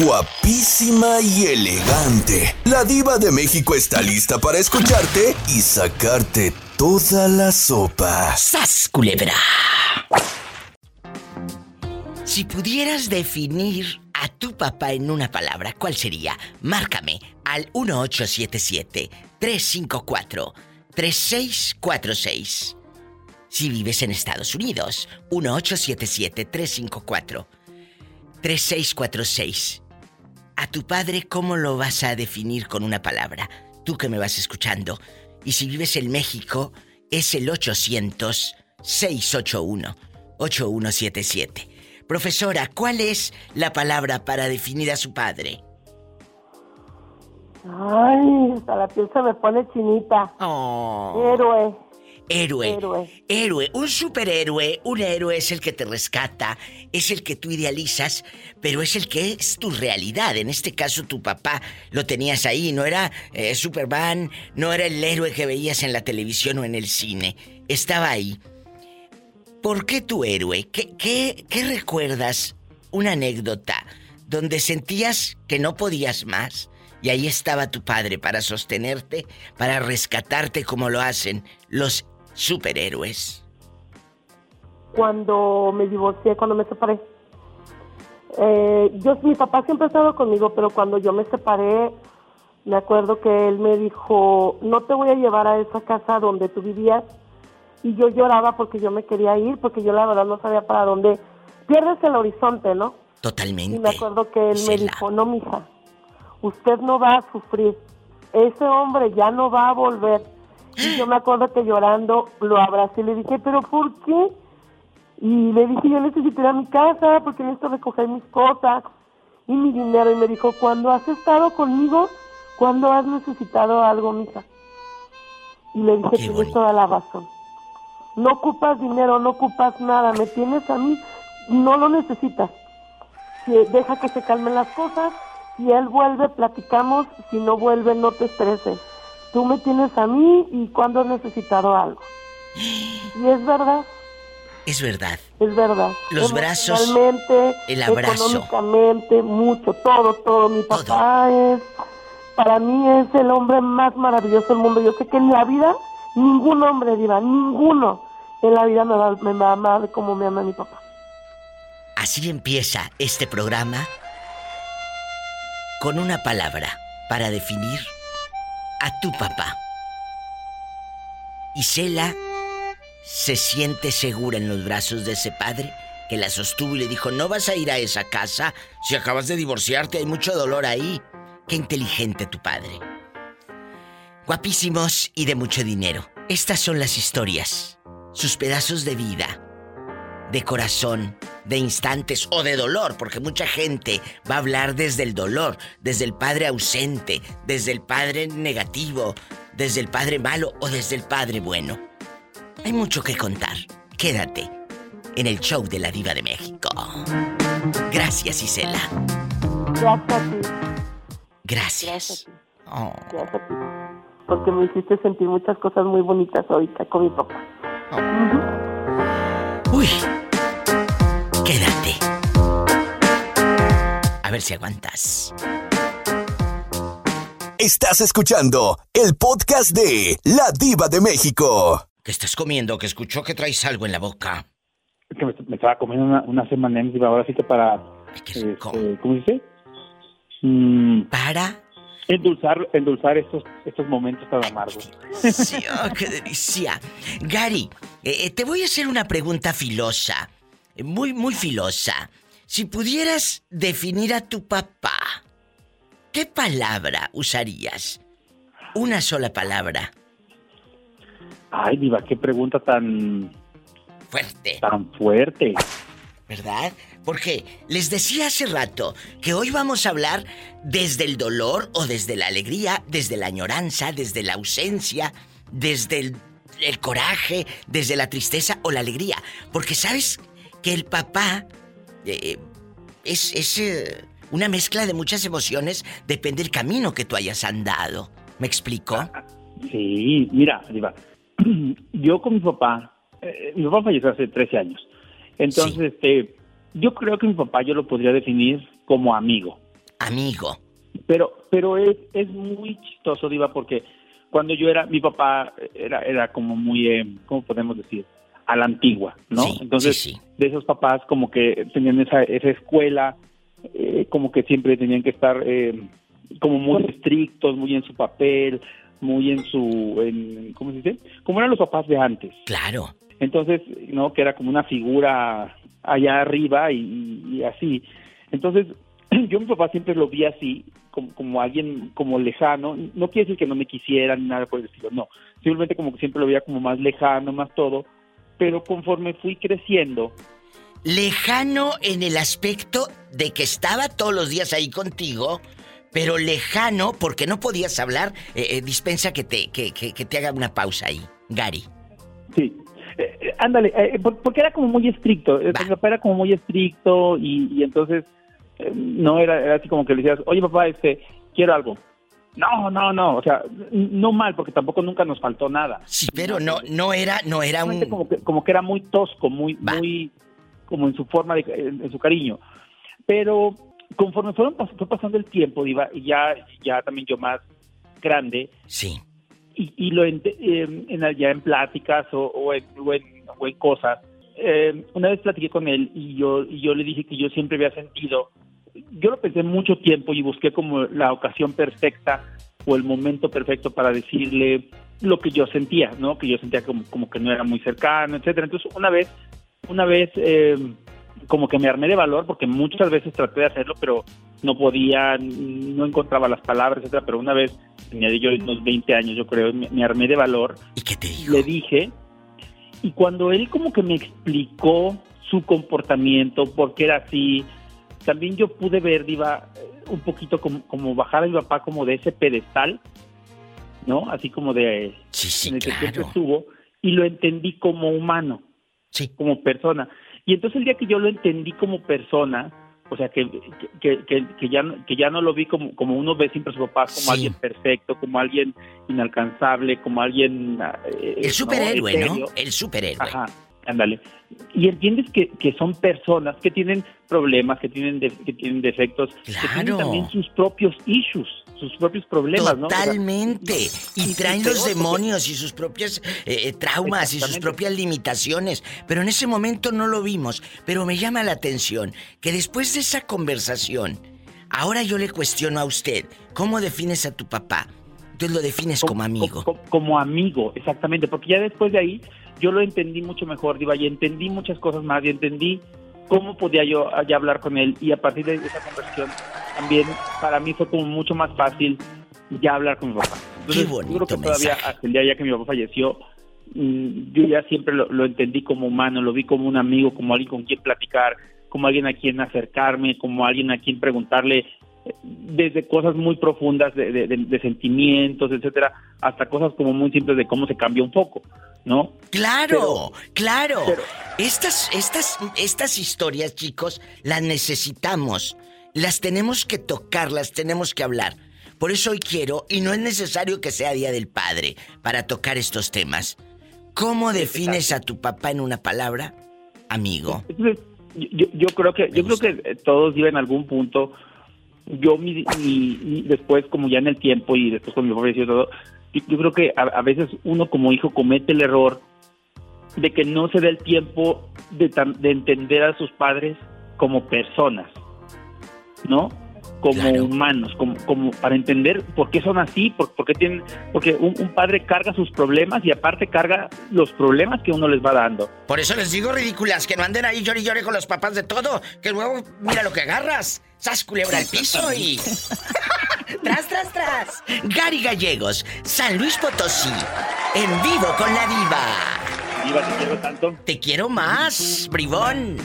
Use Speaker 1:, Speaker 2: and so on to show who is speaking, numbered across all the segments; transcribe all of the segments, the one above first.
Speaker 1: guapísima y elegante. La diva de México está lista para escucharte y sacarte toda la sopa.
Speaker 2: ¡Sas, culebra! Si pudieras definir a tu papá en una palabra, ¿cuál sería? Márcame al 1877-354-3646. Si vives en Estados Unidos, 1877-354-3646. A tu padre, ¿cómo lo vas a definir con una palabra? Tú que me vas escuchando. Y si vives en México, es el 800-681-8177. Profesora, ¿cuál es la palabra para definir a su padre?
Speaker 3: Ay, hasta la piel se me pone chinita.
Speaker 2: Oh.
Speaker 3: Héroe.
Speaker 2: Héroe.
Speaker 3: Héroe.
Speaker 2: Héroe. Un superhéroe. Un héroe es el que te rescata, es el que tú idealizas, pero es el que es tu realidad. En este caso, tu papá lo tenías ahí. No era eh, Superman, no era el héroe que veías en la televisión o en el cine. Estaba ahí. ¿Por qué tu héroe? ¿Qué, qué, qué recuerdas? Una anécdota donde sentías que no podías más y ahí estaba tu padre para sostenerte, para rescatarte como lo hacen los superhéroes.
Speaker 3: Cuando me divorcié, cuando me separé. Eh, yo, mi papá siempre ha estado conmigo, pero cuando yo me separé, me acuerdo que él me dijo, no te voy a llevar a esa casa donde tú vivías. Y yo lloraba porque yo me quería ir, porque yo la verdad no sabía para dónde. Pierdes el horizonte, ¿no?
Speaker 2: Totalmente.
Speaker 3: Y me acuerdo que él me dijo, no, mija, usted no va a sufrir. Ese hombre ya no va a volver. Y yo me acuerdo que llorando lo abracé y le dije, ¿pero por qué? Y le dije, yo necesito ir a mi casa porque necesito recoger mis cosas y mi dinero. Y me dijo, cuando has estado conmigo, cuando has necesitado algo, mija. Y le dije, tienes toda la razón. No ocupas dinero, no ocupas nada, me tienes a mí, no lo necesitas. Si deja que se calmen las cosas, si él vuelve, platicamos, si no vuelve, no te estreses. Tú me tienes a mí y cuando has necesitado algo. Y es verdad.
Speaker 2: Es verdad.
Speaker 3: Es verdad.
Speaker 2: Los brazos, el abrazo.
Speaker 3: Económicamente, mucho, todo, todo. Mi papá es, para mí es el hombre más maravilloso del mundo. Yo sé que en la vida, ningún hombre, diva, ninguno en la vida me va, me va a amar como me ama mi papá.
Speaker 2: Así empieza este programa con una palabra para definir a tu papá. Isela se siente segura en los brazos de ese padre que la sostuvo y le dijo, no vas a ir a esa casa si acabas de divorciarte, hay mucho dolor ahí. Qué inteligente tu padre. Guapísimos y de mucho dinero. Estas son las historias, sus pedazos de vida, de corazón, de instantes o de dolor, porque mucha gente va a hablar desde el dolor, desde el padre ausente, desde el padre negativo, desde el padre malo o desde el padre bueno. Hay mucho que contar. Quédate en el show de la Diva de México. Gracias, Isela.
Speaker 3: Gracias.
Speaker 2: Gracias. Oh.
Speaker 3: Gracias a ti. Porque me hiciste sentir muchas cosas muy bonitas ahorita con mi papá.
Speaker 2: Uy. Quédate. A ver si aguantas.
Speaker 1: Estás escuchando el podcast de La Diva de México.
Speaker 2: ¿Qué estás comiendo? Que escuchó que traes algo en la boca.
Speaker 4: Es que me, me estaba comiendo una, una semana ahora sí que para... este, ¿Cómo dice? Mm,
Speaker 2: ¿Para?
Speaker 4: Endulzar, endulzar estos, estos momentos tan amargos.
Speaker 2: Sí, oh, qué delicia. Gary, eh, eh, te voy a hacer una pregunta filosa. Muy, muy filosa. Si pudieras definir a tu papá, ¿qué palabra usarías? Una sola palabra.
Speaker 4: Ay, Diva, qué pregunta tan...
Speaker 2: Fuerte.
Speaker 4: Tan fuerte.
Speaker 2: ¿Verdad? Porque les decía hace rato que hoy vamos a hablar desde el dolor o desde la alegría, desde la añoranza, desde la ausencia, desde el, el coraje, desde la tristeza o la alegría. Porque sabes que el papá eh, es, es eh, una mezcla de muchas emociones, depende del camino que tú hayas andado. ¿Me explico?
Speaker 4: Sí, mira, Diva, yo con mi papá, eh, mi papá falleció hace 13 años. Entonces, este, yo creo que mi papá yo lo podría definir como amigo.
Speaker 2: amigo.
Speaker 4: Pero, pero es, es muy chistoso, Diva, porque cuando yo era, mi papá era, era como muy, eh, ¿cómo podemos decir? A la antigua, ¿no? Entonces, de esos papás como que tenían esa, esa escuela, eh, como que siempre tenían que estar eh, como muy estrictos, muy en su papel, muy en su, en, ¿cómo se dice? Como eran los papás de antes.
Speaker 2: Claro.
Speaker 4: Entonces, ¿no? Que era como una figura allá arriba y, así. Entonces, yo mi papá siempre lo vi así, como, como, alguien como lejano. No quiere decir que no me quisiera ni nada por el estilo, no. Simplemente como que siempre lo veía como más lejano, más todo. Pero conforme fui creciendo...
Speaker 2: Lejano en el aspecto de que estaba todos los días ahí contigo, pero lejano porque no podías hablar. Eh, eh, dispensa que te, que, que, te haga una pausa ahí, Gary.
Speaker 4: Sí, eh, ándale, porque era como muy estricto, papá era como muy estricto y, entonces no era, así como que le decías, oye papá, este, quiero algo. No, no, no, o sea, no mal, porque tampoco nunca nos faltó nada.
Speaker 2: Sí, pero no, no era, no era un...
Speaker 4: Como que, como que era muy tosco, muy, muy, como en su forma, de, en su cariño. Pero conforme fueron fue pasando el tiempo, iba, y ya, ya también yo más grande.
Speaker 2: Sí.
Speaker 4: Y, y lo en, ya en pláticas o, o, en, cosas. Eh, una vez platiqué con él y yo, y yo le dije que yo siempre había sentido, yo lo pensé mucho tiempo y busqué como la ocasión perfecta o el momento perfecto para decirle lo que yo sentía, ¿no? Que yo sentía como, como que no era muy cercano, etcétera. Entonces, una vez, una vez eh, como que me armé de valor porque muchas veces traté de hacerlo, pero no podía, no encontraba las palabras, etcétera. Pero una vez, tenía yo unos 20 años, yo creo, me, armé de valor.
Speaker 2: ¿Y qué te dijo?
Speaker 4: Le dije, y cuando él como que me explicó su comportamiento, por qué era así, también yo pude ver, Diva, un poquito como, como bajar a mi papá como de ese pedestal, ¿no? Así como de
Speaker 2: sí, sí,
Speaker 4: en el
Speaker 2: que
Speaker 4: siempre estuvo, y lo entendí como humano,
Speaker 2: sí.
Speaker 4: como persona. Y entonces el día que yo lo entendí como persona, o sea, que, que, que, que ya, que ya no lo vi como, como uno ve siempre a su papá, como alguien perfecto, como alguien inalcanzable, como alguien...
Speaker 2: Eh, el superhéroe, ¿no? El superhéroe.
Speaker 4: Ajá, ándale. Y entiendes que, que son personas que tienen problemas, que tienen, que tienen defectos, que tienen también sus propios issues sus propios problemas,
Speaker 2: Totalmente. y traen los demonios y sus propias eh, eh, traumas y sus propias limitaciones. Pero en ese momento no lo vimos. Pero me llama la atención que después de esa conversación, ahora yo le cuestiono a usted, ¿cómo defines a tu papá? Tú lo defines como, amigo.
Speaker 4: Como, amigo, exactamente. Porque ya después de ahí yo lo entendí mucho mejor, Diva, y entendí muchas cosas más y entendí cómo podía yo ya hablar con él y a partir de esa conversación también para mí fue como mucho más fácil ya hablar con mi papá.
Speaker 2: Qué bonito yo creo
Speaker 4: que todavía hasta el día ya que mi papá falleció, mm, yo ya siempre lo, entendí como humano, lo vi como un amigo, como alguien con quien platicar, como alguien a quien acercarme, como alguien a quien preguntarle desde cosas muy profundas de, de, sentimientos, etcétera, hasta cosas como muy simples de cómo se cambia un poco, ¿no?
Speaker 2: Claro, claro. estas, estas, estas historias, chicos, las necesitamos las tenemos que tocar, las tenemos que hablar. Por eso hoy quiero, y no es necesario que sea Día del Padre para tocar estos temas. ¿Cómo defines a tu papá en una palabra? Amigo.
Speaker 4: Yo, creo que yo creo que todos viven en algún punto. Yo mi, después como ya en el tiempo y después con mi papá y todo, yo, creo que a, veces uno como hijo comete el error de que no se da el tiempo de, de entender a sus padres como personas. ¿no? Como humanos, como, como para entender por qué son así, por, qué tienen, porque un, padre carga sus problemas y aparte carga los problemas que uno les va dando.
Speaker 2: Por eso les digo ridículas, que no anden ahí llori llore con los papás de todo, que luego mira lo que agarras, sas culebra al piso y... tras, tras, tras. Gary Gallegos, San Luis Potosí, en vivo con la diva.
Speaker 4: Diva, te quiero tanto.
Speaker 2: Te quiero más, bribón.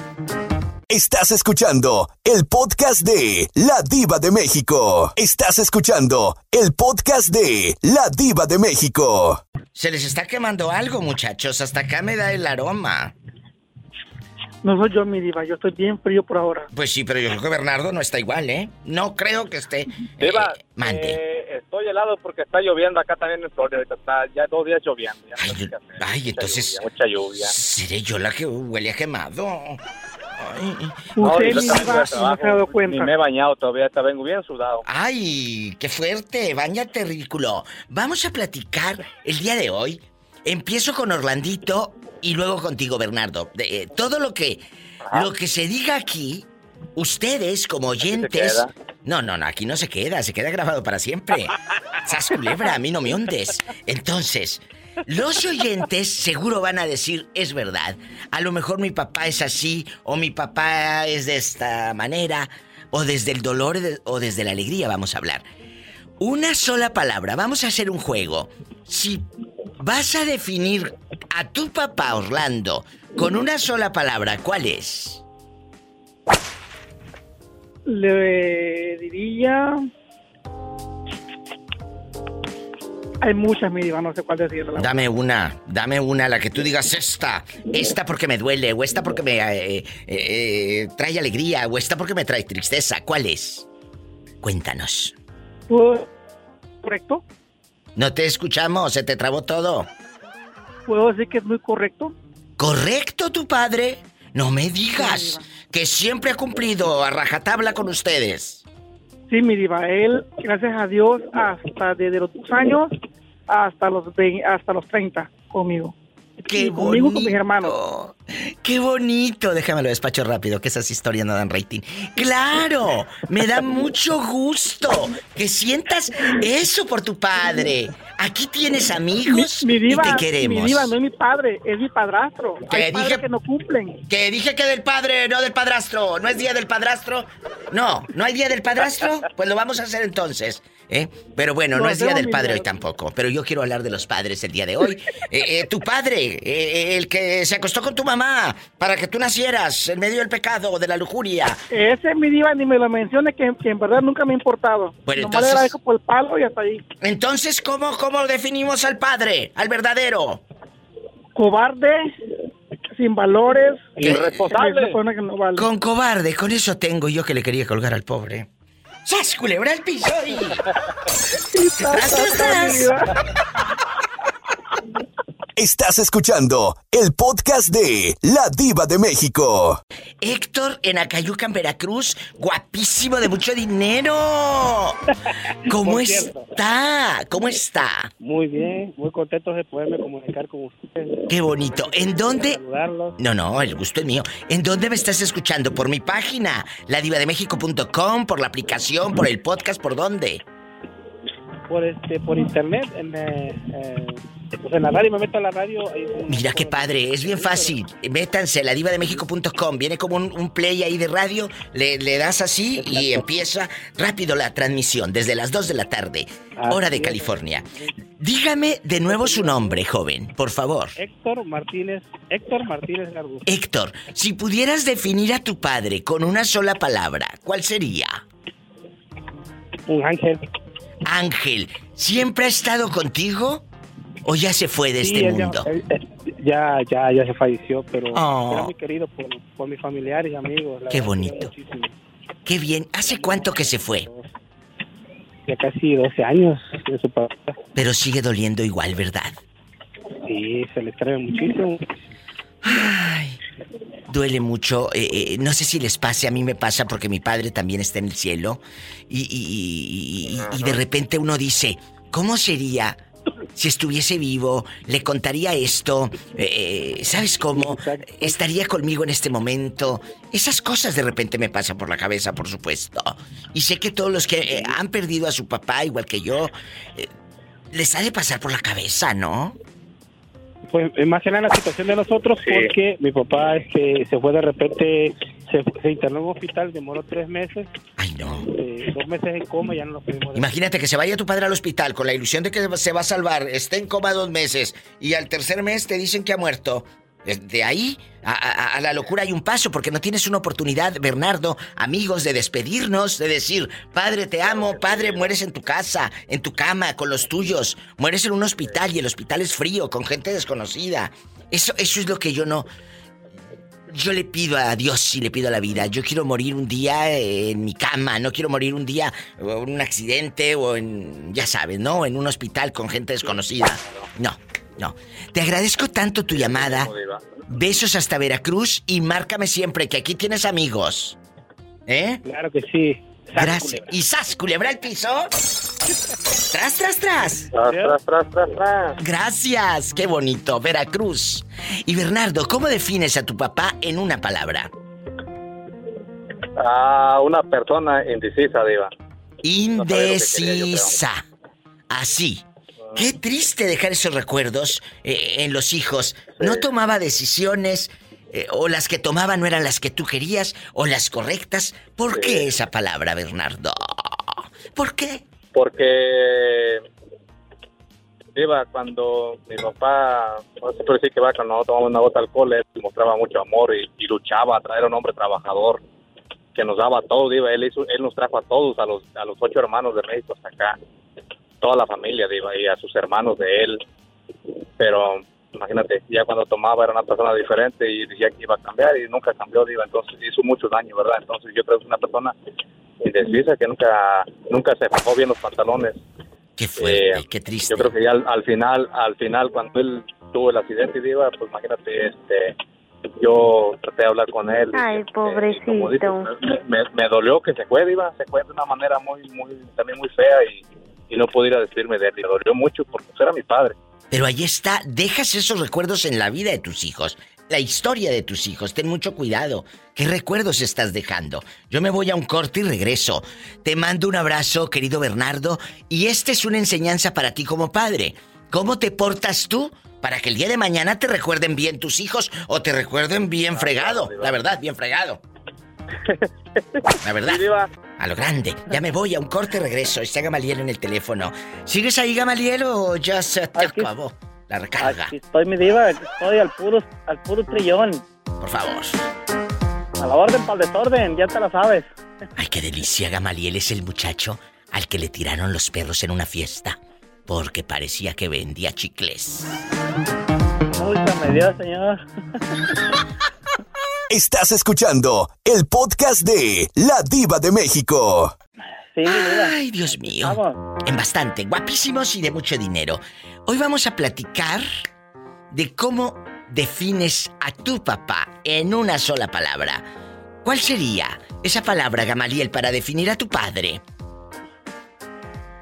Speaker 1: Estás escuchando el podcast de La Diva de México. Estás escuchando el podcast de La Diva de México.
Speaker 2: Se les está quemando algo, muchachos. Hasta acá me da el aroma.
Speaker 5: No soy yo, mi diva. Yo estoy bien frío por ahora.
Speaker 2: Pues sí, pero yo creo que Bernardo no está igual, ¿eh? No creo que esté.
Speaker 6: Diva, eh, mande. Eh, estoy helado porque está lloviendo acá también en Florida. Está ya dos días lloviendo.
Speaker 2: ay, entonces.
Speaker 6: mucha lluvia.
Speaker 2: ¿Seré yo la que huele a quemado?
Speaker 5: Usted ni, va, se ha dado cuenta.
Speaker 6: Ni me he bañado todavía, te vengo bien sudado.
Speaker 2: Ay, qué fuerte, bañate ridículo. Vamos a platicar el día de hoy. Empiezo con Orlandito y luego contigo, Bernardo. De, eh, todo lo que, lo que se diga aquí, ustedes como oyentes... No, no, no, aquí no se queda, se queda grabado para siempre. Sas culebra, a mí no me hundes. Entonces, los oyentes seguro van a decir, es verdad. A lo mejor mi papá es así, o mi papá es de esta manera, o desde el dolor o desde la alegría vamos a hablar. Una sola palabra, vamos a hacer un juego. Si vas a definir a tu papá Orlando con una sola palabra, ¿cuál es?
Speaker 5: Le diría Hay muchas, mi diva, no sé cuál decirle.
Speaker 2: Dame una, dame una, la que tú digas esta. Esta porque me duele, o esta porque me eh, eh, eh, trae alegría, o esta porque me trae tristeza. ¿Cuál es? Cuéntanos.
Speaker 5: ¿Correcto?
Speaker 2: No te escuchamos, se te trabó todo.
Speaker 5: ¿Puedo decir que es muy correcto?
Speaker 2: ¿Correcto tu padre? No me digas que siempre ha cumplido a rajatabla con ustedes.
Speaker 5: Sí, mi diva, él, gracias a Dios, hasta desde los dos años hasta los hasta los 30 conmigo.
Speaker 2: Qué conmigo con mis hermanos. Qué bonito. Déjame despacho rápido, que esas historias no dan rating. ¡Claro! Me da mucho gusto que sientas eso por tu padre. Aquí tienes amigos mi, y te queremos.
Speaker 5: Mi diva no es mi padre, es mi padrastro. Que dije que no cumplen.
Speaker 2: Que dije que del padre, no del padrastro. ¿No es día del padrastro? No, ¿no hay día del padrastro? Pues lo vamos a hacer entonces. ¿eh? Pero bueno, no, es Día del Padre hoy tampoco. Pero yo quiero hablar de los padres el día de hoy. Eh, eh, tu padre, el que se acostó con tu mamá para que tú nacieras en medio del pecado o de la lujuria.
Speaker 5: Ese mi diva ni me lo mencione que, en verdad nunca me ha importado. Bueno, entonces... le por el palo y hasta ahí.
Speaker 2: Entonces, ¿cómo, ¿cómo definimos al padre, al verdadero?
Speaker 5: Cobarde, sin valores,
Speaker 6: irresponsable.
Speaker 2: Con cobarde, con eso tengo yo que le quería colgar al pobre. ¡Sas, culebra el piso! Y...
Speaker 1: Estás escuchando el podcast de La Diva de México.
Speaker 2: Héctor en Acayucan, Veracruz, guapísimo de mucho dinero. ¿Cómo está? ¿Cómo está?
Speaker 7: Muy bien, muy contento de poderme comunicar con usted.
Speaker 2: Qué bonito. ¿En dónde? No, no, el gusto es mío. ¿En dónde me estás escuchando? ¿Por mi página? Ladivademexico.com, por la aplicación, por el podcast, ¿por dónde?
Speaker 7: Por este, por internet, en eh, eh pues en la radio, me meto a la radio.
Speaker 2: Mira qué padre, es bien fácil. Métanse, la ladivademexico.com. Viene como un, play ahí de radio, le, das así y empieza rápido la transmisión desde las 2 de la tarde, hora de California. Dígame de nuevo su nombre, joven, por favor.
Speaker 7: Héctor Martínez, Héctor Martínez Garbu.
Speaker 2: Héctor, si pudieras definir a tu padre con una sola palabra, ¿cuál sería?
Speaker 7: Un ángel.
Speaker 2: Ángel, ¿siempre ha estado contigo? ¿O ya se fue de este mundo?
Speaker 7: Ya, ya, ya, se falleció, pero oh. era muy querido por, por mis familiares y amigos.
Speaker 2: Qué bonito. Qué bien. ¿Hace cuánto que se fue?
Speaker 7: Ya casi 12 años de su papá.
Speaker 2: Pero sigue doliendo igual, ¿verdad?
Speaker 7: Sí, se le trae muchísimo.
Speaker 2: Ay, duele mucho. Eh, eh, no sé si les pase, a mí me pasa porque mi padre también está en el cielo. Y, y, y, y de repente uno dice, ¿cómo sería si estuviese vivo, le contaría esto, eh, ¿sabes cómo? Estaría conmigo en este momento. Esas cosas de repente me pasan por la cabeza, por supuesto. Y sé que todos los que eh, han perdido a su papá, igual que yo, eh, les ha de pasar por la cabeza, ¿no?
Speaker 7: Pues más que nada la situación de nosotros porque mi papá es que se fue de repente, se, internó en un hospital, demoró tres meses.
Speaker 2: Ay, no.
Speaker 7: Eh, dos meses en coma ya no lo pudimos...
Speaker 2: Imagínate que se vaya tu padre al hospital con la ilusión de que se va a salvar, esté en coma dos meses y al tercer mes te dicen que ha muerto. De ahí a, la locura hay un paso porque no tienes una oportunidad, Bernardo, amigos, de despedirnos, de decir, padre, te amo, padre, mueres en tu casa, en tu cama, con los tuyos, mueres en un hospital y el hospital es frío, con gente desconocida. Eso, eso es lo que yo no... Yo le pido a Dios y le pido a la vida. Yo quiero morir un día en mi cama, no quiero morir un día en un accidente o en, ya sabes, ¿no? En un hospital con gente desconocida. No, No. Te agradezco tanto tu llamada. Besos hasta Veracruz y márcame siempre que aquí tienes amigos. ¿Eh?
Speaker 7: Claro que sí.
Speaker 2: Gracias. ¿Y sas, culebra el piso? Tras, tras, tras.
Speaker 6: Tras, tras, tras, tras,
Speaker 2: Gracias. Qué bonito. Veracruz. Y Bernardo, ¿cómo defines a tu papá en una palabra?
Speaker 6: Ah, una persona indecisa, Diva.
Speaker 2: Indecisa. Así. Qué triste dejar esos recuerdos eh, en los hijos. No tomaba decisiones, eh, o las que tomaba no eran las que tú querías, o las correctas. ¿Por qué esa palabra, Bernardo? ¿Por qué?
Speaker 6: Porque iba cuando mi papá, no sé decir que va cuando no tomaba una gota de alcohol, él mostraba mucho amor y, luchaba a traer a un hombre trabajador que nos daba todo, iba, él, hizo, él nos trajo a todos, a los, a los ocho hermanos de México hasta acá, toda la familia, iba, y a sus hermanos de él, pero imagínate, ya cuando tomaba era una persona diferente y decía que iba a cambiar y nunca cambió, diva, entonces hizo mucho daño, ¿verdad? Entonces yo creo que es una persona indecisa que nunca nunca se bajó bien los pantalones.
Speaker 2: Qué fuerte, eh, qué triste.
Speaker 6: Yo creo que ya al, final, al final cuando él tuvo el accidente, diva, pues imagínate, este, yo traté de hablar con él.
Speaker 8: Ay,
Speaker 6: este,
Speaker 8: pobrecito.
Speaker 6: me, dolió que se fue, diva, se fue de una manera muy, muy, también muy fea y, y no pude ir a despedirme de él. Me dolió mucho porque era mi padre.
Speaker 2: Pero ahí está, dejas esos recuerdos en la vida de tus hijos, la historia de tus hijos. Ten mucho cuidado. ¿Qué recuerdos estás dejando? Yo me voy a un corte y regreso. Te mando un abrazo, querido Bernardo, y esta es una enseñanza para ti como padre. ¿Cómo te portas tú para que el día de mañana te recuerden bien tus hijos o te recuerden bien fregado? La verdad, bien fregado. La verdad. A lo grande. Ya me voy a un corte regreso. Está Gamaliel en el teléfono. ¿Sigues ahí, Gamaliel, o ya se te acabó la recarga?
Speaker 5: estoy, mi diva. Estoy al puro, al puro trillón.
Speaker 2: Por favor.
Speaker 5: A la orden para el desorden, ya te la sabes.
Speaker 2: Ay, qué delicia. Gamaliel es el muchacho al que le tiraron los perros en una fiesta. Porque parecía que vendía chicles.
Speaker 5: me dio, señor.
Speaker 1: Estás escuchando el podcast de La Diva de México.
Speaker 2: Ay, Dios mío. En bastante, guapísimos y de mucho dinero. Hoy vamos a platicar de cómo defines a tu papá en una sola palabra. ¿Cuál sería esa palabra, Gamaliel, para definir a tu padre?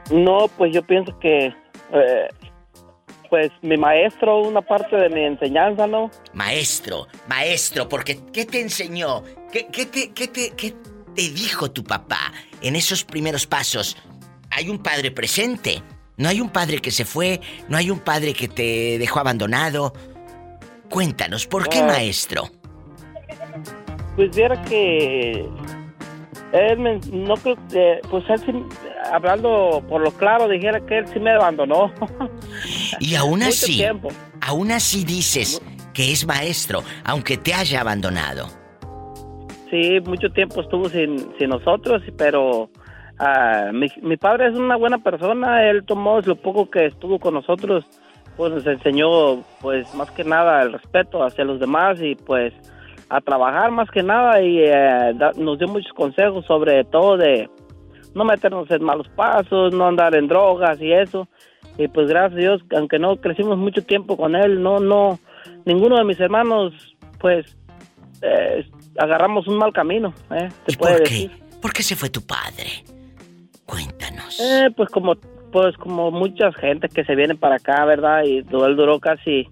Speaker 5: No, pues yo pienso que eh, pues mi maestro, una parte de mi enseñanza, ¿no?
Speaker 2: Maestro, maestro, porque ¿qué te enseñó? ¿Qué, te, qué, te, ¿Qué te dijo tu papá en esos primeros pasos? Hay un padre presente, no hay un padre que se fue, no hay un padre que te dejó abandonado. Cuéntanos, ¿por qué maestro?
Speaker 5: Pues viera que él no creo que, pues él hablando por lo claro, dijera que él sí me abandonó.
Speaker 2: Y aún así, aún así dices que es maestro, aunque te haya abandonado.
Speaker 5: Sí, mucho tiempo estuvo sin, sin nosotros, pero uh, mi, mi, padre es una buena persona, él tomó lo poco que estuvo con nosotros, pues nos enseñó pues más que nada el respeto hacia los demás y pues a trabajar más que nada y eh, nos dio muchos consejos sobre todo de no meternos en malos pasos, no andar en drogas y eso. Y pues gracias a Dios, aunque no crecimos mucho tiempo con él, no, no, ninguno de mis hermanos, pues, eh, agarramos un mal camino, ¿eh?
Speaker 2: ¿Y por qué? ¿Por qué se fue tu padre? Cuéntanos.
Speaker 5: Eh, pues como, pues como mucha gente que se viene para acá, ¿verdad? Y él duró casi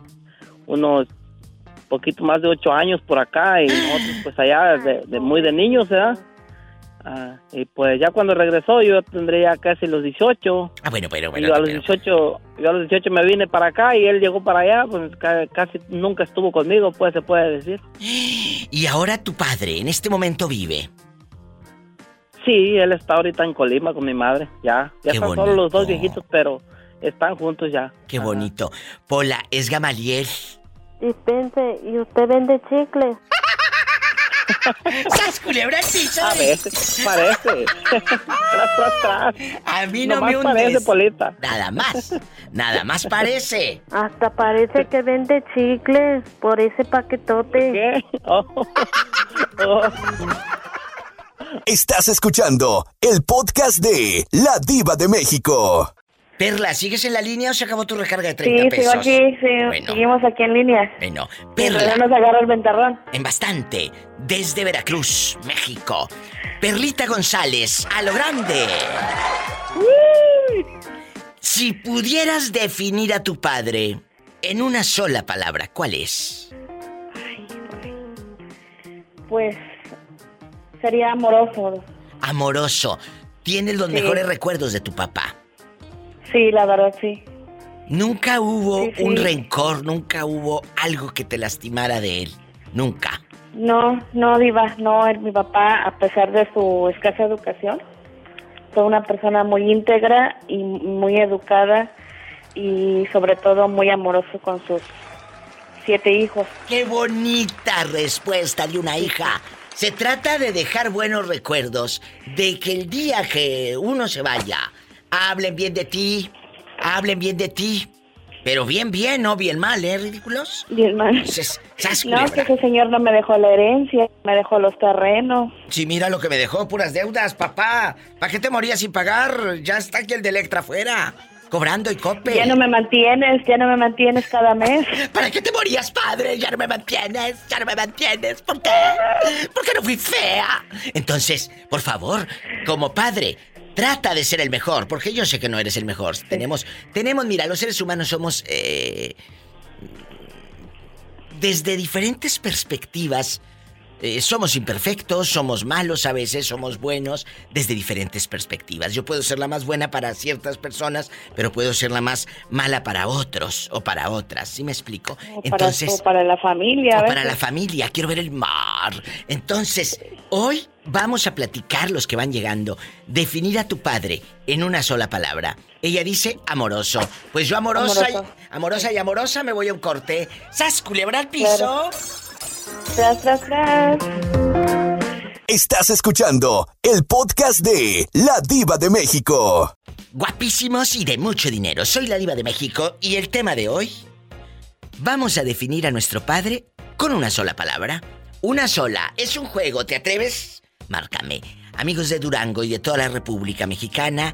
Speaker 5: unos poquito más de ocho años por acá y nosotros pues allá de, muy de niños, ¿verdad? Ah, y pues ya cuando regresó yo tendría casi los 18.
Speaker 2: Ah, bueno, pero,
Speaker 5: bueno. Yo a los 18, yo a los 18 me vine para acá y él llegó para allá, pues casi nunca estuvo conmigo, pues se puede decir.
Speaker 2: ¿Y ahora tu padre en este momento vive?
Speaker 5: Sí, él está ahorita en Colima con mi madre, ya. Ya están solo los dos viejitos, pero están juntos ya.
Speaker 2: Qué bonito. Pola, ¿es Gamaliel?
Speaker 8: Dispense, ¿y usted vende chicle?
Speaker 2: ¡Sas culebra
Speaker 5: Parece, parece.
Speaker 2: A mí no me hundes.
Speaker 5: parece, Polita.
Speaker 2: Nada más. Nada más parece.
Speaker 8: Hasta parece que vende chicles por ese paquetote.
Speaker 5: ¿Qué? Oh. Oh.
Speaker 1: Estás escuchando el podcast de La Diva de México.
Speaker 2: Perla, ¿sigues en la línea o se acabó tu recarga de 30
Speaker 8: sí,
Speaker 2: pesos?
Speaker 8: Sí, aquí, sí, seguimos aquí en línea.
Speaker 2: Bueno,
Speaker 8: Perla. nos agarra el ventarrón.
Speaker 2: En bastante, desde Veracruz, México. Perlita González, a lo grande. Si pudieras definir a tu padre en una sola palabra, ¿cuál es?
Speaker 8: pues sería amoroso.
Speaker 2: Amoroso. ¿Tienes los mejores recuerdos de tu papá?
Speaker 8: Sí, la verdad sí.
Speaker 2: Nunca hubo un rencor, nunca hubo algo que te lastimara de él. Nunca.
Speaker 8: No, no, Diva, no, mi papá, a pesar de su escasa educación, fue una persona muy íntegra y muy educada y sobre todo muy amoroso con sus siete hijos.
Speaker 2: ¡Qué bonita respuesta de una hija! Se trata de dejar buenos recuerdos, de que el día que uno se vaya, hablen bien de ti, hablen bien de ti. Pero bien, bien, no bien mal, ¿eh? ¿Ridículos?
Speaker 8: Bien mal. no, que ese señor no me dejó la herencia, me dejó los terrenos.
Speaker 2: Sí, mira lo que me dejó, puras deudas, papá. ¿Para qué te morías sin pagar? Ya está aquí el de Electra afuera cobrando y cope.
Speaker 8: Ya no me mantienes, ya no me mantienes cada mes.
Speaker 2: ¿Para qué te morías, padre? Ya no me mantienes, ya no me mantienes. ¿Por qué? Porque no fui fea. Entonces, por favor, como padre, trata de ser el mejor, porque yo sé que no eres el mejor. Tenemos, tenemos, mira, los seres humanos somos eh, desde diferentes perspectivas eh, somos imperfectos, somos malos a veces, somos buenos desde diferentes perspectivas. Yo puedo ser la más buena para ciertas personas, pero puedo ser la más mala para otros o para otras. ¿Sí me explico?
Speaker 8: Entonces, para, o para la familia.
Speaker 2: O para la familia, quiero ver el mar. Entonces, hoy vamos a platicar los que van llegando. Definir a tu padre en una sola palabra. Ella dice amoroso. Pues yo amorosa, Y, amorosa y amorosa me voy a un corte. ¡Sas, culebra al piso!
Speaker 8: Tras, tras, tras.
Speaker 1: Estás escuchando el podcast de La Diva de México.
Speaker 2: Guapísimos y de mucho dinero. Soy la Diva de México y el tema de hoy. Vamos a definir a nuestro padre con una sola palabra. Una sola. Es un juego. ¿Te atreves? Márcame. Amigos de Durango y de toda la República Mexicana.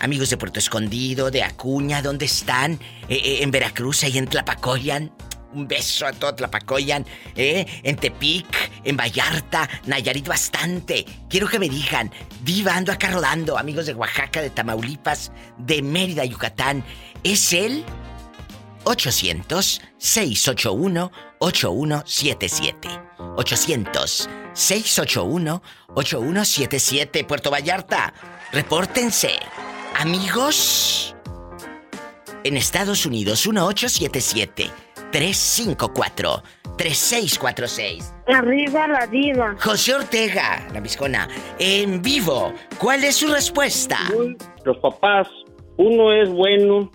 Speaker 2: Amigos de Puerto Escondido, de Acuña, ¿dónde están? Eh, eh, en Veracruz, ahí en Tlapacoyan. Un beso a todo Tlapacoyan, ¿eh? En Tepic, en Vallarta, Nayarit bastante. Quiero que me digan, Diva, ando acá rodando, amigos de Oaxaca, de Tamaulipas, de Mérida, Yucatán. ¿Es él? 800-681-8177. 800-681-8177. Puerto Vallarta, repórtense. Amigos. En Estados Unidos, 1877. 354-3646.
Speaker 8: Arriba la diva.
Speaker 2: José Ortega, la viscona, en vivo. ¿Cuál es su respuesta?
Speaker 9: Los papás, uno es bueno,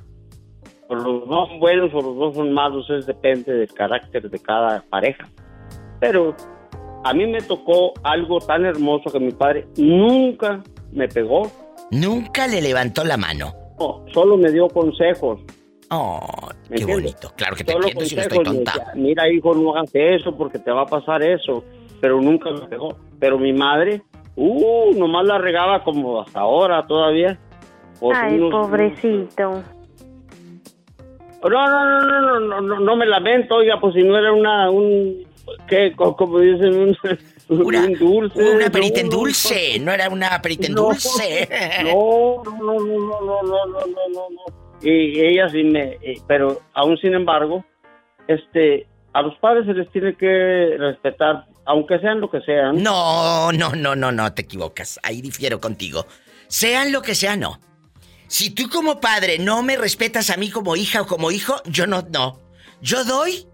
Speaker 9: los dos son buenos o los dos son malos, es depende del carácter de cada pareja. Pero a mí me tocó algo tan hermoso que mi padre nunca me pegó.
Speaker 2: Nunca le levantó la mano.
Speaker 9: No, solo me dio consejos.
Speaker 2: Oh, qué bonito. Claro que te entiendo si no estoy tonta.
Speaker 9: Mira, hijo, no hagas eso porque te va a pasar eso. Pero nunca me pegó. Pero mi madre, uh, nomás la regaba como hasta ahora todavía.
Speaker 8: Ay, pobrecito.
Speaker 9: No, no, no, no, no, no, no me lamento, oiga, pues si no era una, un, ¿qué? Como dicen, un,
Speaker 2: una, un dulce. Una perita en dulce, no era una perita en dulce.
Speaker 9: No, no, no, no, no, no, no, no, no y ella sí me, pero aún sin embargo, este, a los padres se les tiene que respetar, aunque sean lo que sean.
Speaker 2: No, no, no, no, no, te equivocas. Ahí difiero contigo. Sean lo que sean, no. Si tú como padre no me respetas a mí como hija o como hijo, yo no, no. Yo doy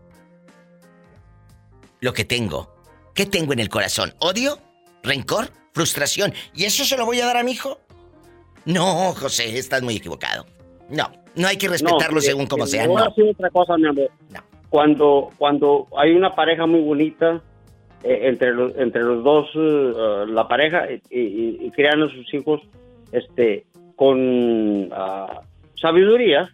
Speaker 2: lo que tengo. ¿Qué tengo en el corazón? ¿Odio? ¿Rencor? ¿Frustración? ¿Y eso se lo voy a dar a mi hijo? No, José, estás muy equivocado. No, no hay que respetarlo según como sea. No,
Speaker 9: otra cosa, mi amor. Cuando, cuando hay una pareja muy bonita, eh, entre, los, entre los dos, eh, la pareja, y, crean a sus hijos este, con ah, sabiduría,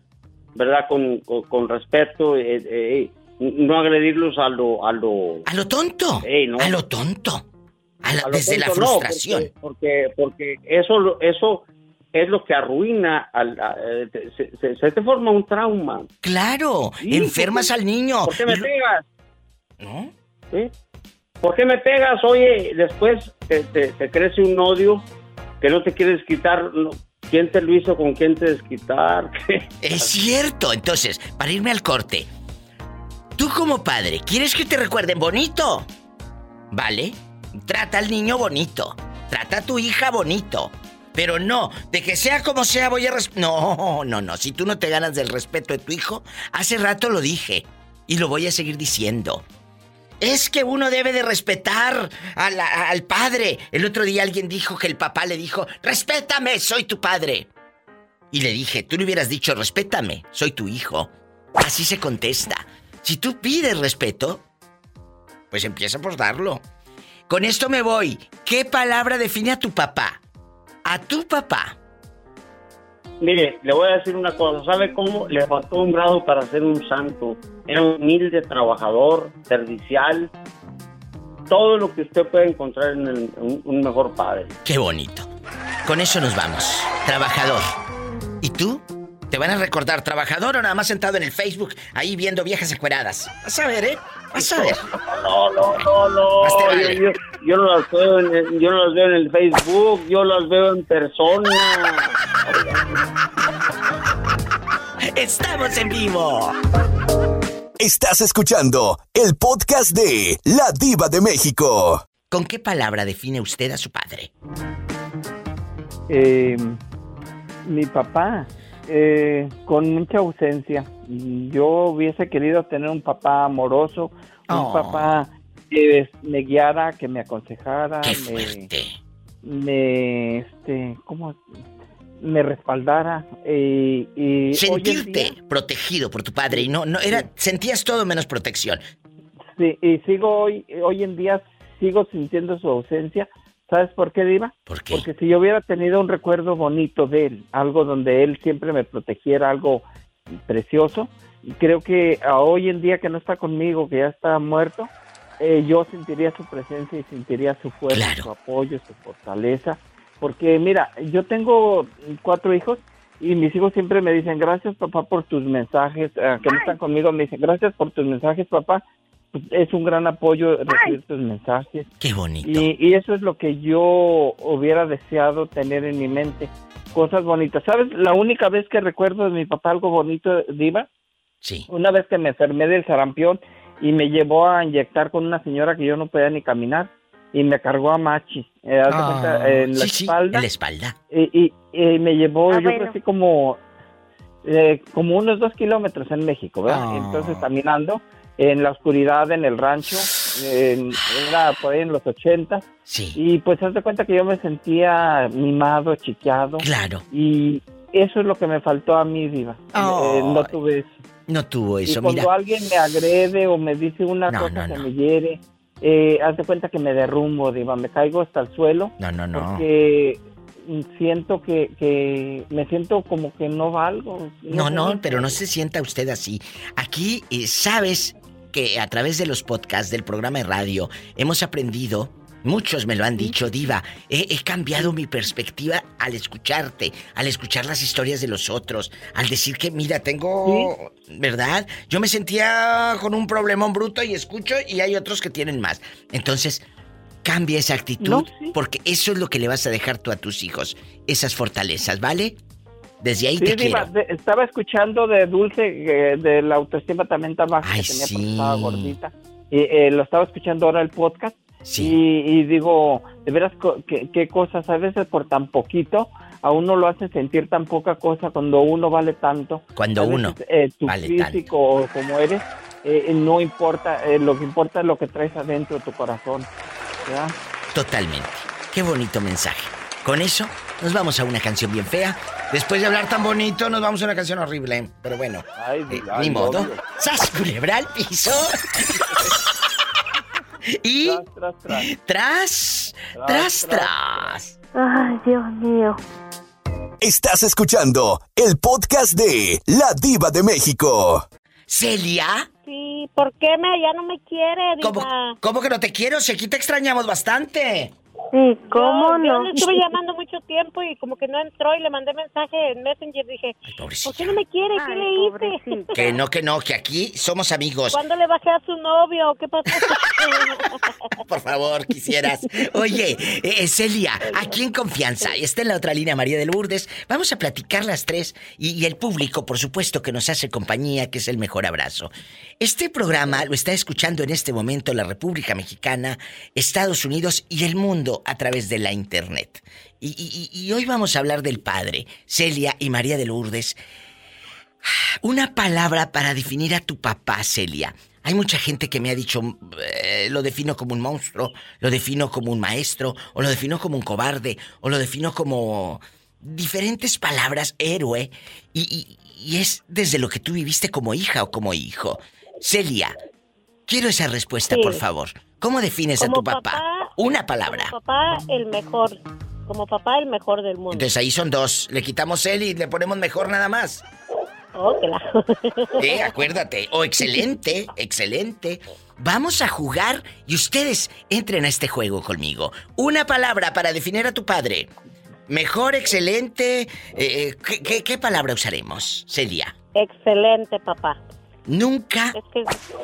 Speaker 9: ¿verdad? Con, con, respeto, eh, no agredirlos a lo... A lo,
Speaker 2: ¿A lo tonto? A lo tonto. desde la frustración.
Speaker 9: porque, porque, porque eso, eso es lo que arruina, al, eh, se, te forma un trauma.
Speaker 2: Claro, enfermas al niño.
Speaker 9: ¿Por qué me pegas? ¿No? ¿Sí? ¿Por qué me pegas? Oye, después te, te, crece un odio que no te quieres quitar. ¿Quién te lo hizo? ¿Con quién te desquitar?
Speaker 2: Es cierto. Entonces, para irme al corte, tú como padre, ¿quieres que te recuerden bonito? ¿Vale? Trata al niño bonito. Trata a tu hija bonito. Pero no, de que sea como sea voy a... No, no, no. Si tú no te ganas del respeto de tu hijo, hace rato lo dije. Y lo voy a seguir diciendo. Es que uno debe de respetar al padre. El otro día alguien dijo que el papá le dijo, respétame, soy tu padre. Y le dije, tú le hubieras dicho, respétame, soy tu hijo. Así se contesta. Si tú pides respeto, pues empieza por darlo. Con esto me voy. ¿Qué palabra define a tu papá? A tu papá.
Speaker 9: Mire, le voy a decir una cosa. ¿Sabe cómo? Le faltó un grado para ser un santo. Era un humilde trabajador, servicial. Todo lo que usted puede encontrar en, un, mejor padre.
Speaker 2: Qué bonito. Con eso nos vamos. Trabajador. ¿Y tú? ¿Te van a recordar trabajador o nada más sentado en el Facebook ahí viendo viejas encueradas? Vas a ver, ¿eh? Vas a ver.
Speaker 9: No, no, no, no. Yo, no las veo en, yo no las veo en el Facebook, yo las veo en persona.
Speaker 2: Estamos en vivo.
Speaker 1: Estás escuchando el podcast de La Diva de México.
Speaker 2: ¿Con qué palabra define usted a su padre?
Speaker 10: Eh, mi papá, eh, con mucha ausencia. Yo hubiese querido tener un papá amoroso, un oh. papá que me guiara, que me aconsejara, me, me, este, ¿cómo? me respaldara eh, y
Speaker 2: sentirte protegido por tu padre y no no era sentías todo menos protección
Speaker 10: sí y sigo hoy hoy en día sigo sintiendo su ausencia sabes por qué diva porque si yo hubiera tenido un recuerdo bonito de él algo donde él siempre me protegiera algo precioso creo que hoy en día que no está conmigo que ya está muerto eh, yo sentiría su presencia y sentiría su fuerza su apoyo su fortaleza. Porque mira, yo tengo cuatro hijos y mis hijos siempre me dicen, gracias papá por tus mensajes, eh, que no están conmigo, me dicen, gracias por tus mensajes papá. Pues, es un gran apoyo recibir tus mensajes.
Speaker 2: Qué bonito.
Speaker 10: Y, eso es lo que yo hubiera deseado tener en mi mente. Cosas bonitas. ¿Sabes? La única vez que recuerdo de mi papá algo bonito, Diva.
Speaker 2: Sí.
Speaker 10: Una vez que me enfermé del sarampión y me llevó a inyectar con una señora que yo no podía ni caminar y me cargó a Machi eh, ah, en, la espalda,
Speaker 2: en la espalda.
Speaker 10: Y, me llevó, ah, yo creo así como, eh, como unos dos kilómetros en México, ¿verdad? Ah. Entonces caminando en la oscuridad en el rancho, era por ahí en los 80.
Speaker 2: Sí.
Speaker 10: Y pues haz de cuenta que yo me sentía mimado, chiqueado.
Speaker 2: Claro.
Speaker 10: Y eso es lo que me faltó a mí, Diva. Eh, no tuve eso.
Speaker 2: No tuvo eso,
Speaker 10: y cuando alguien me agrede o me dice una cosa que me hiere, eh, haz de cuenta que me derrumbo, Diva, me caigo hasta el suelo.
Speaker 2: No, no, no.
Speaker 10: Porque siento que, que me siento como que no valgo.
Speaker 2: No, no, pero no se sienta usted así. Aquí eh, sabes que a través de los podcasts del programa de radio hemos aprendido Muchos me lo han dicho, Diva. He, cambiado mi perspectiva al escucharte, al escuchar las historias de los otros, al decir que, mira, tengo. ¿Verdad? Yo me sentía con un problemón bruto y escucho y hay otros que tienen más. Entonces, cambia esa actitud porque eso es lo que le vas a dejar tú a tus hijos, esas fortalezas, ¿vale? Desde ahí te quiero.
Speaker 10: estaba escuchando de Dulce, eh, de la autoestima también tan baja que tenía sí. estaba gordita. Y eh, lo estaba escuchando ahora el podcast y, digo, de veras, ¿qué, cosas a veces por tan poquito a uno lo hace sentir tan poca cosa cuando uno vale tanto.
Speaker 2: Cuando uno
Speaker 10: eh, tu físico como eres, eh, no importa, eh, lo que importa es lo que traes adentro de tu corazón.
Speaker 2: Totalmente. Qué bonito mensaje. Con eso nos vamos a una canción bien fea. Después de hablar tan bonito, nos vamos a una canción horrible. Pero bueno, ni modo. ¡Sas, culebra al piso! Y tras tras tras, tras,
Speaker 8: Ay, Dios mío.
Speaker 1: Estás escuchando el podcast de La Diva de México.
Speaker 2: ¿Celia?
Speaker 8: Sí, ¿por qué me, ya no me quiere,
Speaker 2: diva? ¿Cómo, ¿Cómo, que no te quiero? Si aquí te extrañamos bastante.
Speaker 11: Sí, ¿cómo no?
Speaker 12: Yo le estuve llamando mucho tiempo y como que no entró y le mandé mensaje en Messenger. Dije, ¿por qué no me quiere? ¿Qué le hice?
Speaker 2: Que no, que no, que aquí somos amigos.
Speaker 12: ¿Cuándo le bajé a su novio? ¿Qué pasó?
Speaker 2: Por favor, quisieras. Oye, eh, Celia, aquí en confianza. Está en la otra línea María del Lourdes. Vamos a platicar las tres y, y el público, por supuesto, que nos hace compañía, que es el mejor abrazo. Este programa lo está escuchando en este momento la República Mexicana, Estados Unidos y el mundo a través de la Internet. Y, hoy vamos a hablar del padre, Celia y María de Lourdes. Una palabra para definir a tu papá, Celia. Hay mucha gente que me ha dicho, eh, lo defino como un monstruo, lo defino como un maestro, o lo defino como un cobarde, o lo defino como diferentes palabras, héroe, y, y es desde lo que tú viviste como hija o como hijo. Celia, quiero esa respuesta, por favor. ¿Cómo defines a tu papá? Una palabra.
Speaker 12: Como papá, el mejor. Como papá, el mejor del mundo.
Speaker 2: Entonces ahí son dos. Le quitamos él y le ponemos mejor nada más.
Speaker 12: Oh, claro.
Speaker 2: Eh, acuérdate. O excelente, excelente. Vamos a jugar y ustedes entren a este juego conmigo. Una palabra para definir a tu padre. Mejor, excelente. Eh, ¿qué, ¿qué, palabra usaremos, Celia?
Speaker 12: Excelente, papá.
Speaker 2: Nunca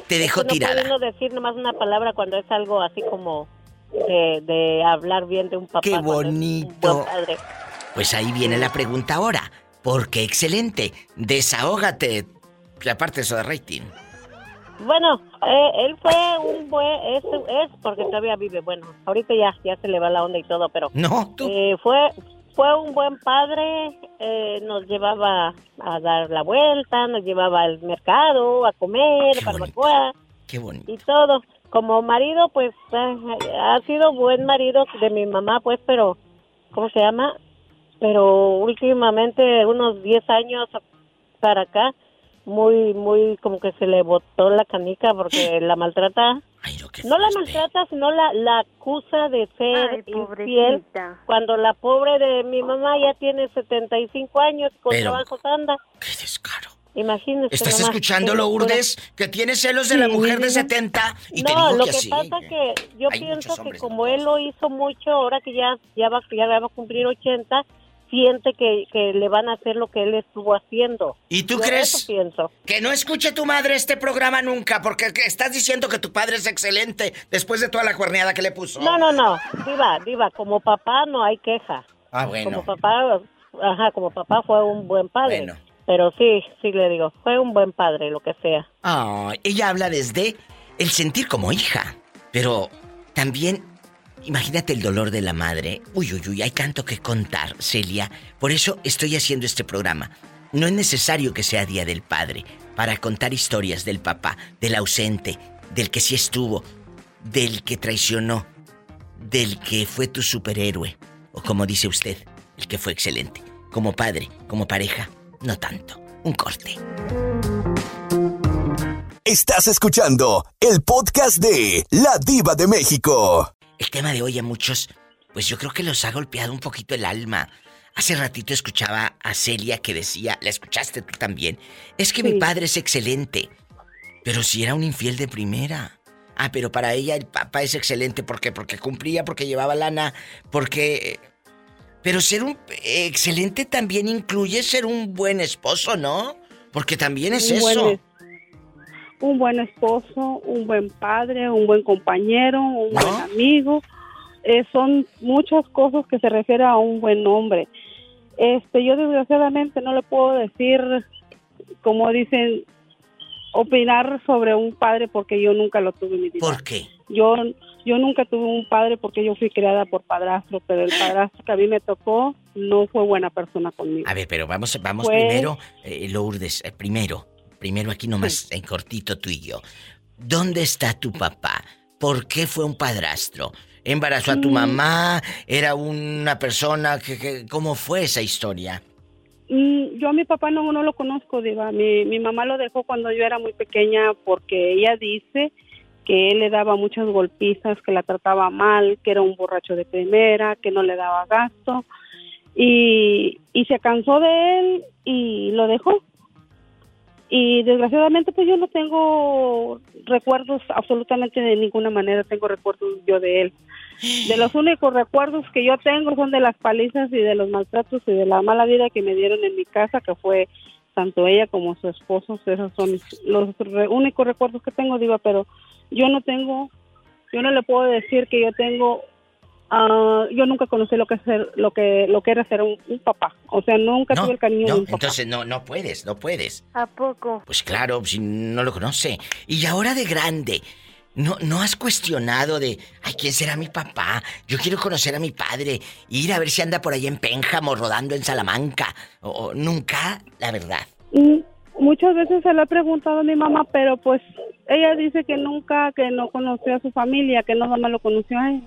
Speaker 2: te dejó tirada.
Speaker 12: No decir nomás una palabra cuando es algo así como de, hablar bien de un papá.
Speaker 2: Qué bonito. Pues ahí viene la pregunta ahora. ¿Por qué excelente? Desahógate. Aparte eso de rating.
Speaker 12: Bueno, eh, él fue un buen, es, es, porque todavía vive, bueno, ahorita ya, ya se le va la onda y todo, pero...
Speaker 2: No, tú.
Speaker 12: Eh, fue, fue un buen padre, eh, nos llevaba a dar la vuelta, nos llevaba al mercado, a comer, Qué barbacoa.
Speaker 2: Qué bonito.
Speaker 12: Y todo. Como marido, pues eh, ha sido buen marido de mi mamá, pues, pero, ¿cómo se llama? Pero últimamente, unos 10 años para acá, muy, muy como que se le botó la canica porque la maltrata. no la maltrata, sino la, la acusa de ser infiel. Cuando la pobre de mi mamá ya tiene 75 años con trabajo anda.
Speaker 2: ¡Qué descaro!
Speaker 12: Imagínese.
Speaker 2: ¿Estás escuchando, Lourdes? Que tiene celos de la mujer de 70 y te
Speaker 12: No,
Speaker 2: lo
Speaker 12: que, pasa es que yo pienso que como él lo hizo mucho, ahora que ya, ya, va, ya va a cumplir 80, siente que, que, le van a hacer lo que él estuvo haciendo.
Speaker 2: ¿Y tú crees que no escuche tu madre este programa nunca? Porque estás diciendo que tu padre es excelente después de toda la cuerneada que le puso.
Speaker 12: No, no, no. Diva, diva, como papá no hay queja.
Speaker 2: Ah, bueno.
Speaker 12: Como papá, ajá, como papá fue un buen padre. Bueno. Pero sí, sí le digo, fue un buen padre, lo que sea.
Speaker 2: Ah, ella habla desde el sentir como hija, pero también Imagínate el dolor de la madre. Uy, uy, uy, hay tanto que contar, Celia. Por eso estoy haciendo este programa. No es necesario que sea Día del Padre para contar historias del papá, del ausente, del que sí estuvo, del que traicionó, del que fue tu superhéroe, o como dice usted, el que fue excelente. Como padre, como pareja, no tanto. Un corte.
Speaker 1: Estás escuchando el podcast de La Diva de México.
Speaker 2: El tema de hoy a muchos, pues yo creo que los ha golpeado un poquito el alma. Hace ratito escuchaba a Celia que decía, la escuchaste tú también, es que mi padre es excelente, pero si era un infiel de primera. Ah, pero para ella el papá es excelente, ¿por qué? Porque cumplía, porque llevaba lana, porque... Pero ser un excelente también incluye ser un buen esposo, ¿no? Porque también es eso
Speaker 13: un buen esposo, un buen padre, un buen compañero, un buen amigo. Eh, son muchas cosas que se refieren a un buen hombre. Este, yo desgraciadamente no le puedo decir, como dicen, opinar sobre un padre porque yo nunca lo tuve en mi vida.
Speaker 2: ¿Por qué?
Speaker 13: Yo, yo nunca tuve un padre porque yo fui criada por padrastro, pero el padrastro que a mí me tocó no fue buena persona conmigo.
Speaker 2: A ver, pero vamos, vamos primero, eh, Lourdes, eh, primero, Primero aquí nomás en cortito tú y yo. ¿Dónde está tu papá? ¿Por qué fue un padrastro? ¿Embarazó a tu mm. mamá? ¿Era una persona que, cómo fue esa historia?
Speaker 13: Mm, yo a mi papá no, no lo conozco, Diva. Mi, mi mamá lo dejó cuando yo era muy pequeña porque ella dice que él le daba muchas golpizas, que la trataba mal, que era un borracho de primera, que no le daba gasto. Y, y se cansó de él y lo dejó.
Speaker 14: Y desgraciadamente pues yo no tengo recuerdos absolutamente de ninguna manera. Tengo recuerdos yo de él. De los únicos recuerdos que yo tengo son de las palizas y de los maltratos y de la mala vida que me dieron en mi casa que fue tanto ella como su esposo. Esos son los únicos recuerdos que tengo diva pero yo no tengo yo no le puedo decir que yo tengo Ah, yo nunca conocí lo que es ser, lo que lo que era ser un, papá. O sea, nunca tuve el cariño de un
Speaker 2: papá. Entonces no no puedes, no puedes.
Speaker 14: ¿A poco?
Speaker 2: Pues claro, si no lo conoce. Y ahora de grande, ¿no, no has cuestionado de, ay, ¿quién será mi papá? Yo quiero conocer a mi padre, ir a ver si anda por ahí en Pénjamo, rodando en Salamanca. O, nunca, la verdad.
Speaker 14: Mm, muchas veces se lo he preguntado a mi mamá, pero pues ella dice que nunca, que no conoció a su familia, que no más lo conoció a él.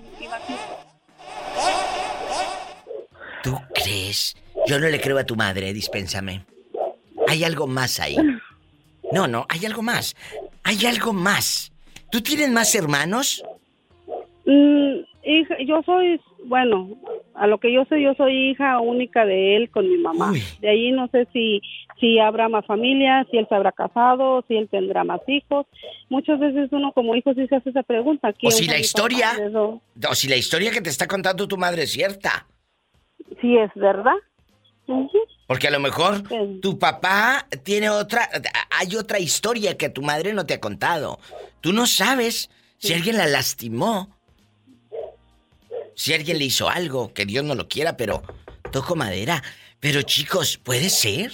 Speaker 2: ¿Tú crees? Yo no le creo a tu madre, dispénsame. Hay algo más ahí. No, no, hay algo más. Hay algo más. ¿Tú tienes más hermanos?
Speaker 14: Mm, yo soy, bueno, a lo que yo sé, yo soy hija única de él con mi mamá. De ahí no sé si si habrá más familia, si él se habrá casado, si él tendrá más hijos. Muchas veces uno como hijo sí se hace esa pregunta.
Speaker 2: O si la historia, o si la historia que te está contando tu madre es cierta.
Speaker 14: Sí, es verdad.
Speaker 2: Porque a lo mejor tu papá tiene otra, hay otra historia que tu madre no te ha contado. Tú no sabes si alguien la lastimó, si alguien le hizo algo, que Dios no lo quiera, pero toco madera. Pero chicos, puede ser.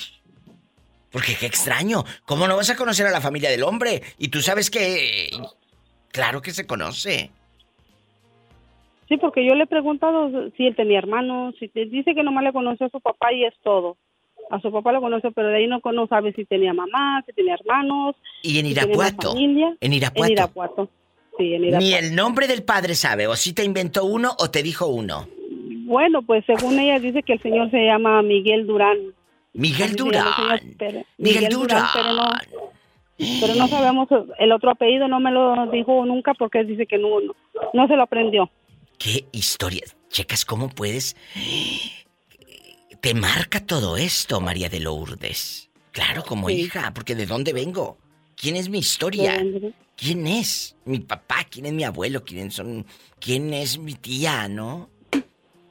Speaker 2: Porque qué extraño. ¿Cómo no vas a conocer a la familia del hombre? Y tú sabes que... Claro que se conoce.
Speaker 14: Sí, porque yo le he preguntado si él tenía hermanos, si te dice que nomás le conoció a su papá y es todo. A su papá lo conoce, pero de ahí no, no sabe si tenía mamá, si tenía hermanos.
Speaker 2: ¿Y en Irapuato? En Irapuato.
Speaker 14: En Irapuato. Sí, en Irapuato.
Speaker 2: Ni el nombre del padre sabe, o si te inventó uno o te dijo uno.
Speaker 14: Bueno, pues según ella dice que el señor se llama Miguel Durán.
Speaker 2: Miguel Durán. Miguel, Durán.
Speaker 14: pero, no, sabemos el otro apellido, no me lo dijo nunca porque dice que no, no, se lo aprendió.
Speaker 2: ¿Qué historia? Checas, ¿cómo puedes? Te marca todo esto, María de Lourdes. Claro, como hija, porque ¿de dónde vengo? ¿Quién es mi historia? ¿Quién es mi papá? ¿Quién es mi abuelo? ¿Quién son? ¿Quién es mi tía, no?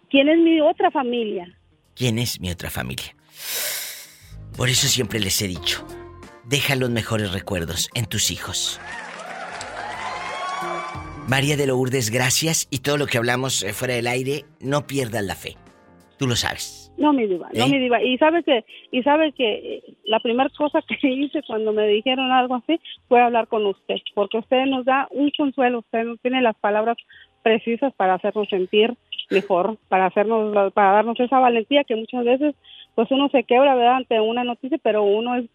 Speaker 14: ¿Quién es mi otra familia?
Speaker 2: ¿Quién es mi otra familia? Por eso siempre les he dicho, deja los mejores recuerdos en tus hijos. María de Lourdes, gracias y todo lo que hablamos eh, fuera del aire, no pierdas la fe. Tú lo sabes.
Speaker 14: No, mi diva, no, ¿Eh? mi diva. Y sabe que, y sabe que eh, la primera cosa que hice cuando me dijeron algo así fue hablar con usted, porque usted nos da un consuelo, usted nos tiene las palabras precisas para hacernos sentir mejor, para hacernos, para darnos esa valentía que muchas veces pues uno se quebra, ¿verdad? Ante una noticia, pero uno es,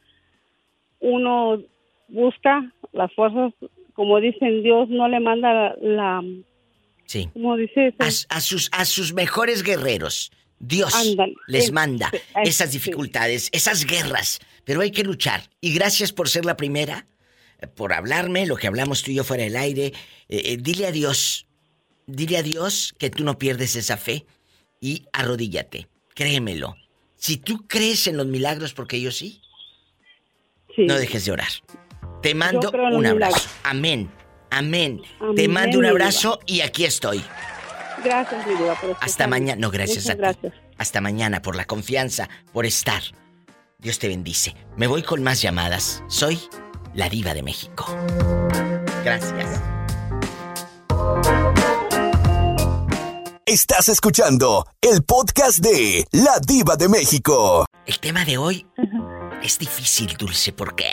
Speaker 14: uno busca las fuerzas, como dicen, Dios no le manda la...
Speaker 2: sí.
Speaker 14: Como dice...
Speaker 2: A, sus, a sus mejores guerreros. Dios les manda esas dificultades, esas guerras, pero hay que luchar. Y gracias por ser la primera, por hablarme, lo que hablamos tú y yo fuera del aire. Eh, eh, dile a Dios, dile a Dios que tú no pierdes esa fe y arrodíllate, créemelo. Si tú crees en los milagros, porque yo sí, no dejes de orar. Te mando un abrazo. Amén. Amén. Te mando un abrazo y aquí estoy.
Speaker 14: Gracias, mi vida, por
Speaker 2: Hasta mañana. No, gracias a ti. Hasta mañana por la confianza, por estar. Dios te bendice. Me voy con más llamadas. Soy la diva de México. Gracias.
Speaker 1: Estás escuchando el podcast de La Diva de México.
Speaker 2: El tema de hoy es difícil, Dulce, porque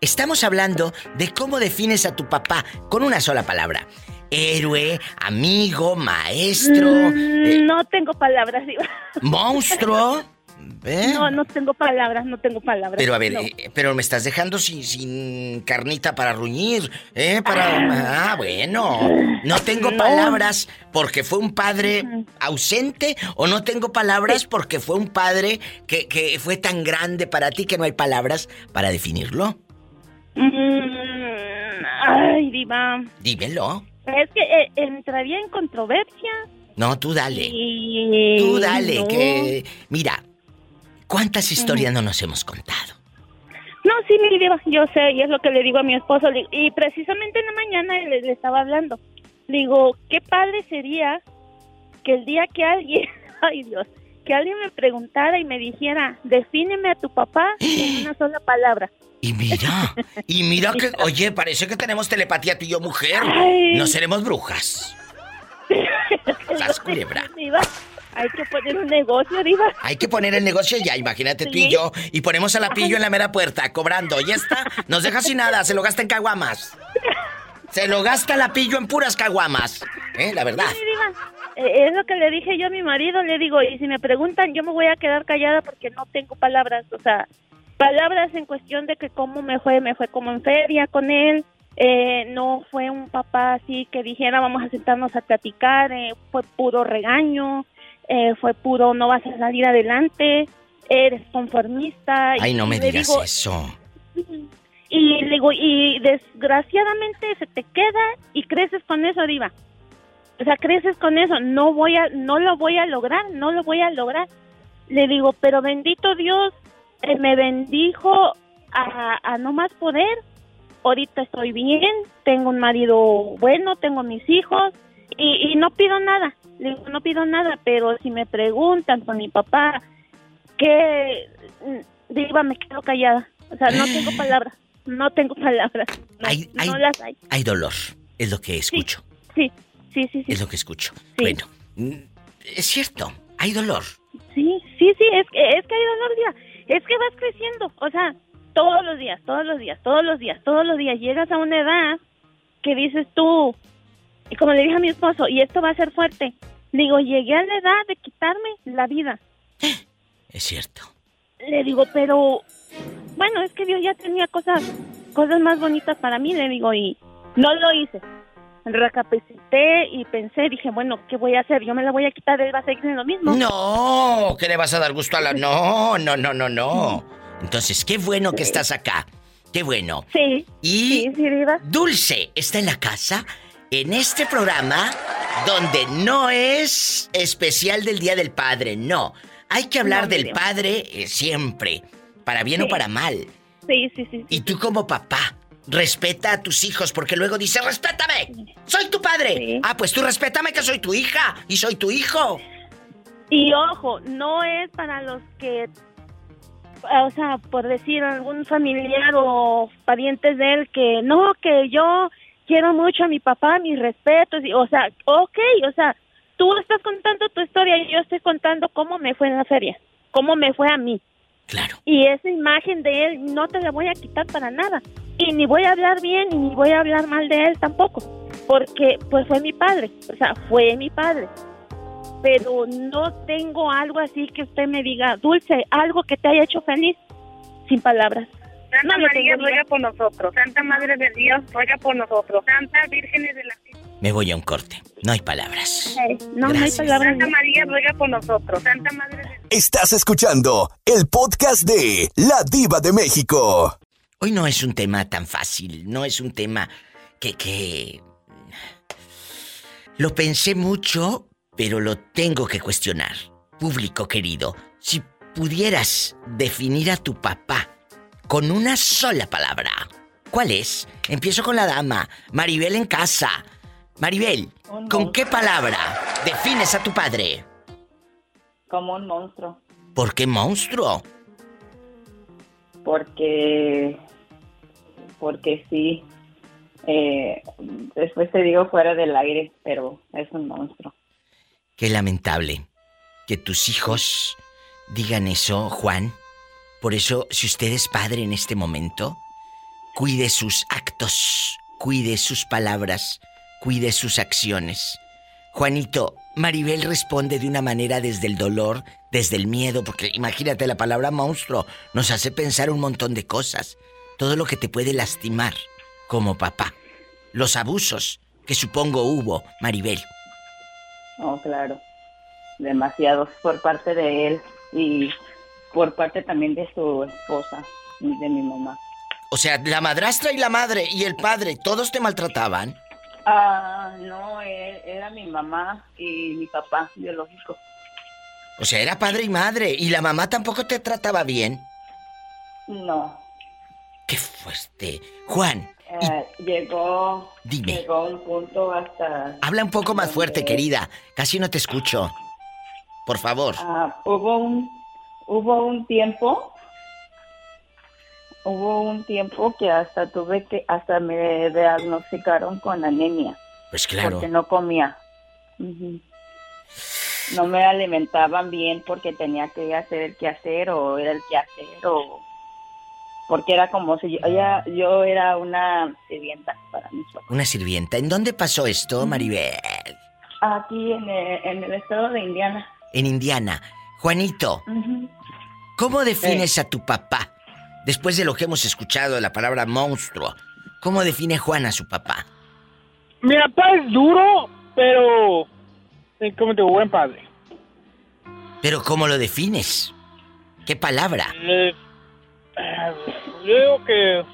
Speaker 2: estamos hablando de cómo defines a tu papá con una sola palabra. Héroe, amigo, maestro.
Speaker 15: Mm, eh, no tengo palabras, Diva.
Speaker 2: Monstruo.
Speaker 15: No, no tengo palabras, no tengo palabras.
Speaker 2: Pero a ver, eh, pero me estás dejando sin, sin carnita para ruñir, ¿eh? Para... Ah, bueno. No tengo palabras porque fue un padre ausente o no tengo palabras porque fue un padre que, que, fue tan grande para ti que no hay palabras para definirlo.
Speaker 15: Mm, ay, diva.
Speaker 2: Dímelo.
Speaker 15: Es que eh, entraría en controversia.
Speaker 2: No, tú dale. Tú dale, que... Mira, ¿Cuántas historias no nos hemos contado?
Speaker 15: No, sí, mi diva, yo sé, y es lo que le digo a mi esposo. Y precisamente en la mañana le, le estaba hablando. Digo, qué padre sería que el día que alguien, ay Dios, que alguien me preguntara y me dijera, defíneme a tu papá en una sola palabra.
Speaker 2: Y mira, y mira que, oye, parece que tenemos telepatía tú y yo, mujer. No seremos brujas. Las culebra.
Speaker 15: Hay que poner un negocio, Diva.
Speaker 2: Hay que poner el negocio ya, imagínate tú y yo. Y ponemos a la pillo en la mera puerta, cobrando. Y está, nos deja sin nada, se lo gasta en caguamas. Se lo gasta la pillo en puras caguamas. ¿Eh? La verdad.
Speaker 15: Eh, es lo que le dije yo a mi marido, le digo, y si me preguntan, yo me voy a quedar callada porque no tengo palabras, o sea, palabras en cuestión de que cómo me fue, me fue como en feria con él, eh, no fue un papá así que dijera vamos a sentarnos a platicar, eh, fue puro regaño, fue puro no vas a salir adelante, eres conformista.
Speaker 2: Ay, no me digas eso.
Speaker 15: Y le digo, y desgraciadamente se te queda y creces con eso, Diva o sea, creces con eso, no voy a, no lo voy a lograr, no lo voy a lograr. Le digo, pero bendito Dios, eh, me bendijo a, a no más poder. Ahorita estoy bien, tengo un marido bueno, tengo mis hijos y, y no pido nada. Le digo, no pido nada, pero si me preguntan con mi papá, que diva, me quedo callada. O sea, no tengo palabras, no tengo palabras. No,
Speaker 2: hay, las hay. Hay dolor, es lo que escucho.
Speaker 15: sí. Sí, sí, sí.
Speaker 2: Es lo que escucho. Bueno, mm, es cierto, hay dolor.
Speaker 15: Sí, sí, sí, es que, es que hay dolor, día. Es que vas creciendo, o sea, todos los días, todos los días, todos los días, todos los días. Llegas a una edad que dices tú, y como le dije a mi esposo, y esto va a ser fuerte. Digo, llegué a la edad de quitarme la vida.
Speaker 2: Es cierto.
Speaker 15: Le digo, pero bueno, es que Dios ya tenía cosas, cosas más bonitas para mí, le digo, y no lo hice recapacité y pensé, dije, bueno, ¿qué voy a hacer? Yo me la voy a quitar, él va a seguir en lo mismo.
Speaker 2: No, que le vas a dar gusto a la... No, no, no, no, no. Entonces, qué bueno que estás acá. Qué bueno.
Speaker 15: Sí.
Speaker 2: Y
Speaker 15: sí, sí,
Speaker 2: Dulce está en la casa en este programa donde no es especial del Día del Padre, no. Hay que hablar del padre eh, siempre, para bien o para mal.
Speaker 15: Sí, sí, sí.
Speaker 2: Y tú como papá, respeta a tus hijos, porque luego dice, respétame, soy tu padre. Ah, pues tú respétame que soy tu hija y soy tu hijo.
Speaker 15: Y ojo, no es para los que, o sea, por decir algún familiar o parientes de él que no, que yo quiero mucho a mi papá, mis respetos, y, o sea, ok, o sea, tú estás contando tu historia y yo estoy contando cómo me fue en la feria, cómo me fue a mí.
Speaker 2: Claro.
Speaker 15: Y esa imagen de él no te la voy a quitar para nada. Y ni voy a hablar bien ni voy a hablar mal de él tampoco. Porque pues fue mi padre. O sea, fue mi padre. Pero no tengo algo así que usted me diga, Dulce, algo que te haya hecho feliz. Sin palabras.
Speaker 16: Santa María ruega por nosotros. Santa Madre de Dios ruega por nosotros. Santa Virgen de la
Speaker 2: me voy a un corte. No hay palabras.
Speaker 15: no, no hay palabras.
Speaker 16: Santa María ruega por nosotros. Santa Madre de...
Speaker 1: Estás escuchando el podcast de La Diva de México.
Speaker 2: Hoy no es un tema tan fácil. No es un tema que... que... Lo pensé mucho, pero lo tengo que cuestionar. Público querido, si pudieras definir a tu papá con una sola palabra, ¿cuál es? Empiezo con la dama, Maribel en casa. Maribel, ¿con qué palabra defines a tu padre?
Speaker 17: Como un monstruo.
Speaker 2: ¿Por qué monstruo?
Speaker 17: Porque. Porque sí. Eh, después te digo fuera del aire, pero es un monstruo.
Speaker 2: Qué lamentable que tus hijos digan eso, Juan. Por eso, si usted es padre en este momento, cuide sus actos, cuide sus palabras, cuide sus acciones. Juanito, Maribel responde de una manera desde el dolor, desde el miedo, porque imagínate la palabra monstruo nos hace pensar un montón de cosas. Todo lo que te puede lastimar como papá. Los abusos que supongo hubo, Maribel.
Speaker 17: Oh, claro. Demasiados por parte de él y por parte también de su esposa y de mi mamá.
Speaker 2: O sea, la madrastra y la madre y el padre, ¿todos te maltrataban?
Speaker 17: Ah, no, era mi mamá y mi papá biológico.
Speaker 2: O sea, era padre y madre. ¿Y la mamá tampoco te trataba bien?
Speaker 17: No.
Speaker 2: Qué fuerte. Juan.
Speaker 17: Eh, llegó.
Speaker 2: Dime.
Speaker 17: Llegó un punto hasta.
Speaker 2: Habla un poco más fuerte, querida. Casi no te escucho. Por favor.
Speaker 17: Ah, hubo un. Hubo un tiempo. Hubo un tiempo que hasta tuve que. Hasta me diagnosticaron con anemia.
Speaker 2: Pues claro.
Speaker 17: Porque no comía. No me alimentaban bien porque tenía que hacer el quehacer o era el quehacer o porque era como si yo, ella, yo era una sirvienta para mis papás.
Speaker 2: Una sirvienta. ¿En dónde pasó esto, Maribel?
Speaker 17: Aquí en el, estado de Indiana.
Speaker 2: En Indiana. Juanito, ¿cómo defines a tu papá? Después de lo que hemos escuchado de la palabra monstruo, ¿cómo define Juan a su papá?
Speaker 4: Mi papá es duro, pero es como de buen padre.
Speaker 2: ¿Pero cómo lo defines? ¿Qué palabra?
Speaker 4: Eh, yo digo que...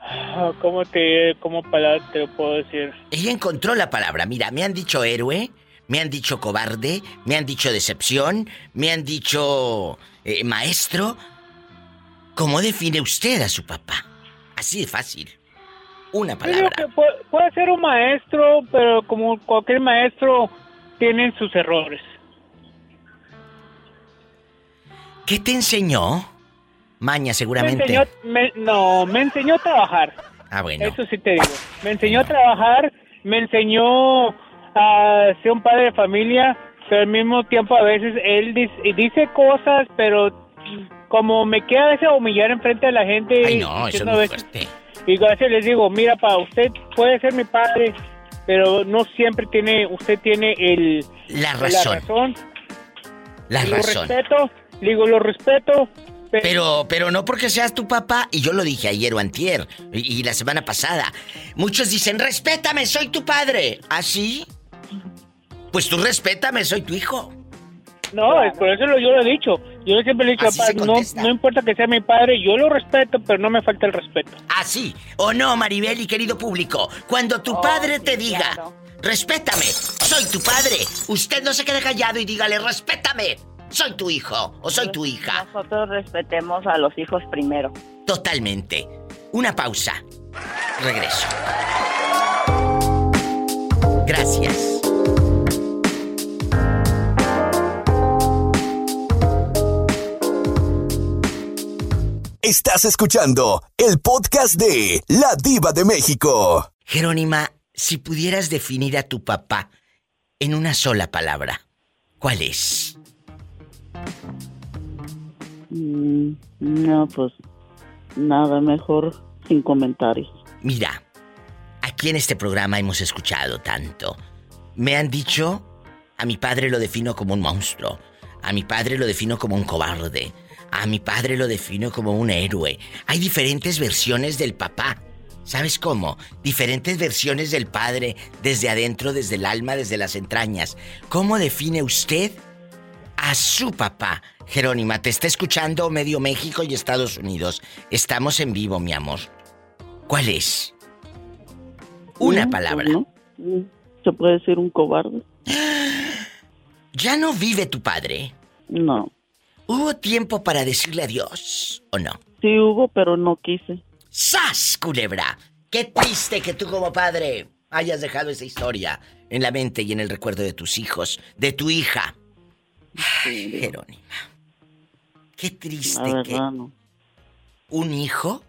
Speaker 4: Ah, ¿Cómo te, cómo palabra te lo puedo decir?
Speaker 2: Ella encontró la palabra. Mira, me han dicho héroe, me han dicho cobarde, me han dicho decepción, me han dicho eh, maestro. ¿Cómo define usted a su papá? Así de fácil. Una palabra.
Speaker 4: puede, puede, ser un maestro, pero como cualquier maestro, tiene sus errores.
Speaker 2: ¿Qué te enseñó? Maña, seguramente.
Speaker 4: no, me enseñó a trabajar.
Speaker 2: Ah, bueno.
Speaker 4: Eso sí te digo. Me enseñó a trabajar, me enseñó a ser un padre de familia, pero al mismo tiempo a veces él dice, cosas, pero como me queda a veces humillar enfrente de la gente.
Speaker 2: Ay, no, eso es fuerte.
Speaker 4: Y a veces les digo, mira, pa, usted puede ser mi padre, pero no siempre tiene, usted tiene el...
Speaker 2: La razón.
Speaker 4: La razón. Lo respeto, digo, lo respeto,
Speaker 2: pero, pero no porque seas tu papá, y yo lo dije ayer o antier, y, la semana pasada. Muchos dicen, respétame, soy tu padre. ¿Así? ¿Ah, pues tú respétame, soy tu hijo.
Speaker 4: No, por eso yo lo he dicho. Yo siempre le he dicho, papá, no, no, importa que sea mi padre, yo lo respeto, pero no me falta el respeto.
Speaker 2: ¿Así? ¿O no, Maribel y querido público? Cuando tu oh, padre te diga, respétame, soy tu padre, usted no se quede callado y dígale, respétame soy tu hijo o soy tu hija.
Speaker 17: Nosotros respetemos a los hijos primero.
Speaker 2: Totalmente. Una pausa. Regreso. Gracias.
Speaker 1: Estás escuchando el podcast de La Diva de México.
Speaker 2: Jerónima, si pudieras definir a tu papá en una sola palabra, ¿cuál es?
Speaker 18: Mm, no, pues nada, mejor sin comentarios.
Speaker 2: Mira, aquí en este programa hemos escuchado tanto. Me han dicho, a mi padre lo defino como un monstruo, a mi padre lo defino como un cobarde, a mi padre lo defino como un héroe. Hay diferentes versiones del papá. ¿Sabes cómo? Diferentes versiones del padre, desde adentro, desde el alma, desde las entrañas. ¿Cómo define usted a su papá. Jerónima, te está escuchando medio México y Estados Unidos. Estamos en vivo, mi amor. ¿Cuál es? Una palabra.
Speaker 18: ¿Se puede decir un cobarde?
Speaker 2: ¿Ya no vive tu padre?
Speaker 18: No.
Speaker 2: ¿Hubo tiempo para decirle adiós o no?
Speaker 18: Sí hubo, pero no quise.
Speaker 2: ¡Sas, culebra! ¡Qué triste que tú como padre hayas dejado esa historia en la mente y en el recuerdo de tus hijos, de tu hija! Jerónima. Qué triste que un hijo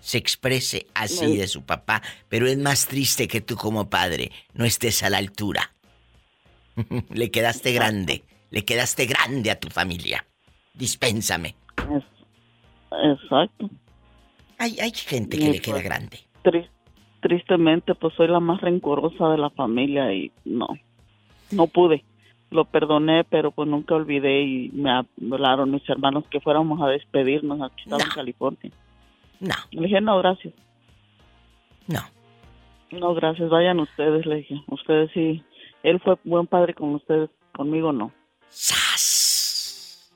Speaker 2: se exprese así de su papá, pero es más triste que tú como padre no estés a la altura. le quedaste grande, le quedaste grande a tu familia. Dispénsame.
Speaker 18: exacto.
Speaker 2: Hay, hay gente que le queda grande.
Speaker 18: tristemente, pues soy la más rencorosa de la familia y no, no pude lo perdoné, pero pues nunca olvidé y me hablaron mis hermanos que fuéramos a despedirnos aquí en California.
Speaker 2: No.
Speaker 18: Le dije, no, gracias.
Speaker 2: No.
Speaker 18: No, gracias, vayan ustedes, le dije. Ustedes sí. Él fue buen padre con ustedes, conmigo no.
Speaker 2: ¡Sas!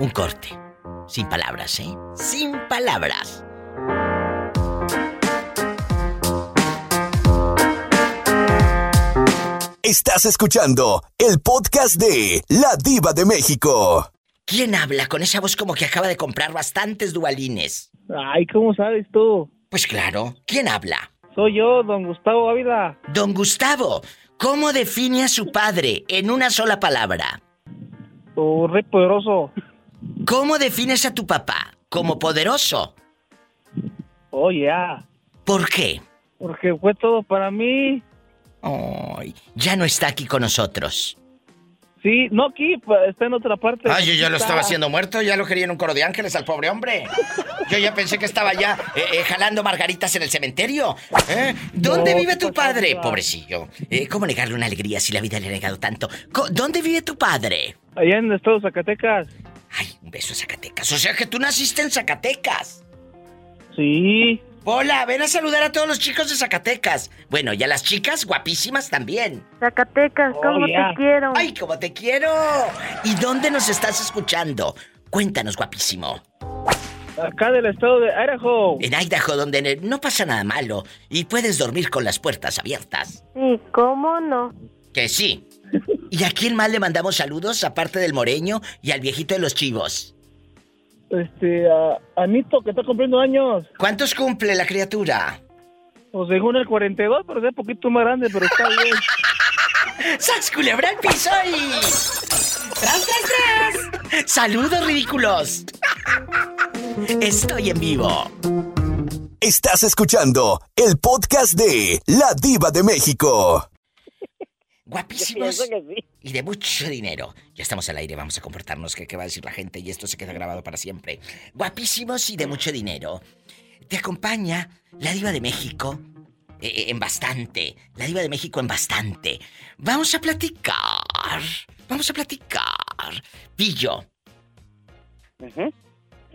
Speaker 2: Un corte. Sin palabras, ¿eh? Sin palabras.
Speaker 1: Estás escuchando el podcast de La Diva de México.
Speaker 2: ¿Quién habla con esa voz como que acaba de comprar bastantes dualines?
Speaker 4: Ay, ¿cómo sabes tú?
Speaker 2: Pues claro, ¿quién habla?
Speaker 4: Soy yo, don Gustavo Ávila.
Speaker 2: Don Gustavo, ¿cómo define a su padre en una sola palabra?
Speaker 4: Oh, rey poderoso.
Speaker 2: ¿Cómo defines a tu papá? ¿Como poderoso?
Speaker 4: Oh, ya.
Speaker 2: ¿Por qué?
Speaker 4: Porque fue todo para mí.
Speaker 2: Ay, ya no está aquí con nosotros.
Speaker 4: Sí, no aquí, pues, está en otra parte.
Speaker 2: Ay, yo ya lo estaba haciendo muerto, ya lo quería en un coro de ángeles al pobre hombre. Yo ya pensé que estaba ya eh, eh, jalando margaritas en el cementerio. ¿Eh? ¿Dónde vive tu padre? Pobrecillo. ¿Cómo negarle una alegría si la vida le ha negado tanto? ¿Dónde vive tu padre?
Speaker 4: Allá en el estado de Zacatecas.
Speaker 2: Ay, un beso a Zacatecas. O sea que tú naciste en Zacatecas.
Speaker 4: Sí.
Speaker 2: Hola, ven a saludar a todos los chicos de Zacatecas. Bueno, y a las chicas guapísimas también.
Speaker 11: Zacatecas, ¿cómo
Speaker 2: Oh,
Speaker 11: te
Speaker 2: yeah.
Speaker 11: quiero?
Speaker 2: ¡Ay, cómo te quiero! ¿Y dónde nos estás escuchando? Cuéntanos, guapísimo.
Speaker 4: Acá del estado de Idaho.
Speaker 2: En Idaho, donde no pasa nada malo y puedes dormir con las puertas abiertas.
Speaker 11: Sí, ¿cómo no?
Speaker 2: Que sí. ¿Y a quién más le mandamos saludos aparte del moreño y al viejito de los chivos?
Speaker 4: Este, a Anito, que está cumpliendo años.
Speaker 2: ¿Cuántos cumple la criatura?
Speaker 4: Pues según el 42, pero es un poquito más grande, pero está bien.
Speaker 2: ¡Sas culebra al piso y... ¡Tras, tras, tras! ¡Saludos, ridículos! Estoy en vivo.
Speaker 1: Estás escuchando el podcast de La Diva de México.
Speaker 2: Guapísimos y de mucho dinero. Ya estamos al aire, vamos a comportarnos. ¿Qué, ¿Qué va a decir la gente? Y esto se queda grabado para siempre. Guapísimos y de mucho dinero. Te acompaña la diva de México eh, eh, en bastante. La diva de México en bastante. Vamos a platicar. Vamos a platicar. Pillo,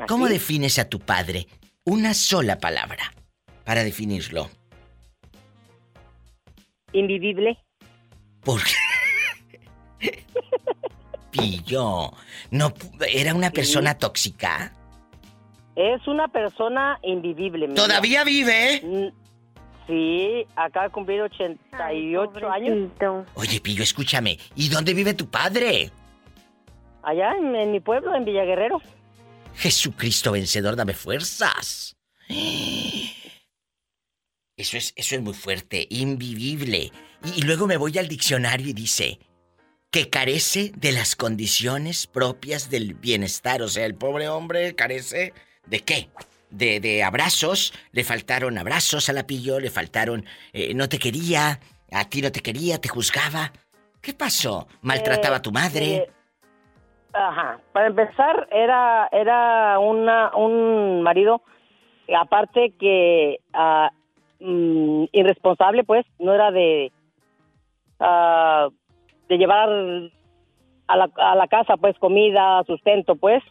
Speaker 2: ¿cómo defines a tu padre? Una sola palabra para definirlo.
Speaker 19: Invivible.
Speaker 2: ¿Por qué? Pillo, no era una persona tóxica.
Speaker 19: Es una persona invivible. mi
Speaker 2: ¿Todavía vive?
Speaker 19: Sí, acaba de cumplir 88 años.
Speaker 2: Oye, Pillo, escúchame. ¿Y dónde vive tu padre?
Speaker 19: Allá en, en mi pueblo, en Villaguerrero.
Speaker 2: Jesucristo vencedor, dame fuerzas. Eso es, eso es muy fuerte, invivible. Y, luego me voy al diccionario y dice que carece de las condiciones propias del bienestar. O sea, el pobre hombre carece de qué? De, de abrazos, le faltaron abrazos a la pillo, le faltaron, eh, no te quería, a ti no te quería, te juzgaba. ¿Qué pasó? ¿Maltrataba a tu madre?
Speaker 19: Eh, Ajá. Para empezar, era era una, un marido, aparte que ah, mm, irresponsable, pues, no era de ah, de llevar a la, a la casa, pues, comida, sustento, pues,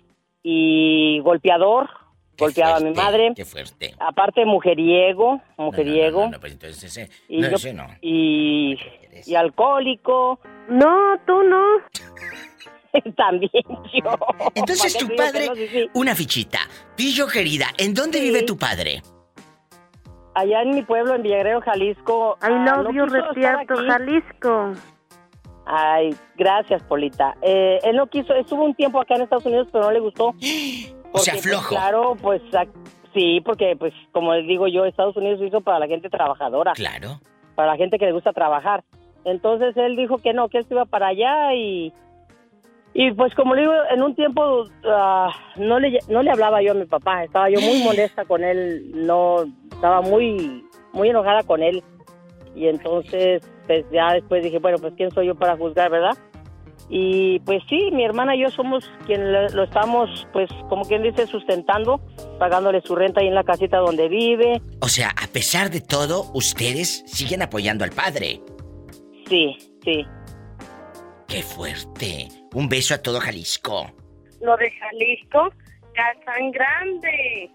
Speaker 19: y golpeador, golpeaba a mi madre.
Speaker 2: Qué fuerte.
Speaker 19: Aparte, mujeriego, mujeriego.
Speaker 2: No, pues entonces ese,
Speaker 19: y,
Speaker 2: no,
Speaker 19: yo-
Speaker 2: ese no.
Speaker 19: y, y alcohólico.
Speaker 11: No, tú no.
Speaker 19: También yo.
Speaker 2: Entonces
Speaker 19: ¿Para
Speaker 2: tu padre, una fichita. Pillo querida, ¿en dónde vive tu padre?
Speaker 19: Allá en mi pueblo, en Villagrero, Jalisco.
Speaker 11: I
Speaker 19: ah,
Speaker 11: love
Speaker 19: no
Speaker 11: you, Retierto. Jalisco.
Speaker 19: Ay, gracias, Polita. Eh, él no quiso, estuvo un tiempo acá en Estados Unidos, pero no le gustó.
Speaker 2: O sea,
Speaker 19: Porque, pues,
Speaker 2: flojo.
Speaker 19: claro, pues sí, porque, pues, como les digo yo, Estados Unidos se hizo para la gente trabajadora.
Speaker 2: Claro.
Speaker 19: Para la gente que le gusta trabajar. Entonces él dijo que no, que él se iba para allá y. Y pues, como le digo, en un tiempo ah, no, le, no le hablaba yo a mi papá. Estaba yo muy molesta con él. No, estaba muy, muy enojada con él. Y entonces, pues ya después dije, bueno, pues quién soy yo para juzgar, ¿verdad? Y pues sí, mi hermana y yo somos quien lo, lo estamos, pues como quien dice, sustentando, pagándole su renta ahí en la casita donde vive.
Speaker 2: O sea, a pesar de todo, ustedes siguen apoyando al padre.
Speaker 19: Sí, sí.
Speaker 2: Qué fuerte. Un beso a todo Jalisco.
Speaker 16: Lo de Jalisco, Casan Grande.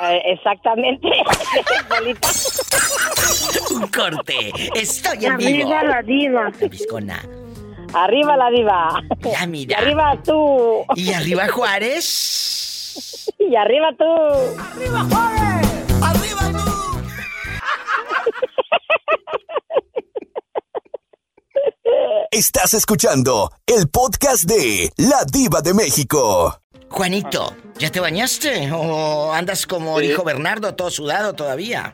Speaker 19: Ah, exactamente.
Speaker 2: Un corte. Estoy en vivo.
Speaker 19: Arriba la diva.
Speaker 2: Viscona.
Speaker 19: Arriba la diva.
Speaker 2: Ya mira.
Speaker 19: Y arriba tú.
Speaker 2: Y arriba Juárez.
Speaker 19: Y arriba tú.
Speaker 16: ¡Arriba, Juárez!
Speaker 1: Estás escuchando el podcast de La Diva de México.
Speaker 2: Juanito, ¿ya te bañaste? ¿O andas como dijo Bernardo, todo sudado todavía?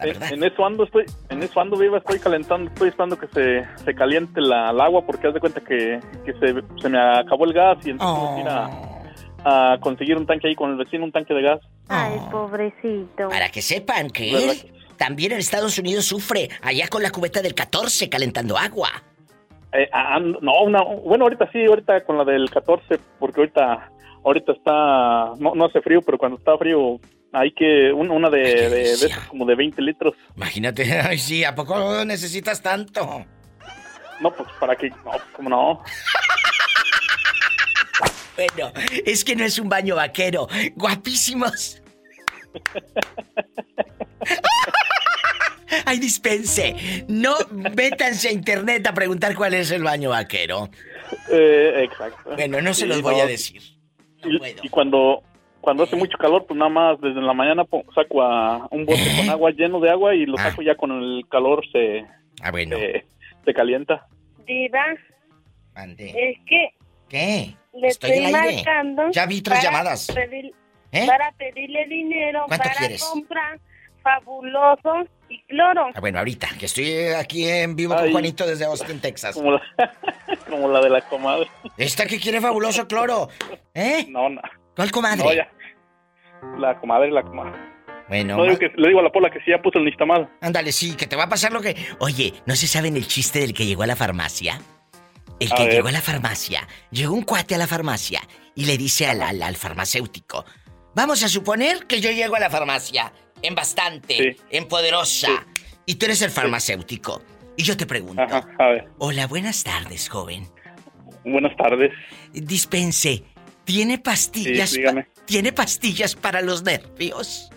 Speaker 20: En, en, eso ando, estoy, en eso ando viva, estoy calentando, estoy esperando que se, se caliente la, el agua porque haz de cuenta que, que se, se, me acabó el gas y entonces oh. ir a, a, conseguir un tanque ahí con el vecino, un tanque de gas.
Speaker 11: Ay, pobrecito.
Speaker 2: Para que sepan que él también en Estados Unidos sufre allá con la cubeta del 14 calentando agua.
Speaker 20: Eh, ah, no, una, bueno, ahorita sí, ahorita con la del 14, porque ahorita ahorita está, no, no hace frío, pero cuando está frío hay que, una de, de, de esas como de 20 litros.
Speaker 2: Imagínate, ay sí, ¿a poco necesitas tanto?
Speaker 20: No, pues para qué, no, pues como no.
Speaker 2: bueno, es que no es un baño vaquero, guapísimos. Ay, dispense. No métanse a internet a preguntar cuál es el baño vaquero.
Speaker 20: Eh, exacto.
Speaker 2: Bueno, no se los voy a decir.
Speaker 20: y, cuando cuando hace mucho calor, pues nada más desde la mañana saco a un bote con agua lleno de agua y lo saco ya con el calor se,
Speaker 2: ah, bueno.
Speaker 20: se, calienta.
Speaker 11: Diva. Es que.
Speaker 2: ¿Qué?
Speaker 11: Le estoy, marcando.
Speaker 2: Ya vi tres llamadas.
Speaker 11: ¿Eh? Para pedirle dinero para comprar fabuloso y cloro.
Speaker 2: Ah, bueno, ahorita, que estoy aquí en vivo con Juanito desde Austin, Texas.
Speaker 20: Como la, como la de la comadre.
Speaker 2: ¿Esta que quiere fabuloso cloro? ¿Eh?
Speaker 20: No, no.
Speaker 2: ¿Cuál comadre?
Speaker 20: No, ya. La comadre, la comadre.
Speaker 2: Bueno.
Speaker 20: No, digo que, le digo a la pola que sí ya puso el nistamal.
Speaker 2: Ándale, sí, que te va a pasar lo que. Oye, ¿no se saben el chiste del que llegó a la farmacia? El que llegó a la farmacia. Llegó un cuate a la farmacia y le dice al, al, al farmacéutico: Vamos a suponer que yo llego a la farmacia en bastante, en poderosa, y tú eres el farmacéutico. Y yo te pregunto:
Speaker 20: Ajá, a ver.
Speaker 2: Hola, buenas tardes, joven.
Speaker 20: Buenas tardes.
Speaker 2: Dispense, ¿tiene pastillas?
Speaker 20: Sí, dígame.
Speaker 2: ¿Tiene pastillas para los nervios?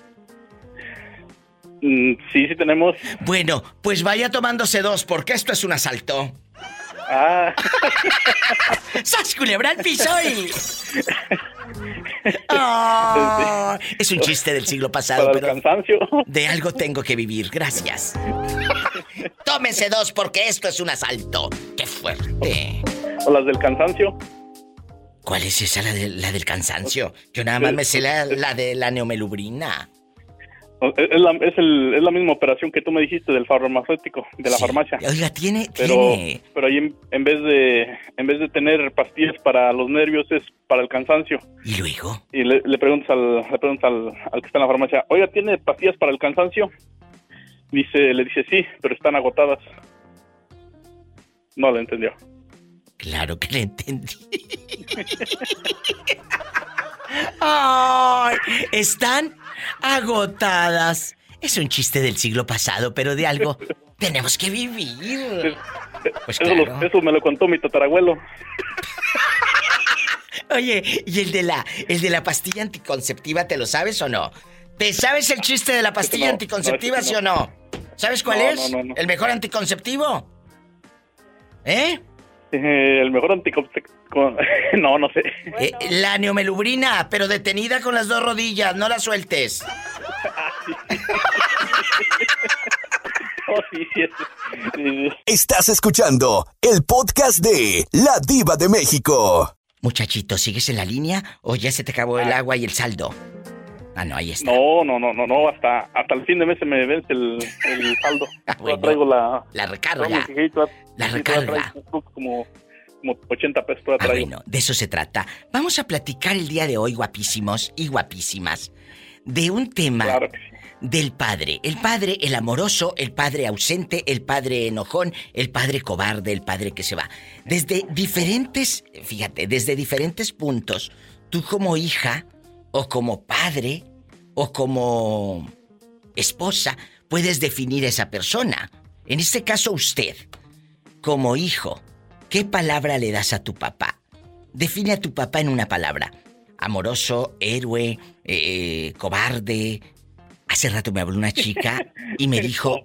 Speaker 20: Mm, sí, sí tenemos.
Speaker 2: Bueno, pues vaya tomándose dos, porque esto es un asalto.
Speaker 20: Ah.
Speaker 2: ¡Sas culebra al piso. Oh, es un chiste del siglo pasado,
Speaker 20: Para el
Speaker 2: pero
Speaker 20: cansancio.
Speaker 2: de algo tengo que vivir. Gracias. Tómese dos porque esto es un asalto. ¡Qué fuerte!
Speaker 20: O las del cansancio.
Speaker 2: ¿Cuál es esa, la, de- la del cansancio? Yo nada más me sé la, la de la neomelubrina.
Speaker 20: Es la, es, el- es la misma operación que tú me dijiste del farmacéutico, de la
Speaker 2: Sí.
Speaker 20: farmacia.
Speaker 2: Oiga, tiene,
Speaker 20: Pero,
Speaker 2: tiene...
Speaker 20: pero ahí en, en vez de en vez de tener pastillas para los nervios es para el cansancio.
Speaker 2: ¿Y luego?
Speaker 20: Y le, le preguntas, al, le preguntas al, al que está en la farmacia, oiga, ¿tiene pastillas para el cansancio? Dice, le dice, sí, pero están agotadas. No lo entendió.
Speaker 2: Claro que le entendí. Ay, están agotadas. Es un chiste del siglo pasado, pero de algo tenemos que vivir. Pues
Speaker 20: eso, lo-
Speaker 2: claro.
Speaker 20: eso me lo contó mi tatarabuelo.
Speaker 2: Oye, ¿y el de la el de la pastilla anticonceptiva te lo sabes o no? ¿Te sabes el chiste de la pastilla
Speaker 20: no,
Speaker 2: anticonceptiva,
Speaker 20: no,
Speaker 2: sí o no? ¿Sabes cuál
Speaker 20: No,
Speaker 2: es? ¿El mejor anticonceptivo? ¿Eh?
Speaker 20: Eh, el mejor anticonceptivo... no, no sé.
Speaker 2: Eh, la neomelubrina, pero detenida con las dos rodillas, no la sueltes.
Speaker 20: Oh.
Speaker 1: Estás escuchando el podcast de La Diva de México.
Speaker 2: Muchachito, ¿sigues en la línea o ya se te acabó el agua y el saldo? Ah, no, ahí está.
Speaker 20: No, no, no, no, no, hasta, hasta el fin de mes se me vence el, el saldo. Todavía traigo la...
Speaker 2: La recarga. La recarga.
Speaker 20: Como, como 80 pesos todavía
Speaker 2: Ah,
Speaker 20: traigo.
Speaker 2: bueno, de eso se trata. Vamos a platicar el día de hoy, guapísimos y guapísimas, de un tema del padre. El padre, el amoroso, el padre ausente, el padre enojón, el padre cobarde, el padre que se va. Desde diferentes, fíjate, desde diferentes puntos, tú como hija, o como padre, o como esposa, puedes definir a esa persona. En este caso, usted, como hijo, ¿qué palabra le das a tu papá? Define a tu papá en una palabra. Amoroso, héroe, eh, cobarde. Hace rato me habló una chica y me dijo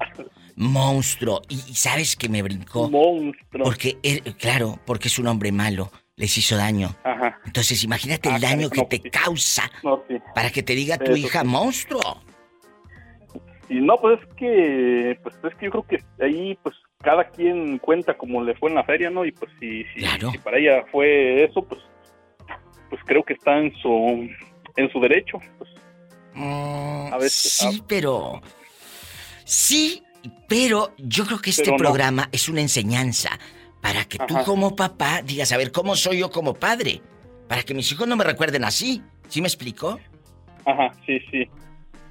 Speaker 2: monstruo. Y, y sabes que me brincó.
Speaker 20: Monstruo.
Speaker 2: Porque, él- claro, porque es un hombre malo. Les hizo daño.
Speaker 20: Ajá.
Speaker 2: Entonces imagínate el
Speaker 20: Ah,
Speaker 2: daño que te causa
Speaker 20: No, sí.
Speaker 2: para que te diga tu hija
Speaker 20: sí.
Speaker 2: monstruo.
Speaker 20: Y no, pues es que, pues es que yo creo que ahí, pues, cada quien cuenta como le fue en la feria, ¿no? Y pues si, si, para ella fue eso, pues pues creo que está en su en su derecho. Pues,
Speaker 2: mm, a veces, sí, pero sí, pero yo creo que este programa es una enseñanza para que tú como papá digas, a ver, ¿cómo soy yo como padre? Para que mis hijos no me recuerden así. ¿Sí me explico?
Speaker 20: Ajá, sí, sí.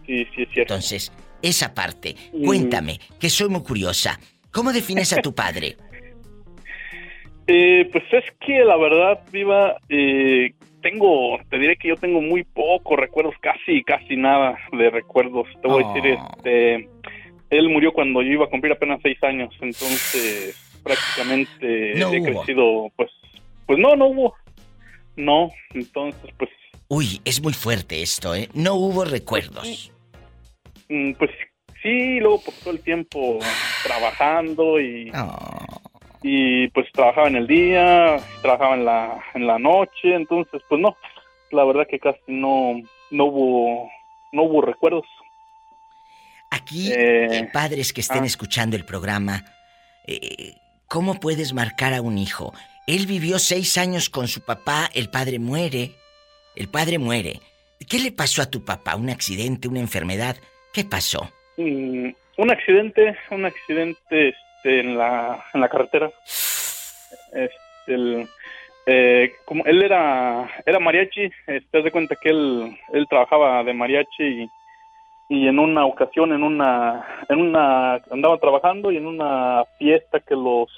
Speaker 20: Sí, sí, es cierto.
Speaker 2: Entonces, esa parte, cuéntame, que soy muy curiosa. ¿Cómo defines a tu padre?
Speaker 20: Eh, pues es que la verdad, Viva, eh, tengo, te diré que yo tengo muy pocos recuerdos, casi, casi nada de recuerdos. Te voy a decir, oh. este, él murió cuando yo iba a cumplir apenas seis años, entonces prácticamente he crecido, pues, pues no, no hubo, no, entonces pues.
Speaker 2: Uy, es muy fuerte esto, ¿eh? No hubo recuerdos.
Speaker 20: Mm, pues sí, luego por todo el tiempo trabajando y... Y pues trabajaba en el día, trabajaba en la, en la noche, entonces pues no, la verdad que casi no, no hubo, no hubo recuerdos.
Speaker 2: Aquí, eh, padres que estén ah. escuchando el programa, eh, ¿cómo puedes marcar a un hijo? Él vivió seis años con su papá, el padre muere, el padre muere. ¿Qué le pasó a tu papá? ¿Un accidente, una enfermedad? ¿Qué pasó?
Speaker 20: Mm, un accidente, un accidente este, en, la, en la carretera. Este, eh, como él era era mariachi, este, te das de cuenta que él, él trabajaba de mariachi y, y en una ocasión, en una, en una, andaba trabajando y en una fiesta que los,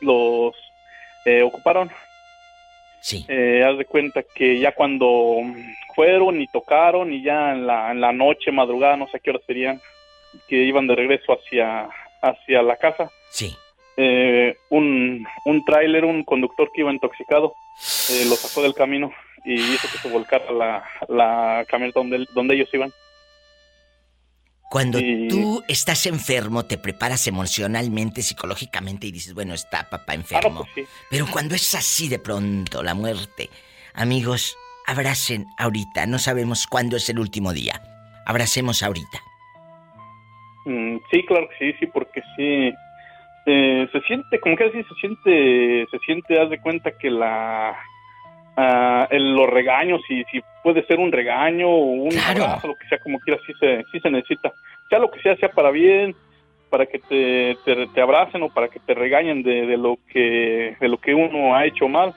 Speaker 20: los eh, ocuparon.
Speaker 2: Sí.
Speaker 20: Eh, haz de cuenta que ya cuando fueron y tocaron y ya en la, en la noche, madrugada, no sé qué hora serían, que iban de regreso hacia, hacia la casa.
Speaker 2: Sí.
Speaker 20: Eh, un, un tráiler, un conductor que iba intoxicado, eh, lo sacó del camino y hizo que se volcara la, la camioneta donde, donde ellos iban.
Speaker 2: Cuando tú estás enfermo, te preparas emocionalmente, psicológicamente y dices, bueno, está papá ah, enfermo.
Speaker 20: Pues
Speaker 2: Pero cuando es así de pronto, la muerte, amigos, abracen ahorita. No sabemos cuándo es el último día. Abracemos ahorita.
Speaker 20: Mm, sí, claro que sí, sí, porque sí. Eh, se siente, como que así se siente, se siente, haz de cuenta que la. Uh, los regaños, si, si puede ser un regaño o un abrazo, lo que sea, como quiera, sí se, sí se necesita. Sea lo que sea, sea para bien, para que te, te, abracen o para que te regañen de, de, lo que de lo que uno ha hecho mal,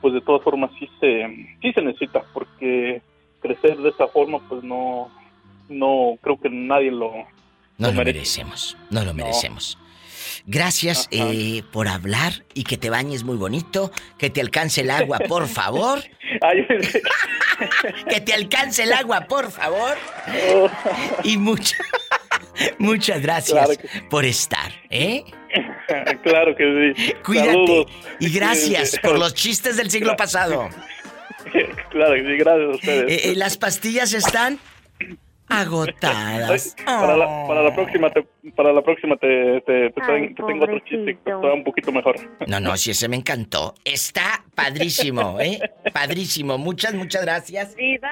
Speaker 20: pues de todas formas sí se, sí se necesita, porque crecer de esta forma, pues no, no creo que nadie lo,
Speaker 2: no lo, merecemos, no lo merecemos. Gracias eh, por hablar y que te bañes muy bonito, que te alcance el agua, por favor. que te alcance el agua, por favor. y muchas, muchas gracias por estar, ¿eh?
Speaker 20: Claro que sí.
Speaker 2: Cuídate y gracias por los chistes del siglo pasado.
Speaker 20: Claro que sí, gracias a ustedes.
Speaker 2: Eh, eh, ¿Las pastillas están? Agotadas.
Speaker 20: Para, la, para, la, próxima te, para la próxima te, te, tengo otro chiste que está un poquito mejor.
Speaker 2: No, no, si ese me encantó. Está padrísimo, ¿eh? Padrísimo. Muchas, muchas gracias.
Speaker 11: Viva,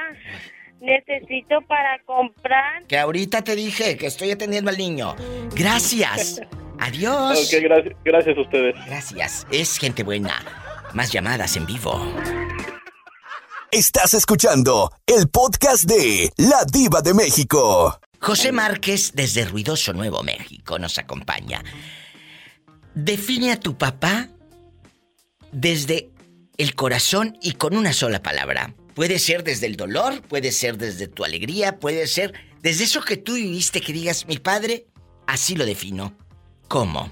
Speaker 11: necesito para comprar.
Speaker 2: Que ahorita te dije que estoy atendiendo al niño. Gracias. Adiós.
Speaker 20: Gracias, gracias a ustedes.
Speaker 2: Gracias. Es gente buena. Más llamadas en vivo.
Speaker 1: Estás escuchando el podcast de La Diva de México.
Speaker 2: José Márquez desde Ruidoso Nuevo México nos acompaña. Define a tu papá desde el corazón y con una sola palabra. Puede ser desde el dolor, puede ser desde tu alegría, puede ser desde eso que tú viviste que digas, mi padre, así lo defino. ¿Cómo?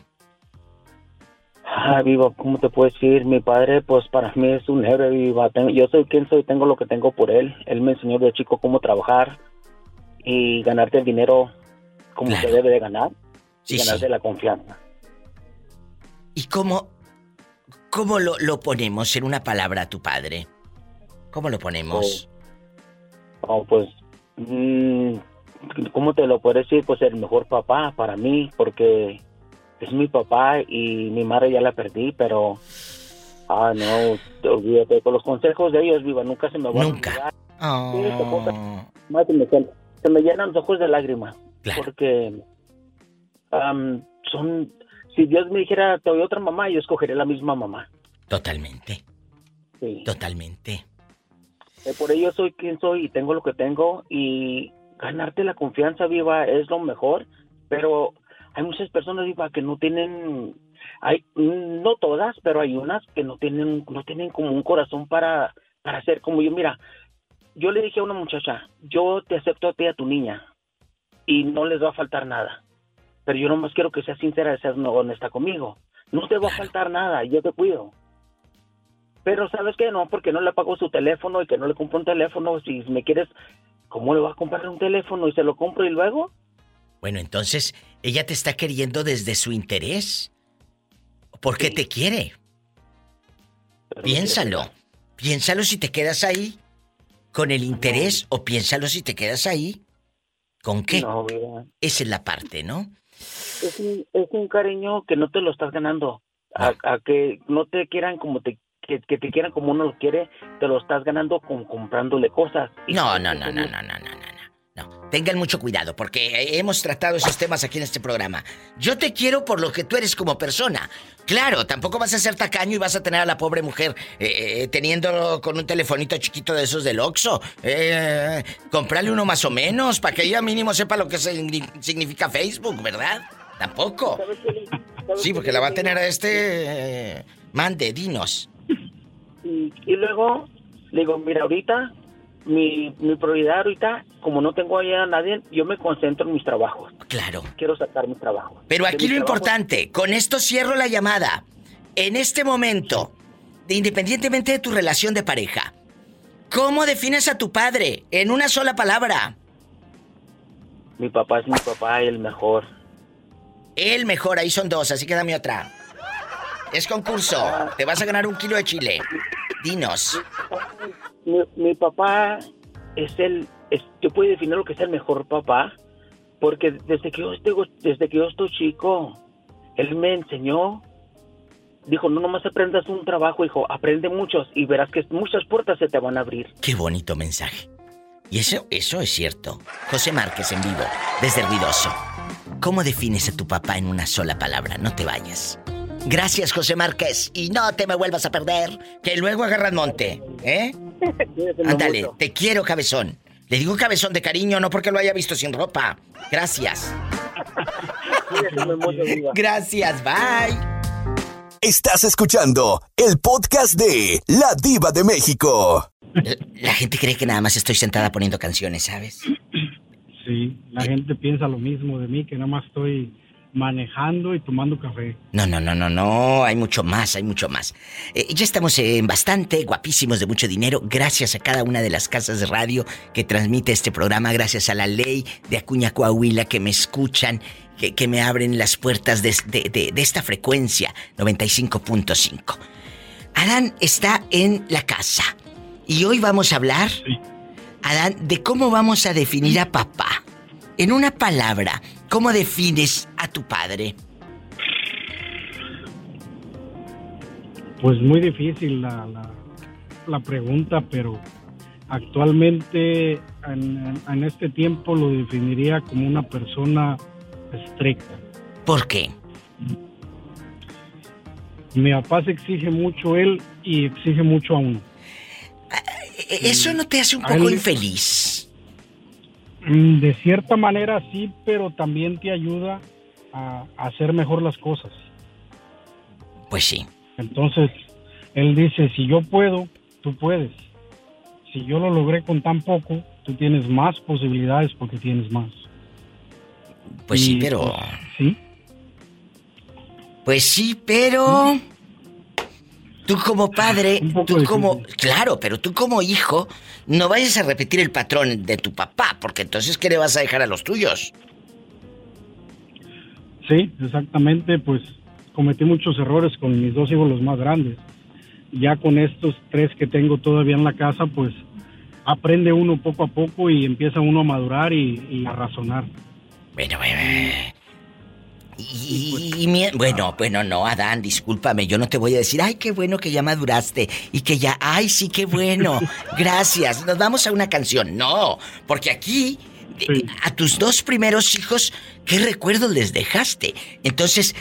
Speaker 10: Ah, vivo, ¿cómo te puedo decir? Mi padre, pues para mí es un héroe, viva. Yo soy quien soy, tengo lo que tengo por él. Él me enseñó de chico cómo trabajar y ganarte el dinero como se debe de ganar y ganarte la confianza.
Speaker 2: ¿Y cómo, cómo lo, lo, ponemos en una palabra a tu padre? ¿Cómo lo ponemos?
Speaker 10: Oh, oh pues, mm, ¿cómo te lo puedo decir? Pues el mejor papá para mí, porque es mi papá y mi madre ya la perdí, pero ah no, olvídate con los consejos de ellos, viva, nunca se me van
Speaker 2: nunca. a
Speaker 10: olvidar. se, me llenan los ojos de lágrimas porque son
Speaker 21: si Dios me dijera, te doy otra mamá, yo escogería la misma mamá.
Speaker 2: Totalmente. Sí. Totalmente.
Speaker 21: Eh, por ello soy quien soy y tengo lo que tengo y ganarte la confianza viva es lo mejor, pero hay muchas personas que no tienen hay no todas, pero hay unas que no tienen no tienen como un corazón para para ser como yo, mira, yo le dije a una muchacha, yo te acepto a ti a tu niña y no les va a faltar nada. Pero yo nomás quiero que seas sincera seas honesta conmigo. No te va a faltar nada, yo te cuido. Pero ¿sabes qué? No, porque no le pago su teléfono y que no le compro un teléfono. Si me quieres, ¿cómo le vas a comprar un teléfono y se lo compro y luego?
Speaker 2: Bueno, entonces, ¿ella te está queriendo desde su interés? ¿Por qué te quiere? piénsalo. Piénsalo si te quedas ahí con el interés o piénsalo si te quedas ahí. ¿Con qué? No, Esa es la parte, ¿no?
Speaker 21: Es un, es un cariño que no te lo estás ganando. A, que no te quieran como te que, te quieran como uno lo quiere, te lo estás ganando con comprándole cosas.
Speaker 2: No, no, no, no, no, no. No, tengan mucho cuidado porque hemos tratado esos temas aquí en este programa. Yo te quiero por lo que tú eres como persona. Claro, tampoco vas a ser tacaño y vas a tener a la pobre mujer eh, eh teniendo con un telefonito chiquito de esos del Oxxo. Eh, comprarle uno más o menos para que ella mínimo sepa lo que significa Facebook, ¿verdad? Tampoco. Sí, porque la va a tener a este... Eh, mande, dinos.
Speaker 21: Y, y luego, digo, mira, ahorita mi, mi prioridad ahorita, como no tengo allá a nadie, yo me concentro en mis trabajos.
Speaker 2: Claro.
Speaker 21: Quiero sacar mi trabajo.
Speaker 2: Pero aquí lo importante, con esto cierro la llamada. En este momento, independientemente de tu relación de pareja, ¿cómo defines a tu padre en una sola palabra?
Speaker 21: Mi papá es mi papá, el mejor.
Speaker 2: El mejor, ahí son dos, así que dame otra. Es concurso. Te vas a ganar un kilo de chile. Dinos
Speaker 21: mi, papá es el, yo puedo definir lo que es el mejor papá, porque desde que yo desde que yo estoy chico, él me enseñó, dijo, no nomás aprendas un trabajo, hijo, aprende muchos y verás que muchas puertas se te van a abrir.
Speaker 2: Qué bonito mensaje. Y eso, eso es cierto. José Márquez en vivo, desde Ruidoso. ¿Cómo defines a tu papá en una sola palabra? No te vayas. Gracias, José Márquez. Y no te me vuelvas a perder, que luego agarras monte, ¿eh? Ándale, te quiero, cabezón. Le digo cabezón de cariño, no porque lo haya visto sin ropa. Gracias. Gracias, bye.
Speaker 1: Estás escuchando el podcast de La Diva de México.
Speaker 2: La, gente cree que nada más estoy sentada poniendo canciones, ¿sabes?
Speaker 22: Sí, la gente piensa lo mismo de mí, que nada más estoy manejando y tomando café.
Speaker 2: No, no, no, no, no, hay mucho más, hay mucho más. Eh, ya estamos en bastante, guapísimos de mucho dinero, gracias a cada una de las casas de radio que transmite este programa, gracias a la ley de Acuña Coahuila que me escuchan, que, me abren las puertas de, esta frecuencia, 95.5. Adán está en la casa y hoy vamos a hablar, Adán, de cómo vamos a definir a papá. En una palabra, ¿cómo defines a tu padre?
Speaker 22: Pues muy difícil la, la, pregunta, pero actualmente en, este tiempo lo definiría como una persona estricta.
Speaker 2: ¿Por qué?
Speaker 22: Mi papá se exige mucho él y exige mucho a uno.
Speaker 2: ¿Eso no te hace un poco infeliz?
Speaker 22: Mm, de cierta manera sí, pero también te ayuda a, hacer mejor las cosas.
Speaker 2: Pues sí.
Speaker 22: Entonces, él dice, si yo puedo, tú puedes. Si yo lo logré con tan poco, tú tienes más posibilidades porque tienes más.
Speaker 2: Pues sí, pero... Pues,
Speaker 22: sí.
Speaker 2: Pues sí, pero... Tú como padre, tú como... Claro, pero tú como hijo, no vayas a repetir el patrón de tu papá, porque entonces, ¿qué le vas a dejar a los tuyos?
Speaker 22: Sí, exactamente, pues cometí muchos errores con mis dos hijos los más grandes. Ya con estos tres que tengo todavía en la casa, pues aprende uno poco a poco y empieza uno a madurar y, a razonar.
Speaker 2: Bueno, bueno, y, bueno, bueno, no, Adán, discúlpame, yo no te voy a decir, ay, qué bueno que ya maduraste y que ya, ay, sí, qué bueno, gracias, nos vamos a una canción. No, porque aquí, a tus dos primeros hijos, ¿qué recuerdos les dejaste? Entonces,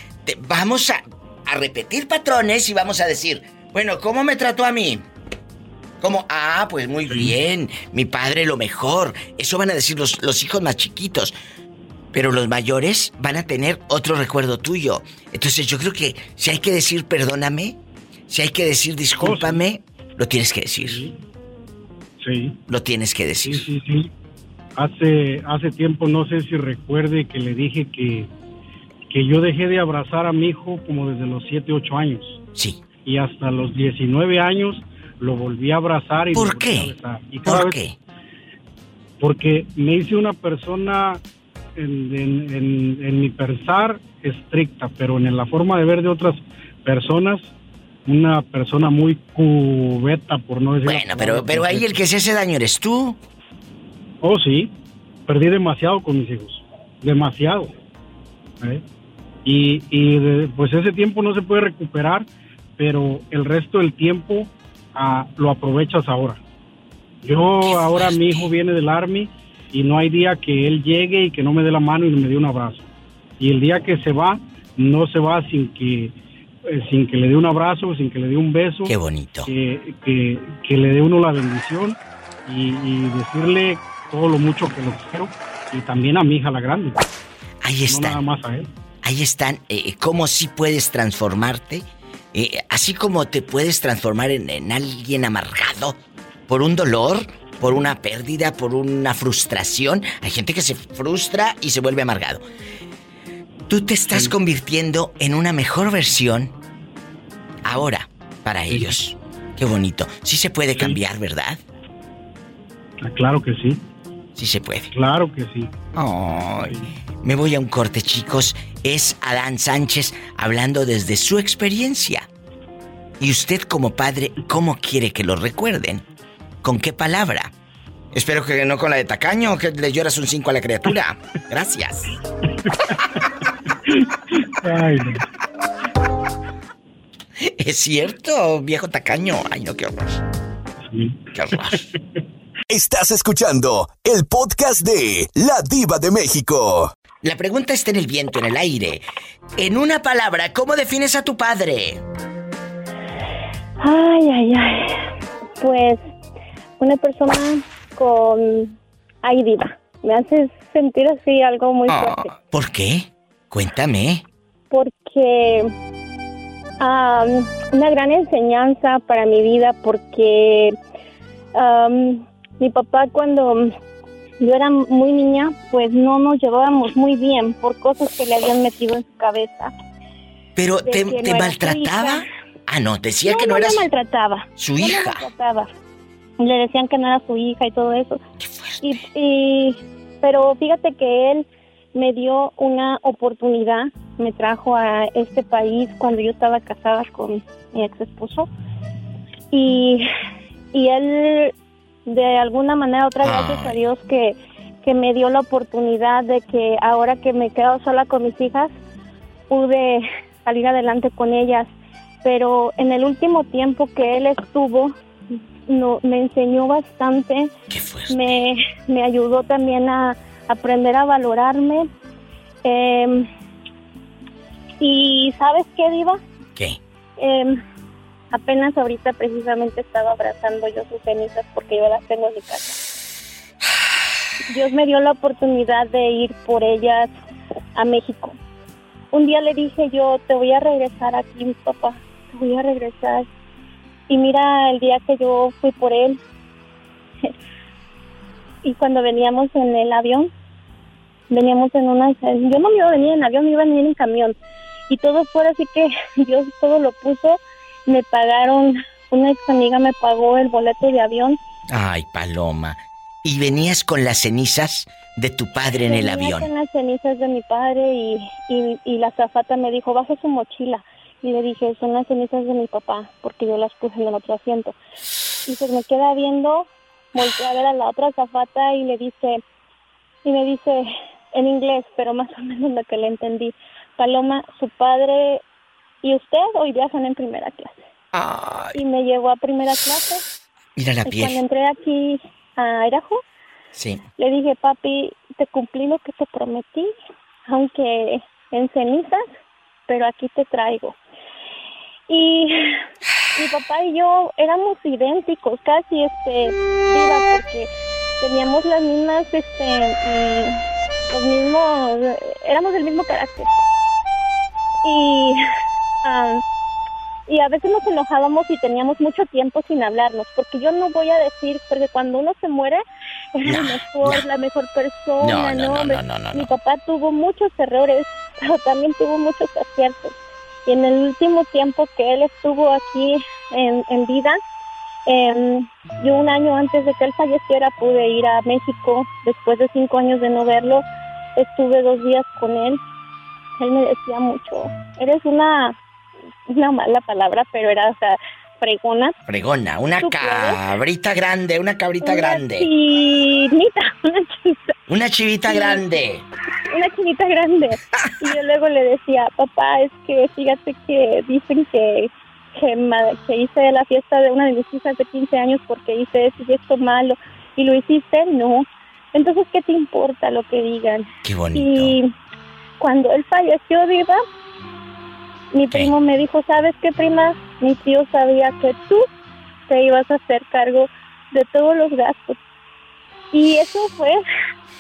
Speaker 2: vamos a, a repetir patrones y vamos a decir, bueno, ¿cómo me trató a mí? ¿Cómo? Ah, pues muy bien. Mi padre lo mejor. Eso van a decir los, los hijos más chiquitos. Pero los mayores van a tener otro recuerdo tuyo. Entonces yo creo que si hay que decir perdóname, si hay que decir discúlpame, lo tienes que decir.
Speaker 22: Sí.
Speaker 2: Lo tienes que decir.
Speaker 22: Sí, sí, sí. Hace, hace tiempo, no sé si recuerde que le dije que, que yo dejé de abrazar a mi hijo como desde los 7, 8 años.
Speaker 2: Sí.
Speaker 22: Y hasta los 19 años lo volví a abrazar y
Speaker 2: ¿Por qué?
Speaker 22: ¿Por qué? Porque me hice una persona en, mi pensar estricta, pero en la forma de ver de otras personas, una persona muy cubeta, por no decir.
Speaker 2: Bueno, pero, pero ahí el que se hace daño eres tú.
Speaker 22: Oh, sí. Perdí demasiado con mis hijos. Demasiado. ¿eh? Y, y pues ese tiempo no se puede recuperar, pero el resto del tiempo ah, lo aprovechas ahora. Yo ahora mi hijo viene del Army y no hay día que él llegue y que no me dé la mano y me dé un abrazo. Y el día que se va, no se va sin que eh, sin que le dé un abrazo, sin que le dé un beso.
Speaker 2: Qué bonito.
Speaker 22: Que, que, le dé uno la bendición y, decirle todo lo mucho que lo quiero y también a mi hija la grande.
Speaker 2: Ahí está.
Speaker 22: nada más a él.
Speaker 2: Ahí están, eh, eh, cómo sí puedes transformarte, así como te puedes transformar en, en alguien amargado por un dolor, por una pérdida, por una frustración. Hay gente que se frustra y se vuelve amargado. Tú te estás convirtiendo en una mejor versión ahora para ellos. Qué bonito. Sí se puede cambiar, ¿verdad?
Speaker 22: Ah, claro que sí.
Speaker 2: Sí se puede.
Speaker 22: Claro que sí.
Speaker 2: me voy a un corte, chicos. Es Adán Sánchez hablando desde su experiencia. Y usted como padre, ¿cómo quiere que lo recuerden? ¿Con qué palabra? Espero que no con la de tacaño, que le lloras un 5 a la criatura. Gracias. Es cierto, viejo tacaño. Ay, no, qué horror. Qué horror.
Speaker 1: Estás escuchando el podcast de La Diva de México.
Speaker 2: La pregunta está en el viento, en el aire. En una palabra, ¿cómo defines a tu padre?
Speaker 11: Ay, ay, ay. Pues una persona con... Ay, diva, me hace sentir así algo muy ah, fuerte.
Speaker 2: ¿Por qué? Cuéntame.
Speaker 11: Porque... una gran enseñanza para mi vida porque mi papá cuando yo era muy niña, pues no nos llevábamos muy bien por cosas que le habían metido en su cabeza.
Speaker 2: ¿Pero te, maltrataba? Ah, no, decía que no, no
Speaker 11: me maltrataba.
Speaker 2: Su hija.
Speaker 11: maltrataba le decían que no era su hija y todo eso. Y, pero fíjate que él me dio una oportunidad, me trajo a este país cuando yo estaba casada con mi ex esposo y, y él de alguna manera, otra gracias a Dios que, que me dio la oportunidad de que ahora que me quedo sola con mis hijas, pude salir adelante con ellas. Pero en el último tiempo que él estuvo, no, me enseñó bastante. me, me ayudó también a aprender a valorarme. Em, y ¿sabes qué, Diva?
Speaker 2: ¿Qué?
Speaker 11: Em, apenas ahorita precisamente estaba abrazando yo sus cenizas porque yo las tengo en mi casa. Dios me dio la oportunidad de ir por ellas a México. Un día le dije yo, te voy a regresar aquí, mi papá, te voy a regresar y mira, el día que yo fui por él, y cuando veníamos en el avión, veníamos en una... Yo no me iba a venir en avión, me iba a venir en camión. Y todo fue así que Dios todo lo puso. Me pagaron, una ex amiga me pagó el boleto de avión.
Speaker 2: Ay, Paloma. ¿Y venías con las cenizas de tu padre en el avión?
Speaker 11: con las cenizas de mi padre y, y, y la zafata me dijo, baje su mochila. Y le dije, son las cenizas de mi papá, porque yo las puse en el otro asiento. Y se me queda viendo, volteé a ver a la otra zafata y le dice, y me dice en inglés, pero más o menos lo que le entendí, Paloma, su padre y usted hoy viajan en primera clase. Y me llevó a primera clase.
Speaker 2: Mira la piel.
Speaker 11: Cuando entré aquí a Idaho,
Speaker 2: sí.
Speaker 11: le dije, papi, te cumplí lo que te prometí, aunque en cenizas, pero aquí te traigo. Y mi papá y yo éramos idénticos, casi, este, porque teníamos las mismas, este, mm, los mismos, éramos del mismo carácter. Y, ah, y a veces nos enojábamos y teníamos mucho tiempo sin hablarnos, porque yo no voy a decir, porque cuando uno se muere, es la mejor, la mejor persona, no, no, no, Mi papá tuvo muchos errores, pero también tuvo muchos aciertos. Y en el último tiempo que él estuvo aquí en, en vida, eh, yo un año antes de que él falleciera pude ir a México, después de cinco años de no verlo, estuve dos días con él. Él me decía mucho, eres una, una mala palabra, pero era, o sea, fregona.
Speaker 2: Fregona, una cabrita grande, una cabrita grande.
Speaker 11: Chinita, una chivita.
Speaker 2: Una chivita grande.
Speaker 11: Una chinita grande. y yo luego le decía, papá, es que fíjate que dicen que que, hice la fiesta de una de mis hijas de 15 años porque hice eso y esto malo y lo hiciste, no. Entonces, ¿qué te importa lo que digan?
Speaker 2: Qué bonito.
Speaker 11: Y cuando él falleció, Diva, mi primo me dijo, ¿sabes qué, prima? Mi tío sabía que tú te ibas a hacer cargo de todos los gastos. Y eso fue,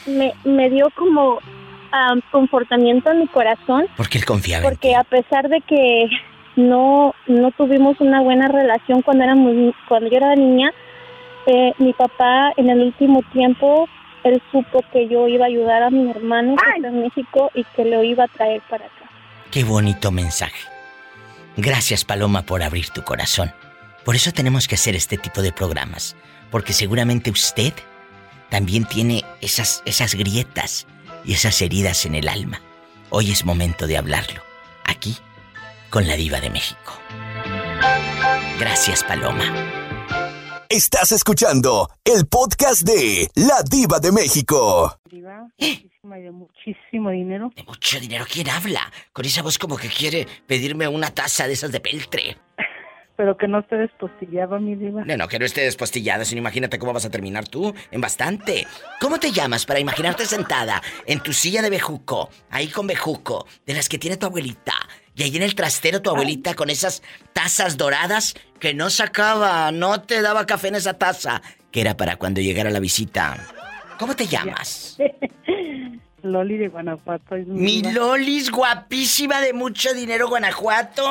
Speaker 11: me, me dio como um, confortamiento en mi corazón.
Speaker 2: Porque él confiaba.
Speaker 11: Porque a pesar de que no no tuvimos una buena relación cuando éramos cuando yo era niña eh, mi papá en el último tiempo él supo que yo iba a ayudar a mi hermano que está en México y que lo iba a traer para acá
Speaker 2: qué bonito mensaje gracias Paloma por abrir tu corazón por eso tenemos que hacer este tipo de programas porque seguramente usted también tiene esas esas grietas y esas heridas en el alma hoy es momento de hablarlo aquí con la diva de México. Gracias, Paloma.
Speaker 1: Estás escuchando el podcast de La Diva de México.
Speaker 13: Diva, de muchísimo dinero.
Speaker 2: ¿De mucho dinero? ¿Quién habla? Con esa voz como que quiere pedirme una taza de esas de peltre.
Speaker 13: Pero que no esté despostillado, mi diva.
Speaker 2: No, no, que no esté despostillado, sino imagínate cómo vas a terminar tú, en bastante. ¿Cómo te llamas para imaginarte sentada en tu silla de bejuco, ahí con bejuco, de las que tiene tu abuelita, y ahí en el trastero tu abuelita con esas tazas doradas que no sacaba, no te daba café en esa taza, que era para cuando llegara la visita. ¿Cómo te llamas?
Speaker 13: Loli de Guanajuato.
Speaker 2: Mi Lolis, guapísima de mucho dinero, Guanajuato.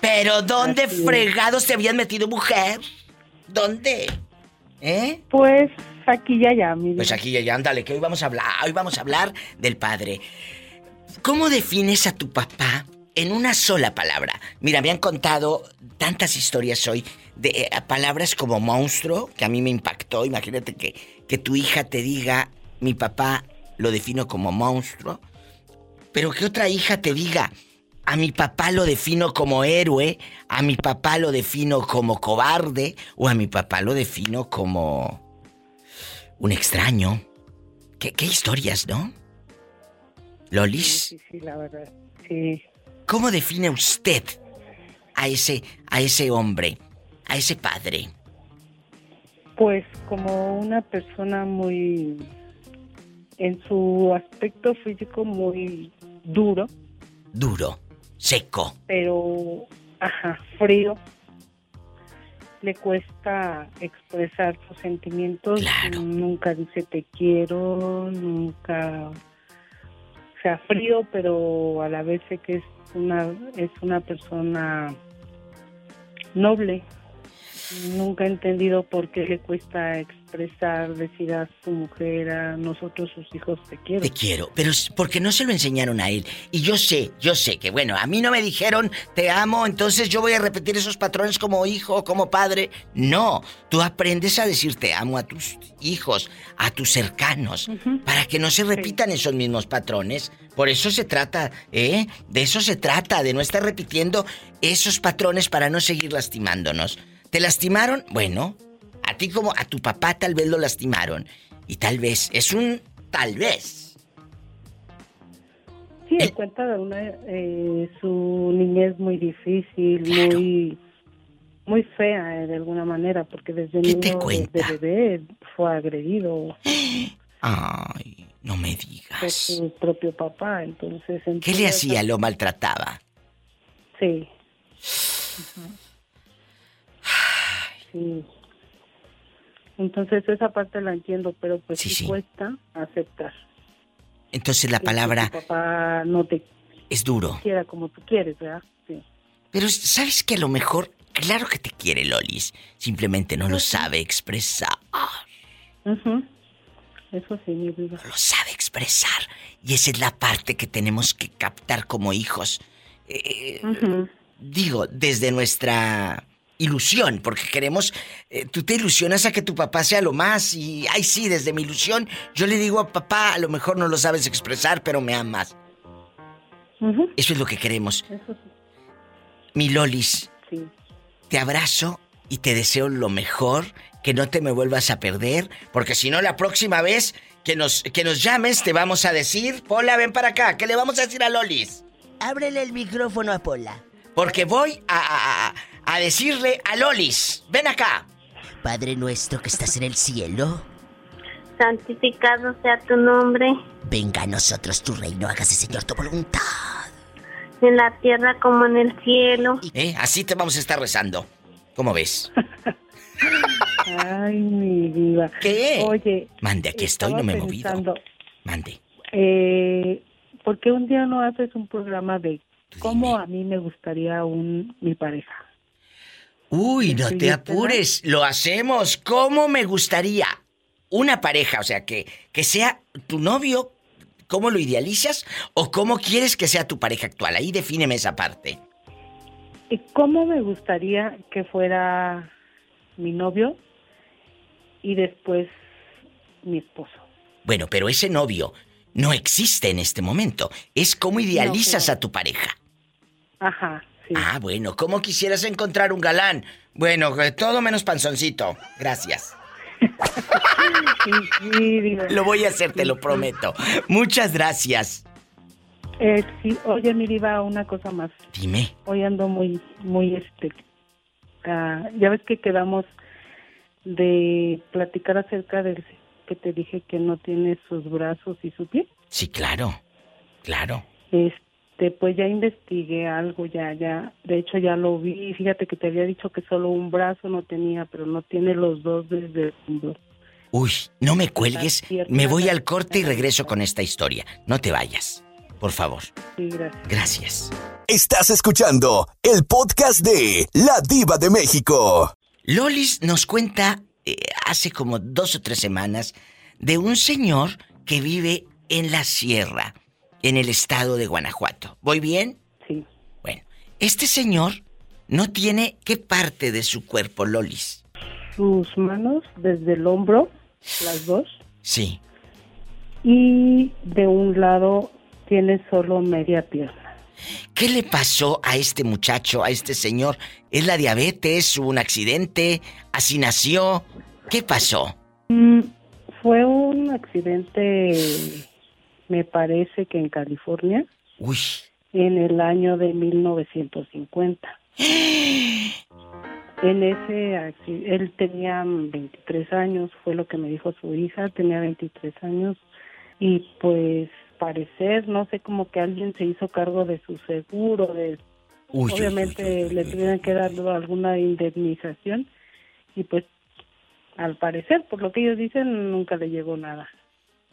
Speaker 2: Pero ¿dónde fregados te habían metido mujer? ¿Dónde? ¿Eh?
Speaker 13: Pues aquí ya ya, mi
Speaker 2: Pues aquí ya ya, ándale, que hoy vamos a hablar, hoy vamos a hablar del padre. ¿Cómo defines a tu papá en una sola palabra? Mira, me han contado tantas historias hoy de eh, palabras como monstruo, que a mí me impactó. Imagínate que, que tu hija te diga, mi papá lo defino como monstruo, pero que otra hija te diga, a mi papá lo defino como héroe, a mi papá lo defino como cobarde, o a mi papá lo defino como un extraño. ¿Qué, qué historias, no? Lolis.
Speaker 13: Sí, sí, la verdad. Sí.
Speaker 2: ¿Cómo define usted a ese, a ese hombre, a ese padre?
Speaker 13: Pues como una persona muy, en su aspecto físico muy duro.
Speaker 2: Duro, seco.
Speaker 13: Pero, ajá, frío. Le cuesta expresar sus sentimientos.
Speaker 2: Claro.
Speaker 13: Nunca dice te quiero, nunca sea frío, pero a la vez sé que es una, es una persona noble. Nunca he entendido por qué le cuesta expresar, decir a su mujer, a nosotros sus hijos, te quiero.
Speaker 2: Te quiero, pero porque no se lo enseñaron a él. Y yo sé, yo sé que, bueno, a mí no me dijeron, te amo, entonces yo voy a repetir esos patrones como hijo, como padre. No, tú aprendes a decir te amo a tus hijos, a tus cercanos, para que no se repitan esos mismos patrones. Por eso se trata, ¿eh? De eso se trata, de no estar repitiendo esos patrones para no seguir lastimándonos. ¿Te lastimaron? Bueno, a ti como a tu papá tal vez lo lastimaron. Y tal vez, es un tal vez.
Speaker 13: Sí, en cuenta de una, eh, su niñez muy difícil, muy muy fea eh, de alguna manera, porque desde niño, desde bebé fue agredido.
Speaker 2: Ay. No me digas.
Speaker 13: Por su propio papá, entonces...
Speaker 2: ¿Qué le hacía? ¿Lo maltrataba?
Speaker 13: Sí. Sí. Entonces esa parte la entiendo, pero pues sí, cuesta aceptar.
Speaker 2: Entonces la palabra...
Speaker 13: papá no te...
Speaker 2: Es duro.
Speaker 13: Quiera como tú quieres, ¿verdad? Sí.
Speaker 2: Pero sabes que a lo mejor, claro que te quiere Lolis, simplemente no lo sabe expresar.
Speaker 13: Eso sí, mi vida.
Speaker 2: No lo sabe expresar. Y esa es la parte que tenemos que captar como hijos. Eh, digo, desde nuestra ilusión, porque queremos, eh, tú te ilusionas a que tu papá sea lo más y, ay sí, desde mi ilusión, yo le digo a papá, a lo mejor no lo sabes expresar, pero me amas. Eso es lo que queremos. Mi Lolis, te abrazo y te deseo lo mejor, que no te me vuelvas a perder, porque si no la próxima vez que nos, que nos llames te vamos a decir, Pola, ven para acá, ¿qué le vamos a decir a Lolis?
Speaker 23: Ábrele el micrófono a Pola.
Speaker 2: Porque voy a, a decirle a Lolis, ven acá.
Speaker 23: Padre nuestro que estás en el cielo.
Speaker 11: Santificado sea tu nombre.
Speaker 23: Venga a nosotros tu reino, hágase Señor tu voluntad.
Speaker 11: En la tierra como en el cielo.
Speaker 2: ¿Eh? Así te vamos a estar rezando. ¿Cómo ves?
Speaker 13: Ay, mi vida.
Speaker 2: ¿Qué?
Speaker 13: Oye.
Speaker 2: Mande, aquí estoy, no me he movido. Mande.
Speaker 13: Eh, ¿Por qué un día no haces un programa de cómo a mí me gustaría un mi pareja?
Speaker 2: Uy, no te apures, lo hacemos. ¿Cómo me gustaría? Una pareja, o sea, que, que sea tu novio, ¿cómo lo idealizas? ¿O cómo quieres que sea tu pareja actual? Ahí defíneme esa parte.
Speaker 13: ¿Y cómo me gustaría que fuera mi novio y después mi esposo?
Speaker 2: Bueno, pero ese novio no existe en este momento. Es cómo idealizas a tu pareja.
Speaker 13: Ajá.
Speaker 2: Ah, bueno, ¿cómo quisieras encontrar un galán? Bueno, todo menos panzoncito. Gracias. lo voy a hacer, te lo prometo. Muchas gracias.
Speaker 13: Eh, sí, oye, mi diva, una cosa más.
Speaker 2: Dime.
Speaker 13: Hoy ando muy, muy, este, ah, ya ves que quedamos de platicar acerca del que te dije que no tiene sus brazos y su pie.
Speaker 2: Sí, claro, claro.
Speaker 13: Este, este, pues ya investigué algo, ya, ya, de hecho ya lo vi, fíjate que te había dicho que solo un brazo no tenía, pero no tiene los dos desde el hombro.
Speaker 2: Uy, no me cuelgues, me voy al corte y regreso con esta historia. No te vayas, por favor.
Speaker 13: Sí, gracias.
Speaker 2: Gracias.
Speaker 1: Estás escuchando el podcast de La Diva de México.
Speaker 2: Lolis nos cuenta eh, hace como dos o tres semanas de un señor que vive en la sierra en el estado de Guanajuato. ¿Voy bien?
Speaker 13: Sí.
Speaker 2: Bueno, este señor no tiene qué parte de su cuerpo, Lolis.
Speaker 13: Sus manos desde el hombro, las dos.
Speaker 2: Sí.
Speaker 13: Y de un lado tiene solo media pierna.
Speaker 2: ¿Qué le pasó a este muchacho, a este señor? ¿Es la diabetes? ¿Hubo un accidente? ¿Así nació? ¿Qué pasó?
Speaker 13: Mm, fue un accidente me parece que en California.
Speaker 2: Uy.
Speaker 13: En el año de 1950. en ese él tenía 23 años, fue lo que me dijo su hija, tenía 23 años y pues parecer, no sé, como que alguien se hizo cargo de su seguro, de obviamente le tuvieron que dar alguna indemnización y pues al parecer, por lo que ellos dicen, nunca le llegó nada.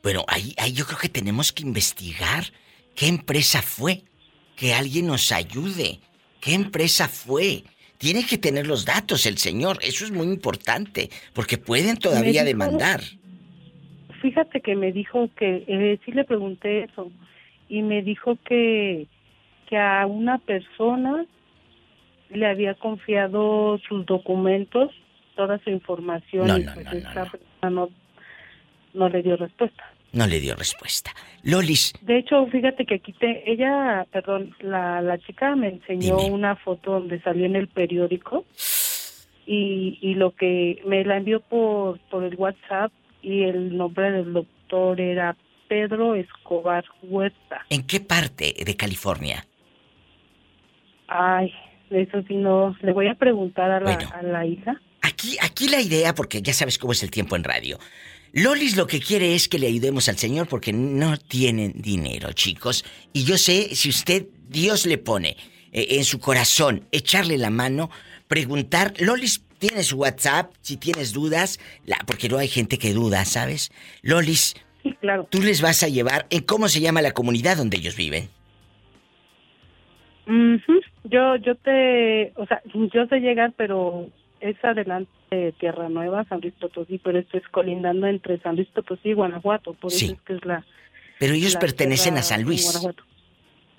Speaker 2: Bueno, ahí, ahí yo creo que tenemos que investigar qué empresa fue. Que alguien nos ayude. ¿Qué empresa fue? Tiene que tener los datos el señor. Eso es muy importante. Porque pueden todavía demandar.
Speaker 13: Fíjate que me dijo que, eh, sí le pregunté eso. Y me dijo que, que a una persona le había confiado sus documentos, toda su información.
Speaker 2: No, y pues esta persona
Speaker 13: no, no le dio respuesta.
Speaker 2: No le dio respuesta. Lolis.
Speaker 13: De hecho, fíjate que aquí te, ella, perdón, la, la chica me enseñó una foto donde salió en el periódico y, y lo que me la envió por, por el WhatsApp y el nombre del doctor era Pedro Escobar Huerta.
Speaker 2: ¿En qué parte de California?
Speaker 13: Ay, eso sí no, le voy a preguntar a la, a la hija.
Speaker 2: Aquí, aquí la idea, porque ya sabes cómo es el tiempo en radio. Lolis lo que quiere es que le ayudemos al Señor porque no tienen dinero, chicos. Y yo sé, si usted, Dios le pone eh, en su corazón echarle la mano, preguntar, Lolis tiene su WhatsApp, si tienes dudas, la, porque no hay gente que duda, ¿sabes? Lolis,
Speaker 13: claro.
Speaker 2: tú les vas a llevar en cómo se llama la comunidad donde ellos viven.
Speaker 13: Yo, yo te, o sea, yo sé llegar, pero es adelante de Tierra Nueva, San Luis Potosí, pero esto es colindando entre San Luis Potosí y Guanajuato, por eso es que es la...
Speaker 2: Pero ellos
Speaker 13: la
Speaker 2: pertenecen a San Luis.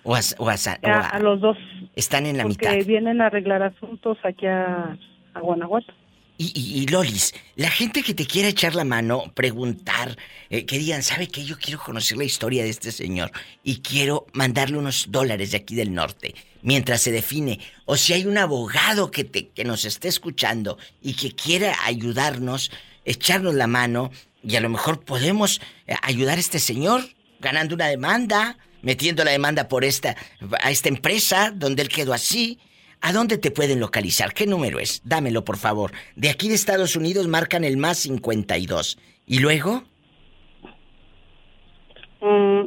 Speaker 2: O a, o a Sa- o
Speaker 13: A,
Speaker 2: a-
Speaker 13: a los dos.
Speaker 2: Están en la
Speaker 13: porque
Speaker 2: mitad.
Speaker 13: vienen a arreglar asuntos aquí a, a Guanajuato.
Speaker 2: Y, y- y, Lolis, la gente que te quiera echar la mano, preguntar, eh, que digan, ¿sabe qué? Yo quiero conocer la historia de este señor y quiero mandarle unos dólares de aquí del norte mientras se define. O si hay un abogado que, te, que nos esté escuchando y que quiera ayudarnos, echarnos la mano y a lo mejor podemos eh, ayudar a este señor ganando una demanda, metiendo la demanda por esta, a esta empresa donde él quedó así. ¿A dónde te pueden localizar? ¿Qué número es? Dámelo, por favor. De aquí de Estados Unidos marcan el más 52. ¿Y luego?
Speaker 13: Mm,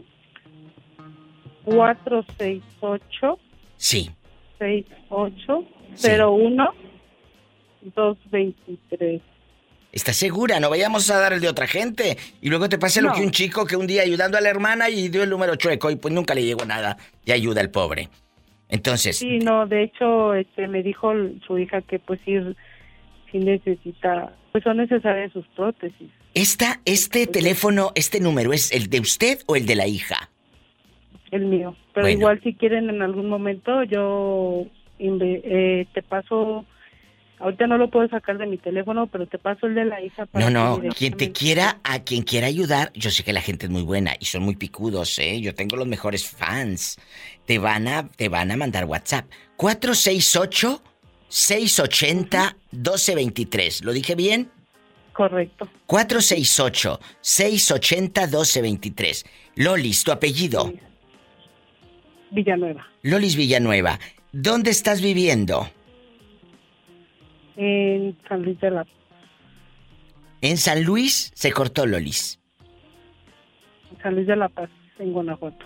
Speaker 13: 468
Speaker 2: Sí.
Speaker 13: 68 01 223.
Speaker 2: ¿Estás segura? No vayamos a dar el de otra gente. Y luego te pase lo que un chico que un día ayudando a la hermana y dio el número chueco y pues nunca le llegó nada de ayuda al pobre. Entonces,
Speaker 13: Sí, no, de hecho, este, me dijo su hija que pues sí, sí necesita, pues son necesarias sus prótesis.
Speaker 2: esta, este teléfono, este número, ¿es el de usted o el de la hija?
Speaker 13: El mío. Pero
Speaker 2: Bueno.
Speaker 13: igual si quieren en algún momento yo eh, te paso, ahorita no lo puedo sacar de mi teléfono, pero te paso el de la hija. para
Speaker 2: No, no, quien te quiera, a quien quiera ayudar, yo sé que la gente es muy buena y son muy picudos, ¿eh? Yo tengo los mejores fans. Te van a, te van a mandar WhatsApp. 468 680 1223. ¿Lo dije bien?
Speaker 13: Correcto.
Speaker 2: 468 680 1223. Lolis, tu apellido.
Speaker 13: Villanueva,
Speaker 2: Lolis Villanueva. ¿Dónde estás viviendo?
Speaker 13: en San Luis de la
Speaker 2: En San Luis se cortó Lolis.
Speaker 13: San Luis de la Paz, en Guanajuato.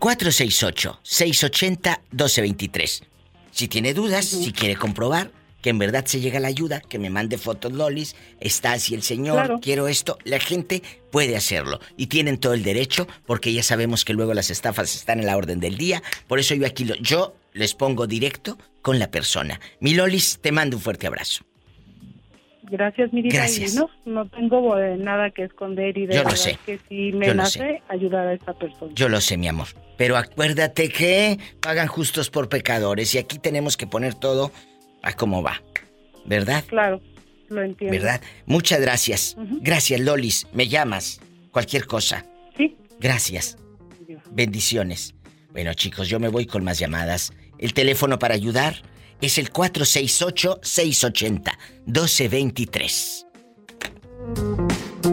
Speaker 2: 468-680-1223. Si tiene dudas, si quiere comprobar que en verdad se llega la ayuda, que me mande fotos Lolis, está así el señor,
Speaker 13: Claro.
Speaker 2: quiero esto, la gente puede hacerlo. Y tienen todo el derecho, porque ya sabemos que luego las estafas están en la orden del día. Por eso yo aquí, lo- yo les pongo directo con la persona. Mi Lolis, te mando un fuerte abrazo.
Speaker 13: Gracias, mi.
Speaker 2: Gracias.
Speaker 13: Y no, no tengo eh, nada que esconder y de
Speaker 2: Yo lo sé.
Speaker 13: que sí me
Speaker 2: Yo lo
Speaker 13: nace ayudar a esta persona.
Speaker 2: Yo lo sé, mi amor. Pero acuérdate que pagan justos por pecadores y aquí tenemos que poner todo a cómo va. ¿Verdad?
Speaker 13: Claro, lo entiendo.
Speaker 2: ¿Verdad? Muchas gracias. Gracias, Lolis. Me llamas. Cualquier cosa.
Speaker 13: Sí.
Speaker 2: Gracias. Bendiciones. Bueno, chicos, yo me voy con más llamadas. El teléfono para ayudar es el 468-680-1223.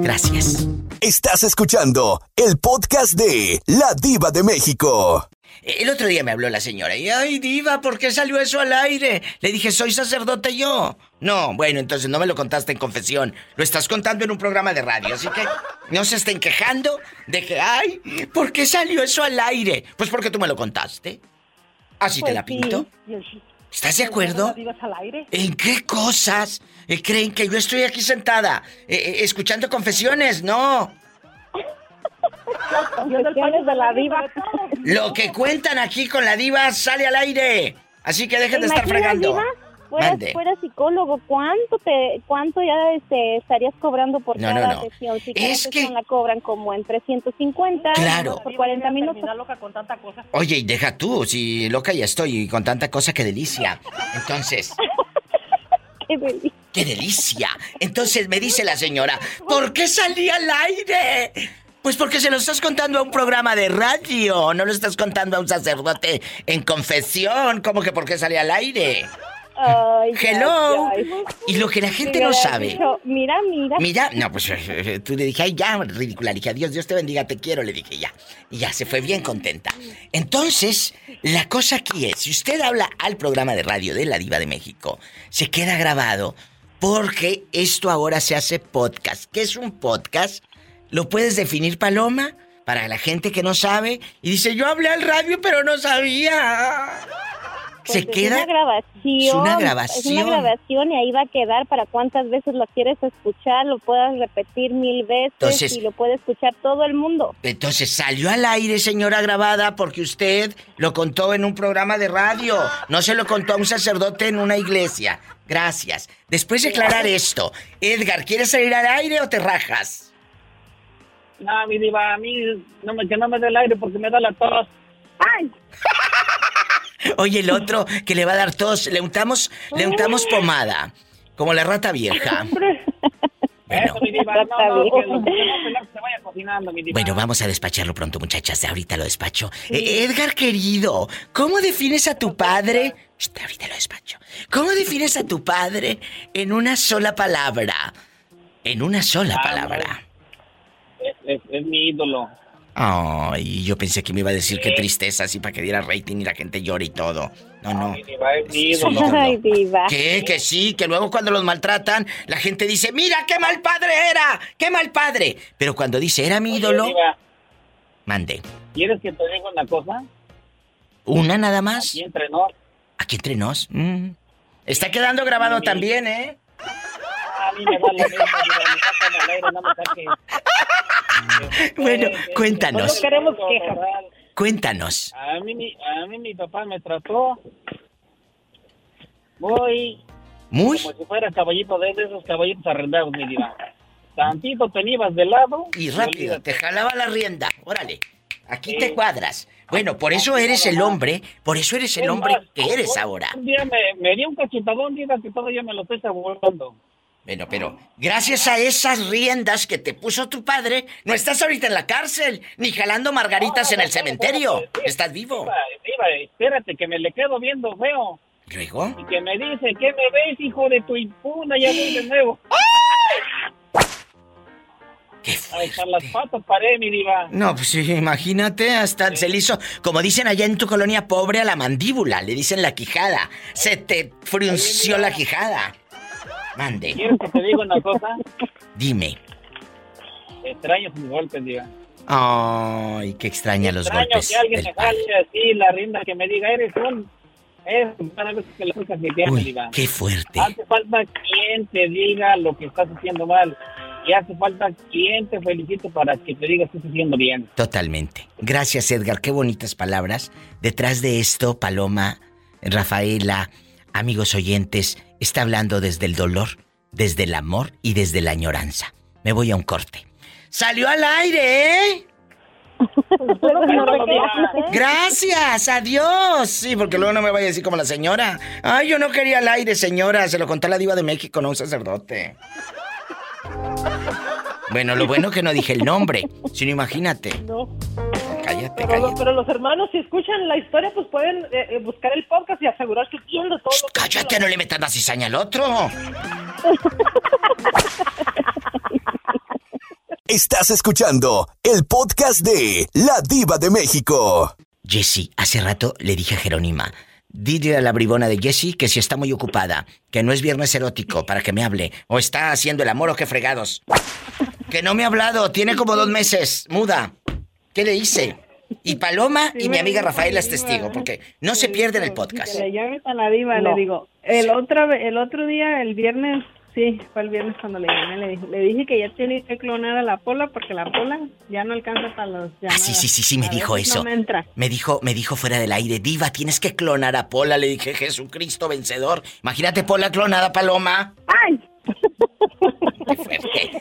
Speaker 2: Gracias.
Speaker 1: Estás escuchando el podcast de La Diva de México.
Speaker 2: El otro día me habló la señora y, ay, diva, ¿por qué salió eso al aire? Le dije, soy sacerdote yo. No, bueno, entonces no me lo contaste en confesión. Lo estás contando en un programa de radio, así que no se estén quejando de que, ay, ¿por qué salió eso al aire? Pues porque tú me lo contaste. Así te
Speaker 24: Pues
Speaker 2: la pinto.
Speaker 24: sí.
Speaker 2: ¿Estás de acuerdo? ¿En qué cosas? Eh, ¿Creen que yo estoy aquí sentada eh, eh, escuchando confesiones? No.
Speaker 24: De la diva.
Speaker 2: Lo que cuentan aquí con la diva sale al aire. Así que dejen de estar fregando.
Speaker 11: Diva?
Speaker 2: Mande.
Speaker 11: fueras psicólogo, ¿cuánto te, cuánto ya este, estarías cobrando por
Speaker 2: No, no,
Speaker 11: cada
Speaker 2: no.
Speaker 11: sesión? Si
Speaker 2: Es
Speaker 11: cada sesión la cobran como en 350
Speaker 2: Claro.
Speaker 11: por 40 minutos.
Speaker 24: Loca con tanta cosa.
Speaker 2: Oye, y deja tú, si loca ya estoy y con tanta cosa, qué delicia. Entonces,
Speaker 11: Qué delicia.
Speaker 2: qué delicia. Entonces me dice la señora, ¿por qué salí al aire? Pues porque se lo estás contando a un programa de radio, no lo estás contando a un sacerdote en confesión, como que por qué salí al aire. Hello. Y lo que la gente no sabe.
Speaker 11: dicho, mira, mira.
Speaker 2: Mira, no, pues eh, eh, tú le dije, ay, ya, ridícula. Le dije, adiós, Dios te bendiga, te quiero. Le dije, ya. Y ya, se fue bien contenta. Entonces, la cosa aquí es, si usted habla al programa de radio de La Diva de México, se queda grabado Porque esto ahora se hace podcast. ¿Qué es un podcast? ¿Lo puedes definir, Paloma? Para la gente que no sabe y dice, yo hablé al radio pero no sabía.
Speaker 11: Pues
Speaker 2: se queda.
Speaker 11: Es una grabación.
Speaker 2: Es una grabación.
Speaker 11: Es una grabación y ahí va a quedar para cuántas veces lo quieres escuchar, lo puedas repetir mil veces
Speaker 2: Entonces-
Speaker 11: y lo puede escuchar todo el mundo.
Speaker 2: Entonces salió al aire, señora grabada, porque usted lo contó en un programa de radio. No se lo contó a un sacerdote en una iglesia. Gracias. Después de aclarar esto, Edgar, ¿quieres salir al aire o te rajas?
Speaker 25: No, mi diva, a mí no me, que no me dé el aire porque me da la tos. ¡Ay!
Speaker 2: Oye, el otro que le va a dar tos, le untamos, le untamos pomada, como la rata vieja. Bueno, vamos a despacharlo pronto, muchachas. De ahorita lo despacho. Eh, Edgar, querido, ¿cómo defines a tu padre? Shh, ahorita lo despacho. ¿Cómo defines a tu padre en una sola palabra? En una sola palabra.
Speaker 25: Es, es- es mi ídolo.
Speaker 2: Ay, yo pensé que me iba a decir qué tristeza, así para que diera rating y la gente llore y todo. No, no.
Speaker 25: Mi diva, es mi ídolo.
Speaker 11: Ay, diva.
Speaker 2: ¿Qué? Que sí, que luego cuando los maltratan, la gente dice, mira qué mal padre era, qué mal padre. Pero cuando dice, era mi
Speaker 25: Oye,
Speaker 2: ídolo,
Speaker 25: diva,
Speaker 2: mande.
Speaker 25: ¿Quieres que te diga una cosa?
Speaker 2: ¿Una nada más?
Speaker 25: Aquí entre nos.
Speaker 2: Aquí entre nos. Mm. Está quedando grabado también, ¿eh?
Speaker 25: A mí me da lo mismo, diva, me sacan al aire, no me saques.
Speaker 2: Bueno, cuéntanos.
Speaker 25: No queremos quejas.
Speaker 2: Cuéntanos.
Speaker 25: A mí, mi- a mí mi papá me trató muy...
Speaker 2: ¿Muy?
Speaker 25: Como si fuera caballito de, de esos caballitos arrendados, mi diva. Tantito te ibas de lado...
Speaker 2: Y rápido, te jalaba la rienda. Órale. Aquí te cuadras. Bueno, por eso eres el hombre, por eso eres el hombre que eres ahora.
Speaker 25: Un día me, me dio un cachetadón, diva, que todavía me lo estoy saboreando.
Speaker 2: Bueno, pero gracias a esas riendas que te puso tu padre, no estás ahorita en la cárcel, ni jalando margaritas en el cementerio. Estás vivo.
Speaker 25: Diva, espérate, que me le quedo viendo feo.
Speaker 2: ¿Luego?
Speaker 25: Y que me dice, ¿qué me ves, hijo de tu impuna? Ya voy de nuevo. Hasta las patas paré, mi diva.
Speaker 2: No, pues sí, imagínate, hasta se le hizo, como dicen allá en tu colonia pobre, a la mandíbula, le dicen la quijada. Se te frunció la quijada. Mande.
Speaker 25: ¿Quieres que te diga una cosa?
Speaker 2: Dime.
Speaker 25: Extraño sus golpes, diva.
Speaker 2: Ay, que extraña los
Speaker 25: Extraño
Speaker 2: golpes.
Speaker 25: que alguien me jale así la rienda, que me diga, eres un... Es para que mi pierna,
Speaker 2: Uy,
Speaker 25: diva.
Speaker 2: qué fuerte.
Speaker 25: Hace falta quien te diga lo que estás haciendo mal. Y hace falta quien te felicite para que te diga que estás haciendo bien.
Speaker 2: Totalmente. Gracias, Edgar. Qué bonitas palabras. Detrás de esto, Paloma, Rafaela, amigos oyentes, está hablando desde el dolor, desde el amor y desde la añoranza. Me voy a un corte. ¡Salió al aire, eh! Gracias, adiós. Sí, porque luego no me vaya a decir como la señora. Ay, yo no quería al aire, señora. Se lo conté a la diva de México, no un sacerdote. Bueno, lo bueno que no dije el nombre, sino imagínate.
Speaker 24: No.
Speaker 2: Cállate,
Speaker 24: Pero,
Speaker 2: cállate.
Speaker 24: pero los hermanos, si escuchan la historia, pues pueden eh, eh, buscar el podcast y asegurar que entiende todo lo que...
Speaker 2: Cállate, no le metas la cizaña al otro.
Speaker 1: Estás escuchando el podcast de La Diva de México.
Speaker 2: Jessy, hace rato le dije a Jerónima, dile a la bribona de Jessy que si está muy ocupada, que no es viernes erótico para que me hable, o está haciendo el amor o qué fregados. Que no me ha hablado, tiene como dos meses, muda. ¿Qué le hice? Y Paloma y mi amiga Rafaela es testigo, porque no se pierden el podcast.
Speaker 26: Le llames a la diva,
Speaker 2: No.
Speaker 26: le digo. El otro, el otro día, el viernes, sí, fue el viernes cuando le llamé, le dije, le dije que ya tenía que clonar a la Pola porque la Pola ya no alcanza para los llamadas.
Speaker 2: Ah, sí, sí, sí, sí, me
Speaker 26: A
Speaker 2: dijo eso.
Speaker 26: No me entra.
Speaker 2: Me dijo, me dijo fuera del aire, Diva, tienes que clonar a Pola. Le dije, Jesucristo vencedor. Imagínate Pola clonada, Paloma.
Speaker 11: ¡Ay!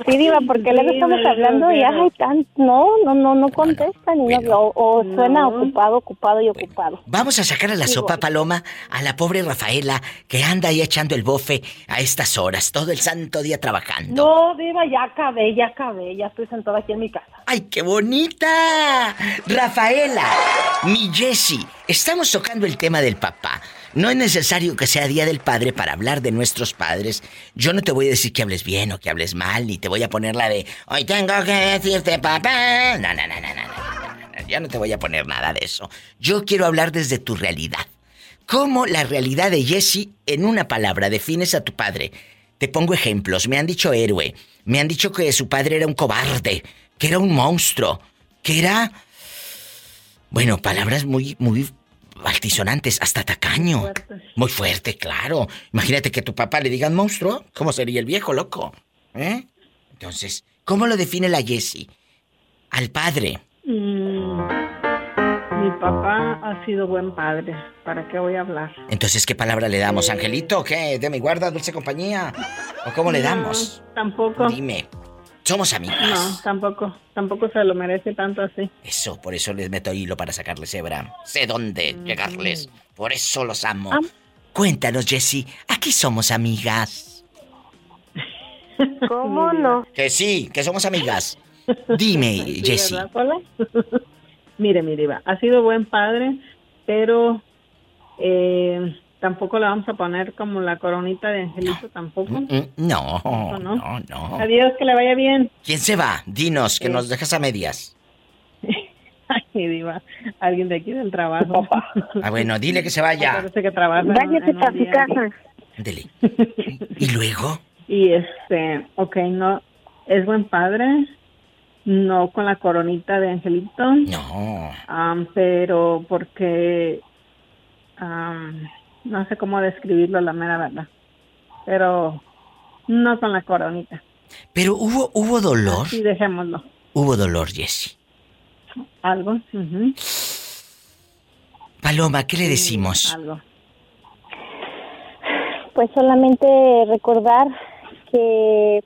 Speaker 11: Sí, Diva, porque luego estamos hablando y ay, tan, no, no, no, no contestan y no, o, o suena ocupado, ocupado y ocupado.
Speaker 2: Vamos a sacar a la sopa, Paloma, a la pobre Rafaela, que anda ahí echando el bofe a estas horas, todo el santo día trabajando.
Speaker 24: No, Diva, ya acabé, ya acabé, ya estoy sentada aquí en mi casa.
Speaker 2: ¡Ay, qué bonita! Rafaela, mi Jessie, estamos tocando el tema del papá. No es necesario que sea Día del Padre para hablar de nuestros padres. Yo no te voy a decir que hables bien o que hables mal, ni te voy a poner la de hoy tengo que decirte papá. No, no, no, no, no, no, Ya no te voy a poner nada de eso. Yo quiero hablar desde tu realidad. ¿Cómo la realidad de Jessie, en una palabra, defines a tu padre? te pongo ejemplos. Me han dicho héroe. Me han dicho que su padre era un cobarde, que era un monstruo, que era... Bueno, palabras muy, muy altisonantes, hasta tacaño. Muy fuerte, claro. Imagínate que a tu papá le digan monstruo. ¿Cómo sería el viejo, loco? ¿Eh? Entonces, ¿cómo lo define la Jessie? Al padre.
Speaker 26: Mm, mi papá ha sido buen padre. ¿Para qué voy a hablar?
Speaker 2: Entonces, ¿qué palabra le damos? ¿Angelito qué? ¿De mi guarda, dulce compañía? ¿O cómo le damos?
Speaker 26: Tampoco.
Speaker 2: Dime. Somos amigas.
Speaker 26: No, tampoco. Tampoco se lo merece tanto así.
Speaker 2: Eso, por eso les meto hilo para sacarles hebra. Sé dónde llegarles. Por eso los amo. Cuéntanos, Jessie. Aquí somos amigas.
Speaker 16: ¿Cómo no?
Speaker 2: Que sí, que somos amigas. Dime,
Speaker 26: Sí,
Speaker 2: Jessie.
Speaker 26: ¿verdad, Pola? Mire, mi diva, ha sido buen padre, pero eh, tampoco le vamos a poner como la coronita de Angelito, tampoco.
Speaker 2: Mm, No,
Speaker 26: ¿no?
Speaker 2: no, no.
Speaker 26: Adiós, que le vaya bien.
Speaker 2: ¿Quién se va? Dinos, que nos dejas a medias.
Speaker 26: Ay, diva, alguien de aquí del trabajo.
Speaker 2: Ah, bueno, dile que se vaya.
Speaker 26: Parece que trabaja.
Speaker 16: Váyase para su casa.
Speaker 2: Dele. ¿Y luego?
Speaker 26: Y este, ok, no, es buen padre, no con la coronita de Angelito.
Speaker 2: No.
Speaker 26: Am, pero porque am, no sé cómo describirlo la mera verdad. Pero no con la coronita.
Speaker 2: Pero hubo, hubo dolor.
Speaker 26: Sí, dejémoslo.
Speaker 2: Hubo dolor, Jessie.
Speaker 26: Algo. ujú,
Speaker 2: Paloma, ¿qué le decimos?
Speaker 26: Algo.
Speaker 11: Pues solamente recordar que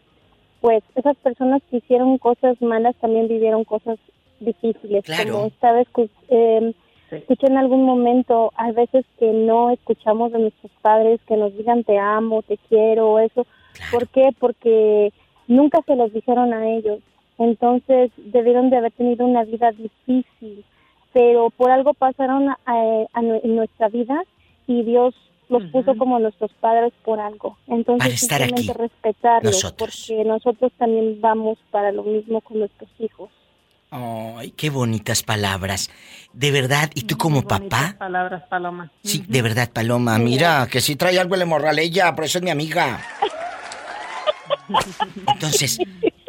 Speaker 11: pues esas personas que hicieron cosas malas también vivieron cosas difíciles.
Speaker 2: Claro.
Speaker 11: Como escu- eh, escuché en algún momento, hay veces que no escuchamos de nuestros padres que nos digan te amo, te quiero, eso. ¿Por qué? Porque nunca se los dijeron a ellos. Entonces debieron de haber tenido una vida difícil, pero por algo pasaron a, nuestra vida y Dios los puso como nuestros padres por algo. Entonces
Speaker 2: estar
Speaker 11: simplemente respetarlos
Speaker 2: nosotros.
Speaker 11: porque nosotros también vamos para lo mismo con nuestros hijos.
Speaker 2: Ay, qué bonitas palabras. De verdad, ¿y tú como papá?
Speaker 26: Palabras, Paloma.
Speaker 2: Sí, de verdad, Paloma. Mira, que sí trae algo el morraleya, por eso es mi amiga. Entonces,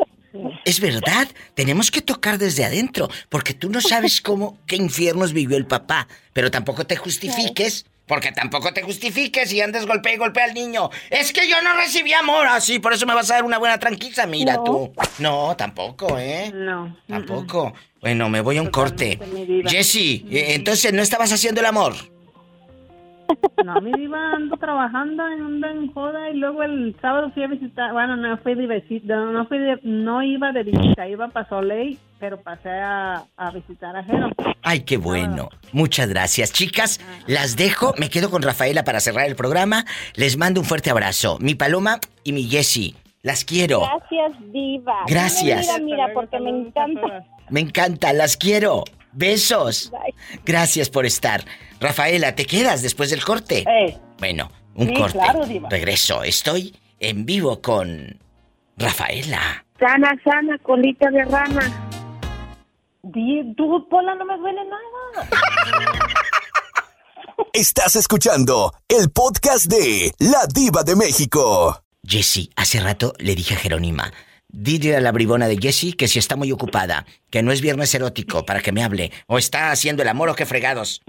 Speaker 2: es verdad, tenemos que tocar desde adentro, porque tú no sabes cómo, qué infiernos vivió el papá, pero tampoco te justifiques, porque tampoco te justifiques y andes golpea y golpea al niño. Es que yo no recibí amor, así, por eso me vas a dar una buena tranquila, mira
Speaker 26: No.
Speaker 2: tú. No, tampoco, ¿eh?
Speaker 26: No.
Speaker 2: Tampoco. Bueno, me voy a un corte. Jessie, eh, entonces no estabas haciendo el amor.
Speaker 26: No, mi diva ando trabajando, ando en joda y luego el sábado fui a visitar, bueno, no fui de visita, no, no fui de- no iba de visita, iba para Soleil, pero pasé a, a visitar a Jero.
Speaker 2: Ay, qué bueno. Muchas gracias, chicas. Las dejo. Me quedo con Rafaela para cerrar el programa. Les mando un fuerte abrazo. Mi Paloma y mi Jessie. Las quiero.
Speaker 11: Gracias, Diva.
Speaker 2: Gracias.
Speaker 11: Mira, mira, porque me encanta.
Speaker 2: Me encanta, las quiero. Besos. Gracias por estar. Rafaela, ¿te quedas después del corte?
Speaker 24: Eh,
Speaker 2: Bueno, un
Speaker 24: Sí,
Speaker 2: corte.
Speaker 24: claro, diva.
Speaker 2: Regreso. Estoy en vivo con Rafaela.
Speaker 16: Sana, sana, colita de rana.
Speaker 24: Tú, Pola, no me duele nada.
Speaker 1: Estás escuchando el podcast de La Diva de México.
Speaker 2: Jessie, hace rato le dije a Jerónima, dile a la bribona de Jessie que si está muy ocupada, que no es viernes erótico para que me hable, o está haciendo el amor o qué fregados.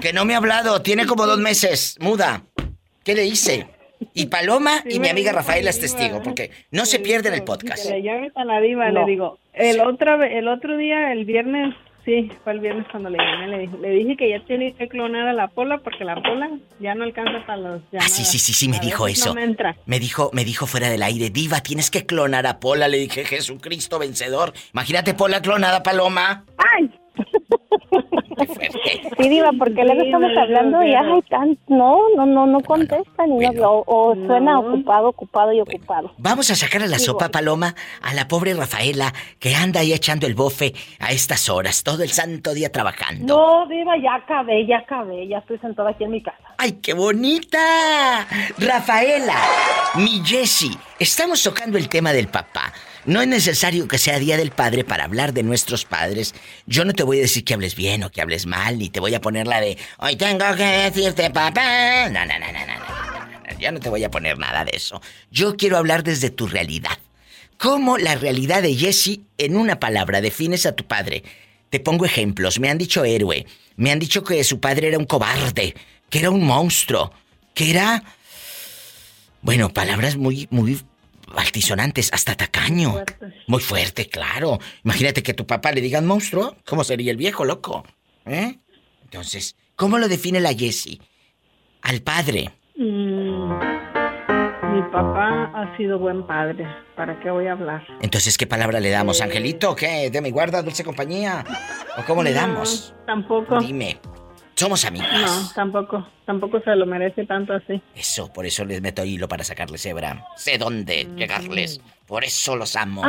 Speaker 2: Que no me ha hablado, tiene como dos meses, muda. ¿Qué le hice? Y Paloma y mi amiga Rafaela es testigo, porque no se pierden el podcast.
Speaker 26: Que le llames a la diva,
Speaker 2: No.
Speaker 26: le digo, el otro, el otro día, el viernes, sí, fue el viernes cuando le llamé, le dije, le dije que ya tiene que clonar a la pola porque la pola ya no alcanza para los llamadas.
Speaker 2: Ah, sí, sí, sí, sí, me
Speaker 26: A
Speaker 2: dijo eso.
Speaker 26: No me entra.
Speaker 2: Me dijo, me dijo fuera del aire, Diva, tienes que clonar a Pola. Le dije, Jesucristo vencedor. Imagínate Pola clonada, Paloma.
Speaker 11: ¡Ay! Sí, Diva, porque luego estamos hablando y ay, tan, no, no, no, no contestan y no, o, o suena ocupado, ocupado y ocupado.
Speaker 2: Vamos a sacar a la sopa, Paloma, a la pobre Rafaela, que anda ahí echando el bofe a estas horas, todo el santo día trabajando.
Speaker 24: No, Diva, ya acabé, ya acabé, ya estoy sentada aquí en mi casa.
Speaker 2: ¡Ay, qué bonita! Rafaela, mi Jessie, estamos tocando el tema del papá. No es necesario que sea Día del Padre para hablar de nuestros padres. Yo no te voy a decir que hables bien o que hables mal, ni te voy a poner la de Hoy tengo que decirte papá. No, no, no, no, no, ya no te voy a poner nada de eso. Yo quiero hablar desde tu realidad. ¿Cómo la realidad de Jesse en una palabra defines a tu padre? Te pongo ejemplos. Me han dicho héroe. Me han dicho que su padre era un cobarde, que era un monstruo, que era... Bueno, palabras muy, muy altisonantes, hasta tacaño. Muy fuerte, claro. Imagínate que tu papá le digan monstruo. ¿Cómo sería el viejo, loco? ¿Eh? Entonces, ¿cómo lo define la Jessie? Al padre.
Speaker 26: Mm, mi papá ha sido buen padre. ¿Para qué voy a hablar?
Speaker 2: Entonces, ¿qué palabra le damos? ¿Angelito? ¿Qué? ¿De mi guarda, dulce compañía? ¿O cómo le damos?
Speaker 26: tampoco.
Speaker 2: Dime. Somos amigas.
Speaker 26: No, tampoco. Tampoco se lo merece tanto así.
Speaker 2: Eso, por eso les meto hilo para sacarles hebra. Sé dónde llegarles. Por eso los amo.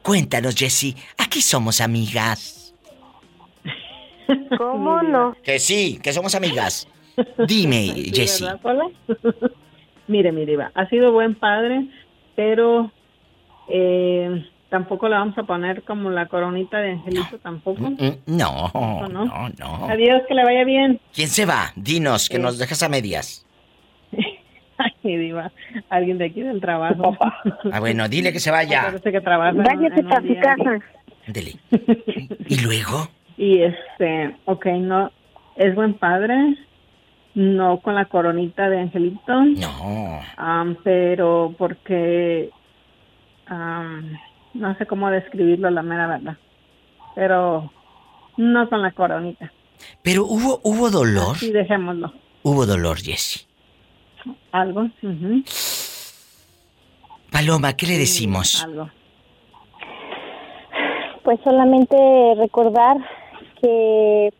Speaker 2: Cuéntanos, Jessie. Aquí somos amigas.
Speaker 16: ¿Cómo no?
Speaker 2: Que sí, que somos amigas. Dime, Jessie.
Speaker 26: Mire, mi diva, ha sido buen padre, pero eh, tampoco le vamos a poner como la coronita de Angelito tampoco.
Speaker 2: Mm, mm, No, no, no,
Speaker 26: Adiós, que le vaya bien.
Speaker 2: ¿Quién se va? Dinos, que nos dejas a medias.
Speaker 26: Ay, diva, alguien de aquí del trabajo.
Speaker 2: Ah, bueno, dile que se vaya.
Speaker 26: Parece que trabaja.
Speaker 16: Váyase para su casa.
Speaker 2: Dele. ¿Y luego?
Speaker 26: Y este, ok, no, es buen padre, no con la coronita de Angelito.
Speaker 2: No.
Speaker 26: Am, pero porque no sé cómo describirlo, la mera verdad. Pero no con la coronita.
Speaker 2: Pero hubo, hubo dolor.
Speaker 26: Sí, dejémoslo.
Speaker 2: Hubo dolor, Jessie.
Speaker 26: Algo. ujú,
Speaker 2: Paloma, ¿qué le decimos?
Speaker 26: Algo.
Speaker 11: Pues solamente recordar que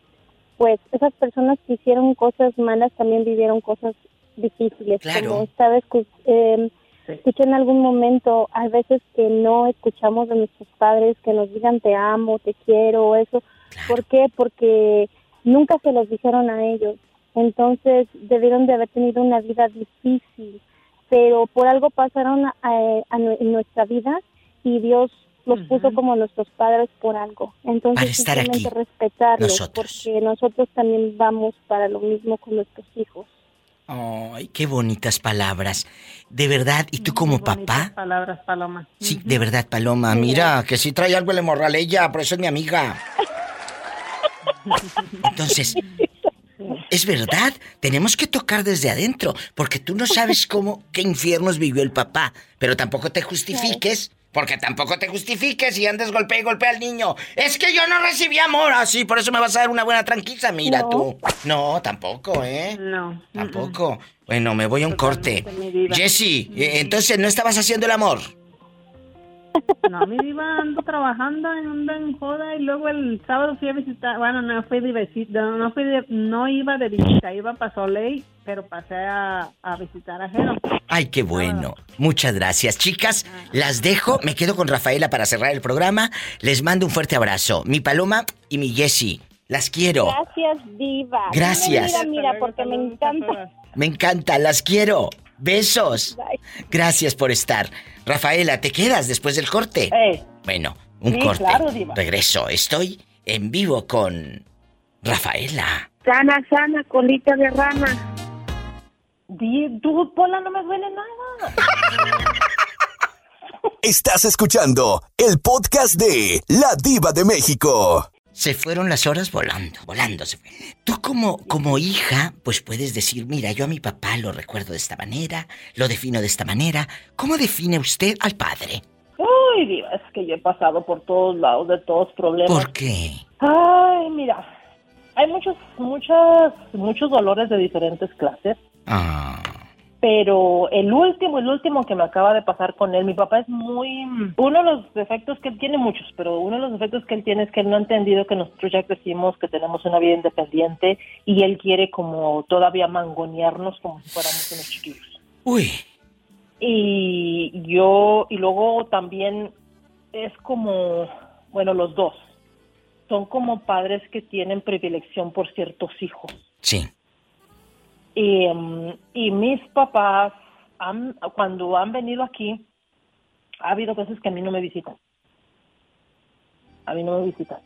Speaker 11: pues esas personas que hicieron cosas malas también vivieron cosas difíciles.
Speaker 2: Claro.
Speaker 11: Como esta vez que eh, escuché en algún momento, hay veces que no escuchamos de nuestros padres que nos digan te amo, te quiero, eso. ¿Por qué? Porque nunca se los dijeron a ellos. Entonces debieron de haber tenido una vida difícil, pero por algo pasaron a, a en nuestra vida y Dios los puso como nuestros padres por algo. Entonces
Speaker 2: Para estar aquí,
Speaker 11: simplemente respetarlos,
Speaker 2: nosotros.
Speaker 11: porque nosotros también vamos para lo mismo con nuestros hijos.
Speaker 2: Ay, qué bonitas palabras. De verdad, ¿y tú como papá?
Speaker 26: Palabras, Paloma.
Speaker 2: Sí, de verdad, Paloma. Mira, que sí trae algo el morral ella, por eso es mi amiga. Entonces, es verdad, tenemos que tocar desde adentro, porque tú no sabes cómo, qué infiernos vivió el papá, pero tampoco te justifiques, porque tampoco te justifiques y andes golpea y golpea al niño. Es que yo no recibí amor, así, por eso me vas a dar una buena tranquila, mira
Speaker 26: No.
Speaker 2: tú. No, tampoco, ¿eh?
Speaker 26: No.
Speaker 2: Tampoco. Bueno, me voy a un corte. Jessie, eh, entonces no estabas haciendo el amor.
Speaker 26: No, mi diva ando trabajando en un en joda y luego el sábado fui a visitar, bueno, no fui de visita, no, fui de- no iba de visita, iba para Soleil, pero pasé a, a visitar a Jero.
Speaker 2: Ay, qué bueno. Muchas gracias, chicas. Las dejo. Me quedo con Rafaela para cerrar el programa. Les mando un fuerte abrazo. Mi Paloma y mi Jessie. Las quiero.
Speaker 11: Gracias, Diva.
Speaker 2: Gracias.
Speaker 11: Mira, mira, porque me encanta.
Speaker 2: Me encanta, las quiero. Besos. Gracias por estar. Rafaela, ¿te quedas después del corte?
Speaker 24: Eh,
Speaker 2: Bueno, un
Speaker 24: Sí,
Speaker 2: corte.
Speaker 24: claro, diva.
Speaker 2: Regreso. Estoy en vivo con Rafaela.
Speaker 16: Sana, sana, colita de rana.
Speaker 24: Di, tú, Pola, no me duele nada.
Speaker 1: Estás escuchando el podcast de La Diva de México.
Speaker 2: Se fueron las horas volando, volando. se fue. Tú como, como hija, pues puedes decir, mira, yo a mi papá lo recuerdo de esta manera, lo defino de esta manera. ¿Cómo define usted al padre?
Speaker 24: Uy, diva, es que yo he pasado por todos lados de todos problemas.
Speaker 2: ¿Por qué?
Speaker 24: Ay, mira, hay muchos, muchas, muchos dolores de diferentes clases.
Speaker 2: Ah,
Speaker 24: Pero el último, el último que me acaba de pasar con él, mi papá es muy... Uno de los defectos que él tiene, muchos, pero uno de los defectos que él tiene es que él no ha entendido que nosotros ya crecimos, que tenemos una vida independiente y él quiere como todavía mangonearnos como si fuéramos unos chiquillos.
Speaker 2: Uy.
Speaker 24: Y yo, y luego también es como, bueno, los dos, son como padres que tienen predilección por ciertos hijos.
Speaker 2: sí.
Speaker 24: Y, mm, y mis papás, han- cuando han venido aquí, ha habido veces que a mí no me visitan. A mí no me visitan.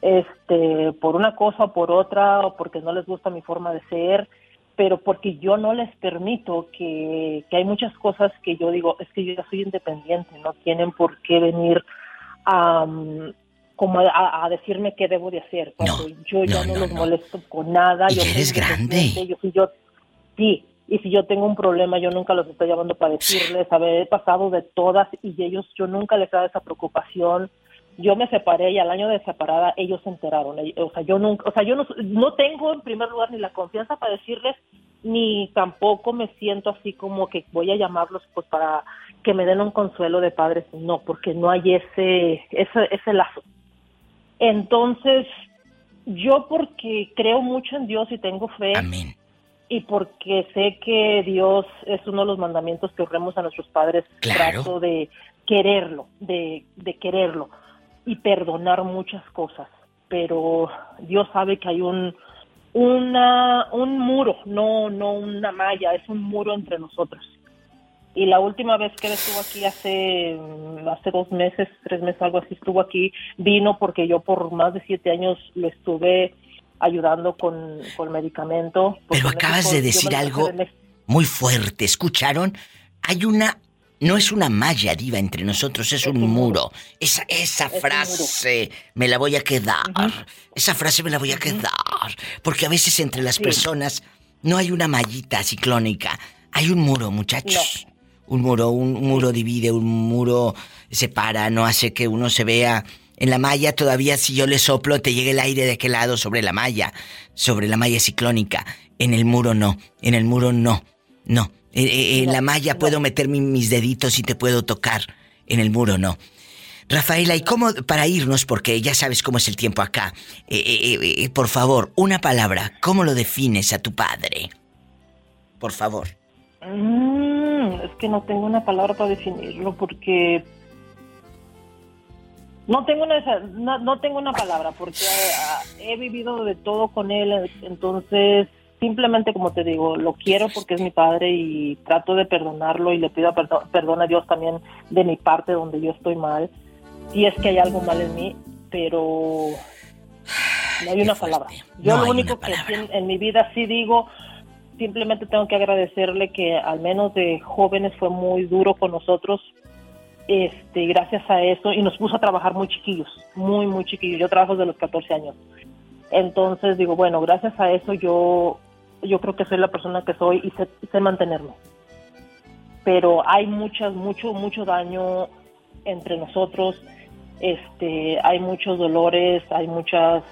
Speaker 24: Este, por una cosa o por otra, o porque no les gusta mi forma de ser. pero porque yo no les permito que, que hay muchas cosas que yo digo, es que yo ya soy independiente, no tienen por qué venir a, mm, como a, a decirme qué debo de hacer. Cuando yo ya no, los molesto con nada.
Speaker 2: Y
Speaker 24: yo
Speaker 2: eres grande.
Speaker 24: Yo, si yo, sí, y si yo tengo un problema, yo nunca los estoy llamando para decirles, a ver, he pasado de todas y ellos, yo nunca les he dado esa preocupación. Yo me separé y al año de separada ellos se enteraron. O sea, yo nunca, o sea, yo no, no tengo en primer lugar ni la confianza para decirles, ni tampoco me siento así como que voy a llamarlos pues para que me den un consuelo de padres. No, porque no hay ese, ese, ese lazo. Entonces, yo porque creo mucho en Dios y tengo fe. Y porque sé que Dios es uno de los mandamientos que honremos a nuestros padres.
Speaker 2: Claro.
Speaker 24: Trato de quererlo, de, de quererlo y perdonar muchas cosas. Pero Dios sabe que hay un, una, un muro, no, no una malla, es un muro entre nosotros. Y la última vez que él estuvo aquí hace, mm, hace dos meses, tres meses, algo así, estuvo aquí, vino porque yo por más de siete años lo estuve ayudando con, con medicamento.
Speaker 2: Pero acabas de decir algo muy fuerte. ¿Escucharon? Hay una. No es una malla, Diva, entre nosotros, es un muro. Esa, esa
Speaker 24: un
Speaker 2: frase me la voy a quedar. Esa frase me la voy a quedar. Porque a veces entre las
Speaker 24: Sí.
Speaker 2: personas no hay una mallita ciclónica. Hay un muro, muchachos. Un muro, un muro divide, un muro separa, no hace que uno se vea. En la malla todavía si yo le soplo te llega el aire de qué lado sobre la malla, sobre la malla ciclónica. En el muro no, en el muro no, no. En la malla puedo meter mi- mis deditos y te puedo tocar. En el muro no. Rafaela, ¿y cómo, para irnos, porque ya sabes cómo es el tiempo acá, eh, eh, eh, por favor, una palabra, ¿cómo lo defines a tu padre? Por favor.
Speaker 24: Mm, es que no tengo una palabra para definirlo porque no tengo una no, no tengo una palabra porque ah, he vivido de todo con él entonces simplemente como te digo lo quiero porque es mi padre y trato de perdonarlo y le pido perdo- perdón a Dios también de mi parte donde yo estoy mal si es que hay algo mal en mí pero no hay una palabra. yo
Speaker 2: No
Speaker 24: lo único que en mi vida sí digo simplemente tengo que agradecerle que al menos de jóvenes fue muy duro con nosotros este gracias a eso y nos puso a trabajar muy chiquillos muy muy chiquillos. Yo trabajo desde los 14 años. Entonces digo bueno gracias a eso yo yo creo que soy la persona que soy y sé, sé mantenerme. Pero hay muchas mucho mucho daño entre nosotros este hay muchos dolores hay muchas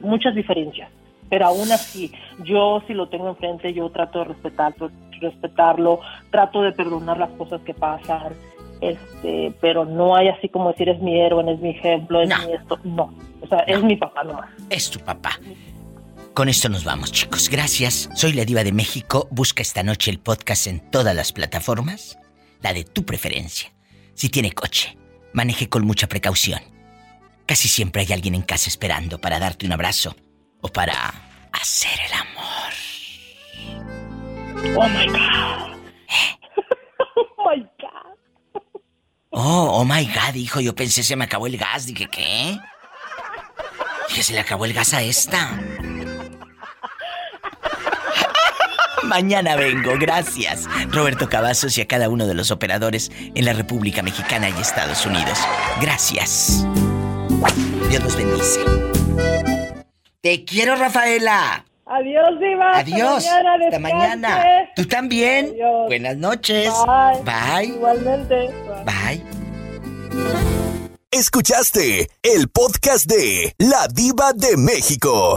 Speaker 24: muchas diferencias pero aún así yo si lo tengo enfrente yo trato de respetar respetarlo trato de perdonar las cosas que pasan este pero no hay así como decir es mi héroe es mi ejemplo es mi esto no o sea es mi papá nomás
Speaker 2: Es tu papá. Con esto nos vamos, chicos. Gracias. Soy la Diva de México. Busca esta noche el podcast en todas las plataformas. La de tu preferencia. Si tiene coche, maneje con mucha precaución. Casi siempre hay alguien en casa esperando para darte un abrazo o para hacer el amor.
Speaker 24: oh my god oh my god
Speaker 2: Oh, oh my God, hijo, yo pensé se me acabó el gas. Dije, ¿qué? Dije, se le acabó el gas a esta. Mañana vengo, gracias. Roberto Cavazos y a cada uno de los operadores en la República Mexicana y Estados Unidos. Gracias. Dios los bendice. Te quiero, Rafaela.
Speaker 24: Adiós, Diva.
Speaker 2: Adiós.
Speaker 24: Hasta mañana.
Speaker 2: Hasta mañana. ¿Tú también?
Speaker 24: Adiós.
Speaker 2: Buenas noches.
Speaker 24: Bye.
Speaker 2: Bye.
Speaker 24: Igualmente.
Speaker 2: Bye.
Speaker 1: Escuchaste el podcast de La Diva de México.